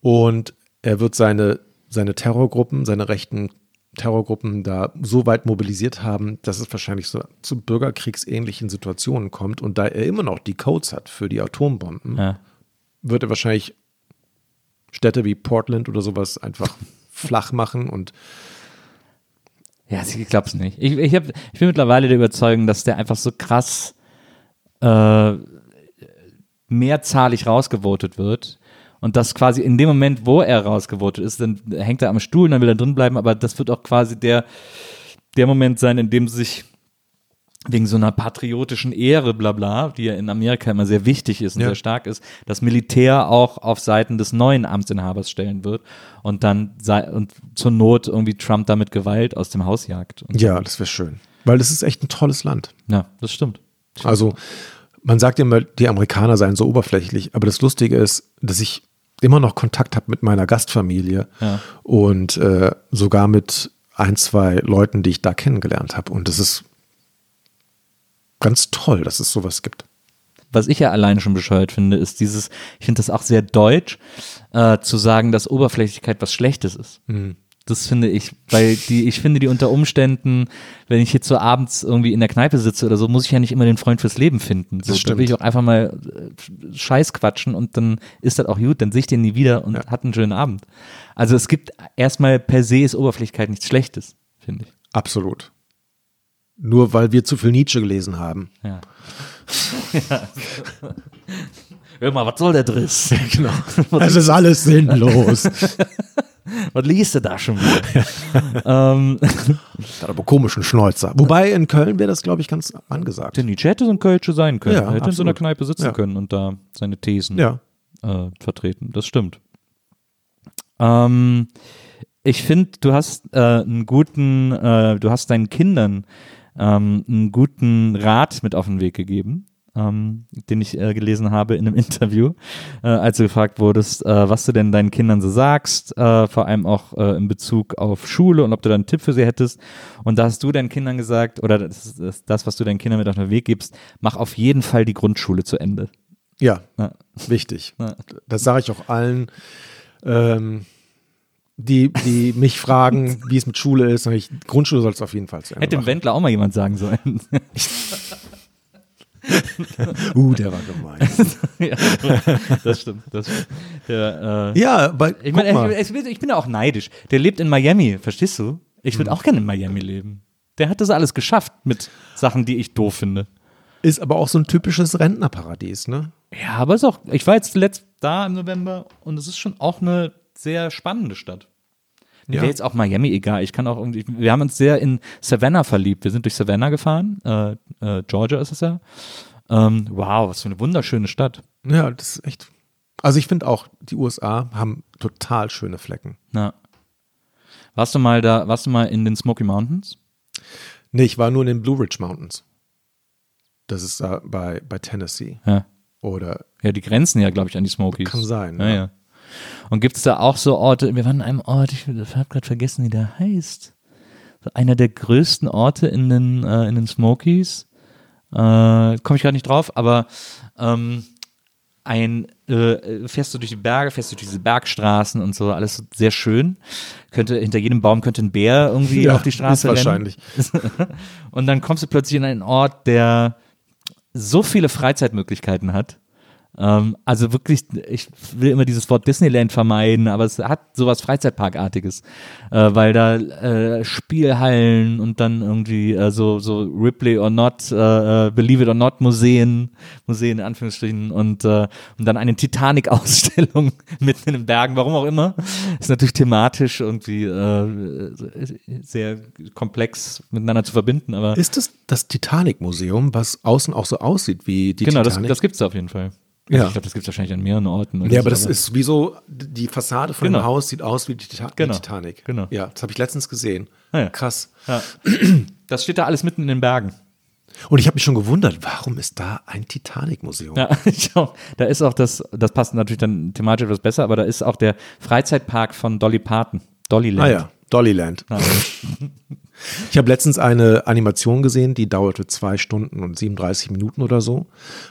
und er wird seine, seine Terrorgruppen, seine rechten Terrorgruppen da so weit mobilisiert haben, dass es wahrscheinlich so zu bürgerkriegsähnlichen Situationen kommt und da er immer noch die Codes hat für die Atombomben, Ja. wird er wahrscheinlich Städte wie Portland oder sowas einfach [laughs] flach machen und Ja, ich glaub's nicht. Ich, ich, hab, ich bin mittlerweile der Überzeugung, dass der einfach so krass äh, mehrzahlig rausgevotet wird. Und dass quasi in dem Moment, wo er rausgevotet ist, dann hängt er am Stuhl, dann will er drin bleiben, aber das wird auch quasi der, der Moment sein, in dem sich wegen so einer patriotischen Ehre, bla bla, die ja in Amerika immer sehr wichtig ist und Ja. sehr stark ist, das Militär auch auf Seiten des neuen Amtsinhabers stellen wird und dann sei, und zur Not irgendwie Trump damit Gewalt aus dem Haus jagt. Und ja, das wäre schön. Weil das ist echt ein tolles Land. ja, das stimmt. Also man sagt immer, die Amerikaner seien so oberflächlich, aber das Lustige ist, dass ich immer noch Kontakt habe mit meiner Gastfamilie Ja. und äh, sogar mit ein, zwei Leuten, die ich da kennengelernt habe. Und das ist ganz toll, dass es sowas gibt. was ich ja alleine schon bescheuert finde, ist dieses, ich finde das auch sehr deutsch, äh, zu sagen, dass Oberflächlichkeit was Schlechtes ist. Das finde ich, weil die, ich finde die unter Umständen, wenn ich jetzt so abends irgendwie in der Kneipe sitze oder so, muss ich ja nicht immer den Freund fürs Leben finden. So, Das da will ich stimmt. auch einfach mal äh, Scheiß quatschen und dann ist das auch gut, dann sehe ich den nie wieder und hat einen schönen Abend. Also es gibt erstmal per se ist Oberflächlichkeit nichts Schlechtes, finde ich. Absolut. Nur weil wir zu viel Nietzsche gelesen haben. Ja. [laughs] [laughs] Hör mal, was soll der Driss? Genau. [laughs] Es ist alles sinnlos. Was liest du da schon wieder? [laughs] ähm, [laughs] Hat aber komischen Schnäuzer. Wobei in Köln wäre das, glaube ich, ganz angesagt. der Nietzsche hätte so ein Kölsche sein können. Ja, er hätte in so einer absolut. Kneipe sitzen Ja. können und da seine Thesen Ja. äh, vertreten. Das stimmt. Ähm, ich finde, du hast äh, einen guten, äh, du hast deinen Kindern ähm, einen guten Rat mit auf den Weg gegeben, ähm, den ich äh, gelesen habe in einem [laughs] Interview, äh, als du gefragt wurdest, äh, was du denn deinen Kindern so sagst, äh, vor allem auch äh, in Bezug auf Schule und ob du da einen Tipp für sie hättest. Und da hast du deinen Kindern gesagt, oder das, ist- das, das was du deinen Kindern mit auf den Weg gibst, mach auf jeden Fall die Grundschule zu Ende. Ja, Ja. wichtig. Ja. Das sage ich auch allen, ähm, die, die mich fragen, wie es mit Schule ist. Ich, Grundschule soll es auf jeden Fall Ende Hätte dem. Wendler auch mal jemand sagen sollen. [laughs] uh, der war gemein. [laughs] ja, das stimmt. Das stimmt. Der, äh, ja, aber ich, mein, ich, ich, bin ja auch neidisch. Der lebt in Miami, verstehst du? Ich Mhm. würde auch gerne in Miami leben. Der hat das alles geschafft mit Sachen, die ich doof finde. ist aber auch so ein typisches Rentnerparadies, ne? Ja, aber ist auch, ich war jetzt letzt da im November und es ist schon auch eine sehr spannende Stadt. Mir Ja. wäre jetzt auch Miami egal. Ich kann auch irgendwie, wir haben uns sehr in Savannah verliebt. Wir sind durch Savannah gefahren. Äh, äh, Georgia ist es ja. Ähm, wow, was für eine wunderschöne Stadt. Ja, das ist echt. Also ich finde auch, die USA haben total schöne Flecken. Ja. Warst du mal da, warst du mal in den Smoky Mountains? Nee, ich war nur in den Blue Ridge Mountains. Das ist da bei, bei Tennessee. Ja. Oder Ja, die grenzen ja, glaube ich, an die Smokies. Kann sein, Ja, ja. ja. Und gibt es da auch so Orte, wir waren an einem Ort, ich habe gerade vergessen, wie der heißt. So einer der größten Orte in den, äh, in den Smokies. Äh, Komme ich gerade nicht drauf, aber ähm, ein, äh, fährst du durch die Berge, fährst du durch diese Bergstraßen und so, alles sehr schön. Könnte, hinter jedem Baum könnte ein Bär irgendwie Ja, auf die Straße ist rennen. wahrscheinlich. [laughs] Und dann kommst du plötzlich in einen Ort, der so viele Freizeitmöglichkeiten hat. Ähm, also wirklich, ich will immer dieses Wort Disneyland vermeiden, aber es hat sowas Freizeitparkartiges, äh, weil da äh, Spielhallen und dann irgendwie äh, so, so Ripley or Not, äh, äh, Believe it or Not Museen, Museen in Anführungsstrichen und, äh, und dann eine Titanic-Ausstellung [laughs] mitten in den Bergen, warum auch immer. Ist natürlich thematisch irgendwie sehr komplex miteinander zu verbinden, aber ist es das Titanic-Museum, was außen auch so aussieht wie die genau, das, Titanic? das gibt's auf jeden Fall. Also Ja. Ich glaube, das gibt's wahrscheinlich an mehreren Orten. ja, aber das ist wie so, die Fassade von Genau. dem Haus sieht aus wie die, Tita Genau. die Titanic. Genau. Ja, das habe ich letztens gesehen. Ah ja. Krass. Ja. Das steht da alles mitten in den Bergen. Und ich habe mich schon gewundert, warum ist da ein Titanic-Museum? Ja, [laughs] ich auch. Da ist auch das, das passt natürlich dann thematisch etwas besser, aber da ist auch der Freizeitpark von Dolly Parton. Dollyland. Ah ja, Dollyland. Ja. [laughs] Ich habe letztens eine Animation gesehen, die dauerte zwei Stunden und 37 Minuten oder so.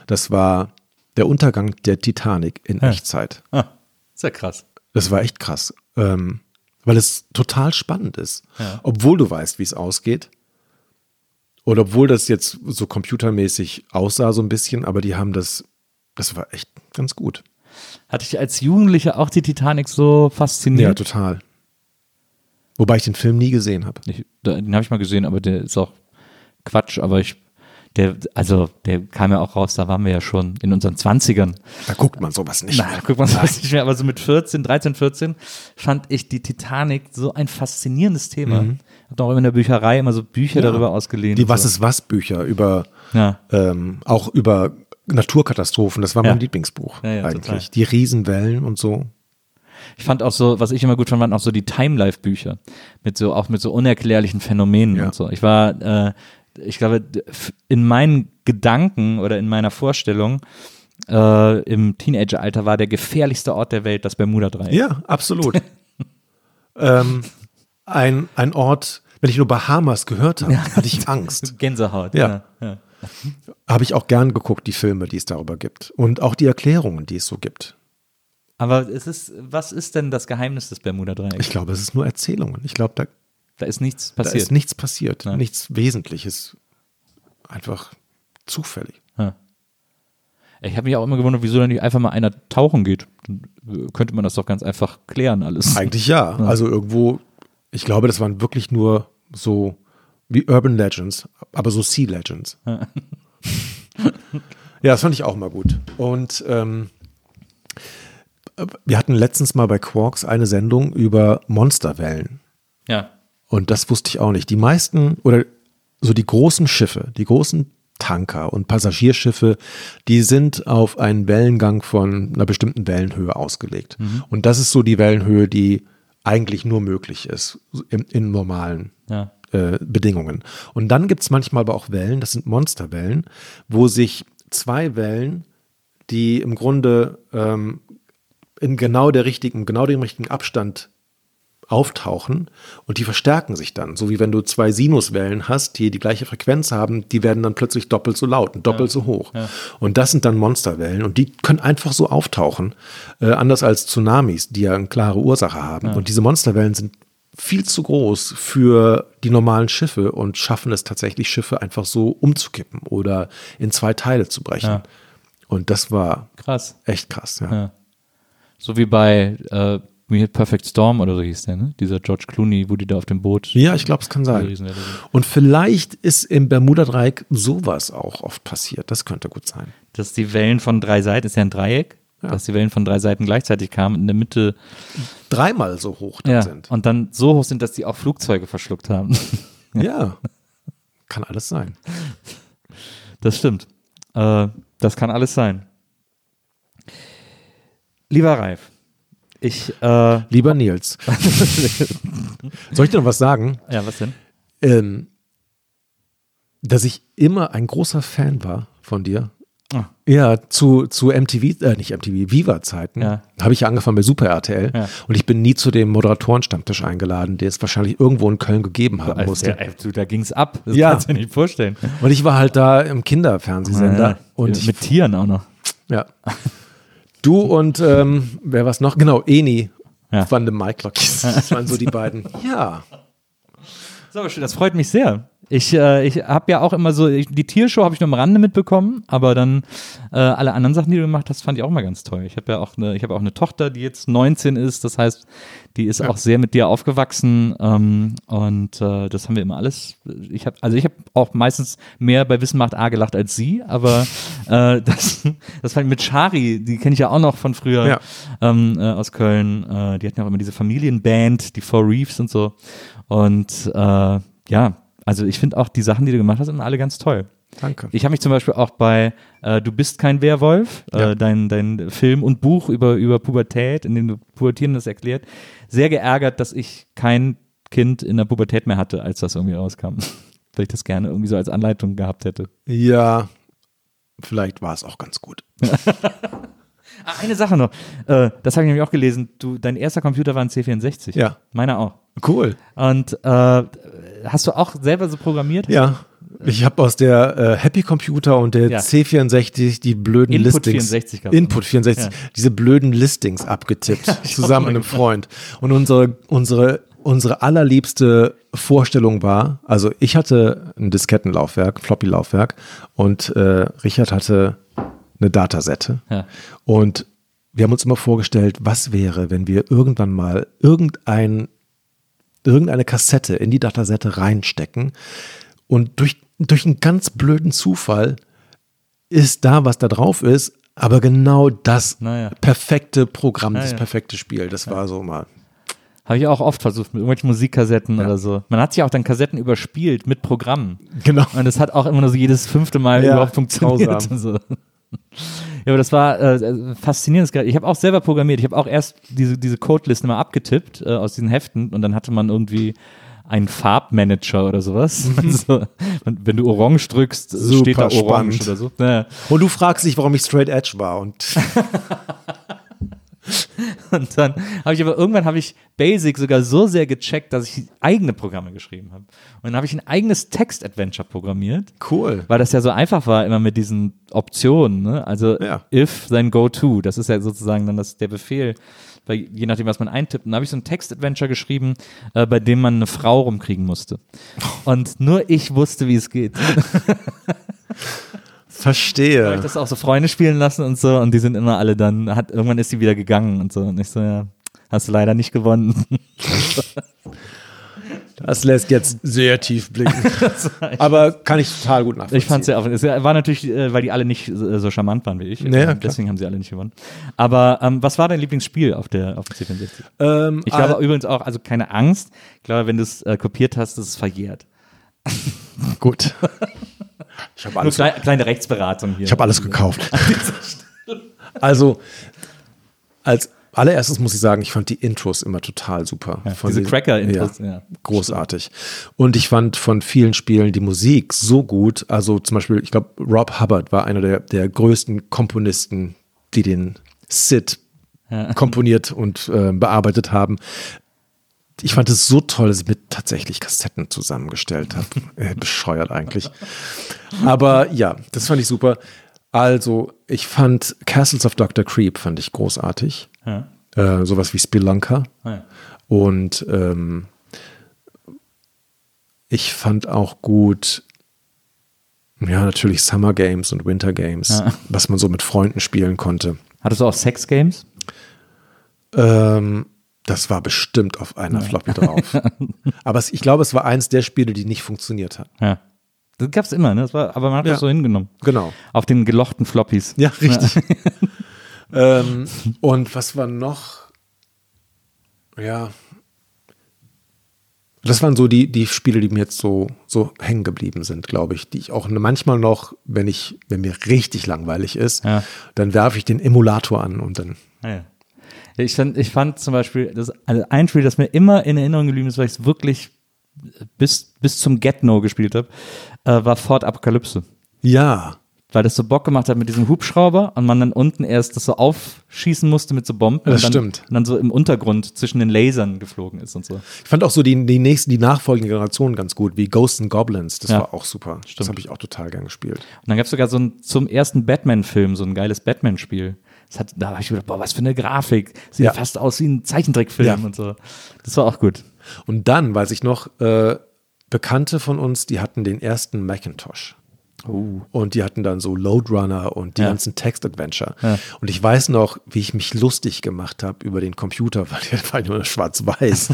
Das war der Untergang der Titanic in Ja. Echtzeit. Ah, ist ja krass. Das war echt krass, ähm, weil es total spannend ist. Ja. Obwohl du weißt, wie es ausgeht. Oder obwohl das jetzt so computermäßig aussah so ein bisschen, aber die haben das, das war echt ganz gut. Hatte ich als Jugendlicher auch die Titanic so Ja, fasziniert? total. Wobei ich den Film nie gesehen habe. Den habe ich mal gesehen, aber der ist auch Quatsch, aber ich, der, also der kam ja auch raus, da waren wir ja schon in unseren Zwanzigern. Da guckt man sowas nicht. Nein, mehr. guck mal, das nicht mehr, aber so mit 14, 13, 14 fand ich die Titanic so ein faszinierendes Thema. Mhm. Hab auch immer in der Bücherei immer so Bücher Ja. darüber ausgeliehen. Die Was so. ist was Bücher über Ja. ähm, auch über Naturkatastrophen. Das war mein Ja. Lieblingsbuch ja, eigentlich. total. Die Riesenwellen und so. Ich fand auch so, was ich immer gut fand, waren auch so die Time-Life-Bücher. Mit so, auch mit so unerklärlichen Phänomenen Ja. und so. Ich war, äh, ich glaube, in meinen Gedanken oder in meiner Vorstellung äh, im Teenageralter war der gefährlichste Ort der Welt das Bermuda-Dreieck. Ja, absolut. [laughs] ähm, ein, ein Ort, wenn ich nur Bahamas gehört habe, hatte ich Angst. [laughs] Gänsehaut. Ja. ja. Habe ich auch gern geguckt, die Filme, die es darüber gibt. Und auch die Erklärungen, die es so gibt. Aber es ist, was ist denn das Geheimnis des Bermuda-Dreiecks? Ich glaube, es ist nur Erzählungen. Ich glaube, da, Da ist nichts da passiert. ist nichts passiert. Ja. Nichts Wesentliches. Einfach zufällig. Ja. Ich habe mich auch immer gewundert, wieso da nicht einfach mal einer tauchen geht. Dann könnte man das doch ganz einfach klären, alles. Eigentlich ja. Also irgendwo, ich glaube, das waren wirklich nur so wie Urban Legends, aber so Sea Legends. [laughs] ja, das fand ich auch mal gut. Und ähm, wir hatten letztens mal bei Quarks eine Sendung über Monsterwellen. Ja. Und das wusste ich auch nicht. Die meisten oder so die großen Schiffe, die großen Tanker und Passagierschiffe, die sind auf einen Wellengang von einer bestimmten Wellenhöhe ausgelegt. Und das ist so die Wellenhöhe, die eigentlich nur möglich ist in, in normalen Ja. äh, Bedingungen. Und dann gibt es manchmal aber auch Wellen, das sind Monsterwellen, wo sich zwei Wellen, die im Grunde ähm, in genau der richtigen, genau dem richtigen Abstand auftauchen und die verstärken sich dann. So wie wenn du zwei Sinuswellen hast, die die gleiche Frequenz haben, die werden dann plötzlich doppelt so laut und doppelt so hoch. Und das sind dann Monsterwellen und die können einfach so auftauchen, äh, anders als Tsunamis, die ja eine klare Ursache haben. Und diese Monsterwellen sind viel zu groß für die normalen Schiffe und schaffen es tatsächlich, Schiffe einfach so umzukippen oder in zwei Teile zu brechen. Ja. Und das war Krass. echt krass. Ja. Ja. So wie bei äh, We Hit Perfect Storm oder so hieß der, ne? Dieser George Clooney, wo die da auf dem Boot. Ja, ich glaube, es kann sein. Und vielleicht ist im Bermuda-Dreieck sowas auch oft passiert. Das könnte gut sein. Dass die Wellen von drei Seiten, ist ja ein Dreieck, Ja. dass die Wellen von drei Seiten gleichzeitig kamen, in der Mitte Dreimal so hoch dann ja, sind. und dann so hoch sind, dass die auch Flugzeuge verschluckt haben. [laughs] Ja. Kann alles sein. Das stimmt. Äh, das kann alles sein. Lieber Ralf, ich, äh, ja, Lieber Nils. [laughs] Soll ich dir noch was sagen? was denn? Ähm, dass ich immer ein großer Fan war von dir. Ah. Ja, zu, zu MTV, äh, nicht MTV, Viva-Zeiten Ja. habe ich ja angefangen bei Super RTL Ja. und ich bin nie zu dem Moderatorenstammtisch eingeladen, der es wahrscheinlich irgendwo in Köln gegeben haben Also, musste. ja, du, da ging's ab. Das Ja. kannst du dir nicht vorstellen. Und ich war halt da im Kinderfernsehsender Ja, und ich, mit Tieren auch noch. ja. [laughs] Du und ähm, wer was noch? Genau, Eni Ja. van dem Mike Das waren so die beiden. Ja. So, schön, das freut mich sehr. Ich, äh, ich habe ja auch immer so, ich, die Tiershow habe ich nur am Rande mitbekommen, aber dann äh, alle anderen Sachen, die du gemacht hast, fand ich auch mal ganz toll. Ich habe ja auch eine, ich habe auch eine Tochter, die jetzt 19 ist, das heißt, die ist auch sehr mit dir aufgewachsen ähm, und äh, das haben wir immer alles. Ich habe, also ich habe auch meistens mehr bei Wissen macht A gelacht als sie, aber [laughs] äh, das, das fand ich mit Shari, die kenne ich ja auch noch von früher Ja. ähm, äh, aus Köln. Äh, die hatten ja auch immer diese Familienband, die Four Reefs und so. Und äh, ja, also ich finde auch die Sachen, die du gemacht hast, immer alle ganz toll. Danke. Ich habe mich zum Beispiel auch bei äh, Du bist kein Werwolf, Ja. äh, dein, dein Film und Buch über, über Pubertät, in dem du Pubertierendes erklärt, sehr geärgert, dass ich kein Kind in der Pubertät mehr hatte, als das irgendwie rauskam. [laughs] Weil ich das gerne irgendwie so als Anleitung gehabt hätte. Ja, vielleicht war es auch ganz gut. [laughs] Ah, eine Sache noch, äh, das habe ich nämlich auch gelesen, du, dein erster Computer war ein C64. Ja. Meiner auch. Cool. Und äh, hast du auch selber so programmiert? Ja. Ich habe aus der äh, Happy Computer und der Ja. C64 die blöden Input Listings. 64 gab's Input 64, Ja. diese blöden Listings abgetippt, [laughs] ich zusammen mit einem Freund. Und unsere, unsere, unsere allerliebste Vorstellung war, also ich hatte ein Diskettenlaufwerk, Floppy-Laufwerk und äh, Richard hatte eine Datasette. Ja. Und wir haben uns immer vorgestellt, was wäre, wenn wir irgendwann mal irgendein, irgendeine Kassette in die Datasette reinstecken und durch, durch einen ganz blöden Zufall ist da, was da drauf ist, aber genau das Naja. perfekte Programm, das Naja. perfekte Spiel. Das war so mal. Habe ich auch oft versucht, mit irgendwelchen Musikkassetten oder so. Man hat sich auch dann Kassetten überspielt mit Programmen. Genau. Und das hat auch immer nur so jedes fünfte Mal Ja, überhaupt funktioniert. grausam. So. Ja, aber das war äh, faszinierendes. Gerät. Ich habe auch selber programmiert. Ich habe auch erst diese, diese Codelisten mal abgetippt äh, aus diesen Heften und dann hatte man irgendwie einen Farbmanager oder sowas. [laughs] Also, und wenn du Orange drückst, Super steht da Orange spannend. oder so. Ja. Und du fragst dich, warum ich Straight Edge war. Und [laughs] [laughs] Und dann habe ich aber irgendwann habe ich Basic sogar so sehr gecheckt, dass ich eigene Programme geschrieben habe. Und dann habe ich ein eigenes Text-Adventure programmiert, cool. weil das ja so einfach war, immer mit diesen Optionen. Ne? Also Ja. if, then go to. Das ist ja sozusagen dann das, der Befehl, bei, je nachdem, was man eintippt. Und dann habe ich so ein Text-Adventure geschrieben, äh, bei dem man eine Frau rumkriegen musste. [laughs] Und nur ich wusste, wie es geht. [laughs] habe Verstehe. ich das auch so Freunde spielen lassen und so und die sind immer alle dann, hat, irgendwann ist sie wieder gegangen und so und ich so, ja, hast du leider nicht gewonnen. [laughs] Das lässt jetzt sehr tief blicken. [laughs] Aber kann ich total gut nachvollziehen. Ich fand es ja auch, es war natürlich, äh, weil die alle nicht äh, so charmant waren wie ich. Ja, ja, Äh, klar. Deswegen haben sie alle nicht gewonnen. Aber ähm, was war dein Lieblingsspiel auf der auf dem C64? Ähm, Ich glaube äh, übrigens auch, also keine Angst, ich glaube, wenn du es äh, kopiert hast, ist es verjährt. [laughs] gut. Ich habe alles, klei kleine Rechtsberatung hier. ich hab alles gekauft. [laughs] Also, als allererstes muss ich sagen, ich fand die Intros immer total super. Von diese den- Cracker-Intros, ja. Großartig. Und ich fand von vielen Spielen die Musik so gut. Also zum Beispiel, ich glaube, Rob Hubbard war einer der, der größten Komponisten, die den Sid komponiert und äh, bearbeitet haben. Ich fand es so toll, dass ich mir tatsächlich Kassetten zusammengestellt habe. [laughs] äh, bescheuert eigentlich. Aber ja, das fand ich super. Also, ich fand Castles of Dr. Creep fand ich großartig. Ja. Äh, sowas wie Spelunker. Ja. Und ähm, Ich fand auch gut, ja, natürlich Summer Games und Winter Games, Ja. was man so mit Freunden spielen konnte. Hattest du auch Sex-Games? Ähm, das war bestimmt auf einer Floppy drauf. [laughs] Aber es, ich glaube, es war eins der Spiele, die nicht funktioniert hat. Ja. Das gab's immer, ne? Das war, aber man hat Ja. das so hingenommen. Genau. Auf den gelochten Floppies. Ja, richtig. [laughs] ähm, und was war noch? Ja. Das waren so die, die Spiele, die mir jetzt so, so hängen geblieben sind, glaube ich, die ich auch manchmal noch, wenn ich, wenn mir richtig langweilig ist, Ja. dann werfe ich den Emulator an und dann. Ah, ja. Ich fand, ich fand zum Beispiel, das, also ein Spiel, das mir immer in Erinnerung geblieben ist, weil ich es wirklich bis, bis zum Get-No gespielt habe, äh, war Fort Apokalypse. Ja, Weil das so Bock gemacht hat mit diesem Hubschrauber und man dann unten erst das so aufschießen musste mit so Bomben. Das und dann, stimmt. Und dann so im Untergrund zwischen den Lasern geflogen ist und so. ich fand auch so die, die nächsten, die nachfolgenden Generationen ganz gut, wie Ghosts and Goblins. Das Ja. war auch super. Das Stimmt. habe ich auch total gern gespielt. Und dann gab es sogar so ein, zum ersten Batman-Film, so ein geiles Batman-Spiel. Hat, da habe ich gedacht, boah, was für eine Grafik. Sieht Ja. fast aus wie ein Zeichentrickfilm Ja. und so. Das war auch gut. Und dann weiß ich noch, äh, Bekannte von uns, die hatten den ersten Macintosh. Und die hatten dann so Loadrunner und die Ja. ganzen Text-Adventure. Ja. Und ich weiß noch, wie ich mich lustig gemacht habe über den Computer, [laughs] weil der war nur schwarz-weiß.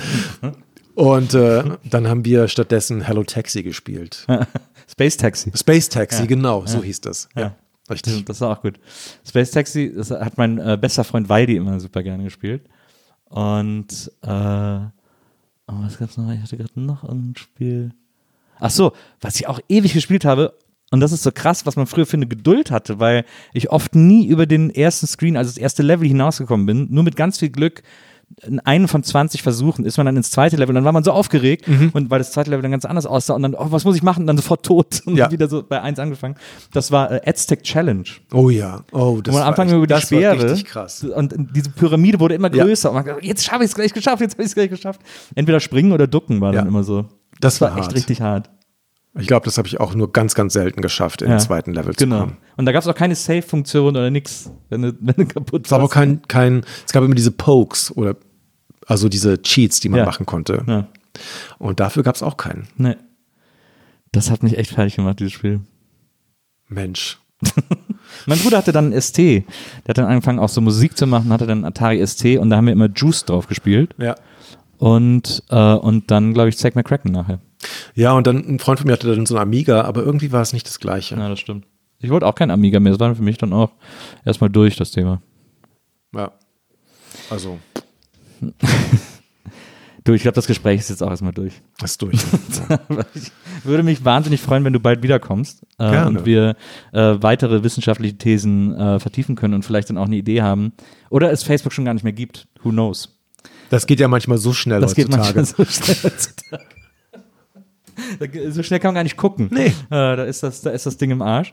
[laughs] und äh, dann haben wir stattdessen Hello Taxi gespielt. [laughs] Space Taxi. Space Taxi, genau, so hieß das. Ja, Ja. Richtig. Das war auch gut. Space Taxi, das hat mein äh, bester Freund Waldi immer super gerne gespielt. Und äh, oh, was gab's noch? Ich hatte gerade noch ein Spiel. Ach so, was ich auch ewig gespielt habe. Und das ist so krass, was man früher für eine Geduld hatte, weil ich oft nie über den ersten Screen, also das erste Level hinausgekommen bin. Nur mit ganz viel Glück in einen von 20 Versuchen ist man dann ins zweite Level. Dann war man so aufgeregt und weil das zweite Level dann ganz anders aussah und dann, oh, was muss ich machen? Und dann sofort tot [laughs] und Ja. wieder so bei eins angefangen. Das war äh, Aztec Challenge. Oh ja, oh, das Wo man war, anfangen echt- über die das war richtig krass. Und diese Pyramide wurde immer Ja. größer. Und man gedacht, jetzt schaffe ich es gleich geschafft, jetzt habe ich es gleich geschafft. Entweder springen oder ducken war dann Ja. immer so. Das war echt hart. richtig hart. Ich glaube, das habe ich auch nur ganz, ganz selten geschafft, in Ja. den zweiten Level zu Genau. kommen. Und da gab es auch keine Save-Funktion oder nix, wenn du, wenn du kaputt Es gab auch warst. kein, kein, es gab immer diese Pokes oder also diese Cheats, die man Ja. machen konnte. Ja. Und dafür gab es auch keinen. Nee. Das hat mich echt fertig gemacht, dieses Spiel. Mensch. [laughs] Mein Bruder hatte dann einen ST. Der hat dann angefangen, auch so Musik zu machen, hatte dann Atari ST und da haben wir immer Juice drauf gespielt. Ja. Und, äh, und dann, glaube ich, Zack McCracken nachher. Ja, und dann ein Freund von mir hatte dann so ein Amiga, aber irgendwie war es nicht das Gleiche. Ja, das stimmt. Ich wollte auch kein Amiga mehr. Das war für mich dann auch erstmal durch, das Thema. Ja. Also, [laughs] Du, ich glaube, das Gespräch ist jetzt auch erstmal durch. ist durch. Ich [laughs] würde mich wahnsinnig freuen, wenn du bald wiederkommst äh, Gerne. und wir äh, weitere wissenschaftliche Thesen äh, vertiefen können und vielleicht dann auch eine Idee haben. Oder es Facebook schon gar nicht mehr gibt. Who knows? Das geht ja manchmal so schnell Das geht heutzutage. manchmal so schnell heutzutage. So schnell kann man gar nicht gucken. Nee. Äh, da, ist das, da ist das Ding im Arsch.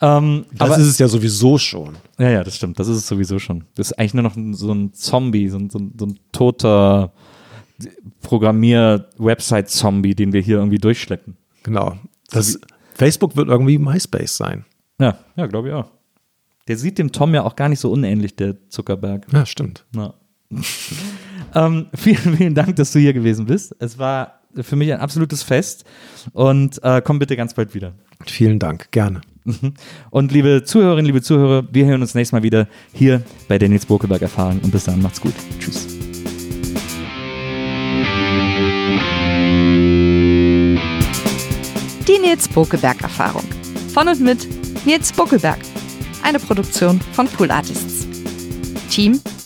Ähm, das aber, ist es ja sowieso schon. ja, ja, das stimmt. Das ist es sowieso schon. Das ist eigentlich nur noch so ein Zombie, so ein, so ein, so ein toter Programmier-Website-Zombie, den wir hier irgendwie durchschleppen. Genau. Das, Facebook wird irgendwie MySpace sein. Ja, ja, glaube ich auch. Der sieht dem Tom ja auch gar nicht so unähnlich, der Zuckerberg. Ja, stimmt. Ja. [laughs] ähm, vielen, vielen Dank, dass du hier gewesen bist. Es war für mich ein absolutes Fest und äh, komm bitte ganz bald wieder. Vielen Dank. Gerne. Und liebe Zuhörerinnen, liebe Zuhörer, wir hören uns nächstes Mal wieder hier bei der Nils Bokeberg Erfahrung und bis dann macht's gut. Tschüss. Die Nils Bokeberg Erfahrung. Von und mit Nils Bokeberg. Eine Produktion von Pool Artists. Team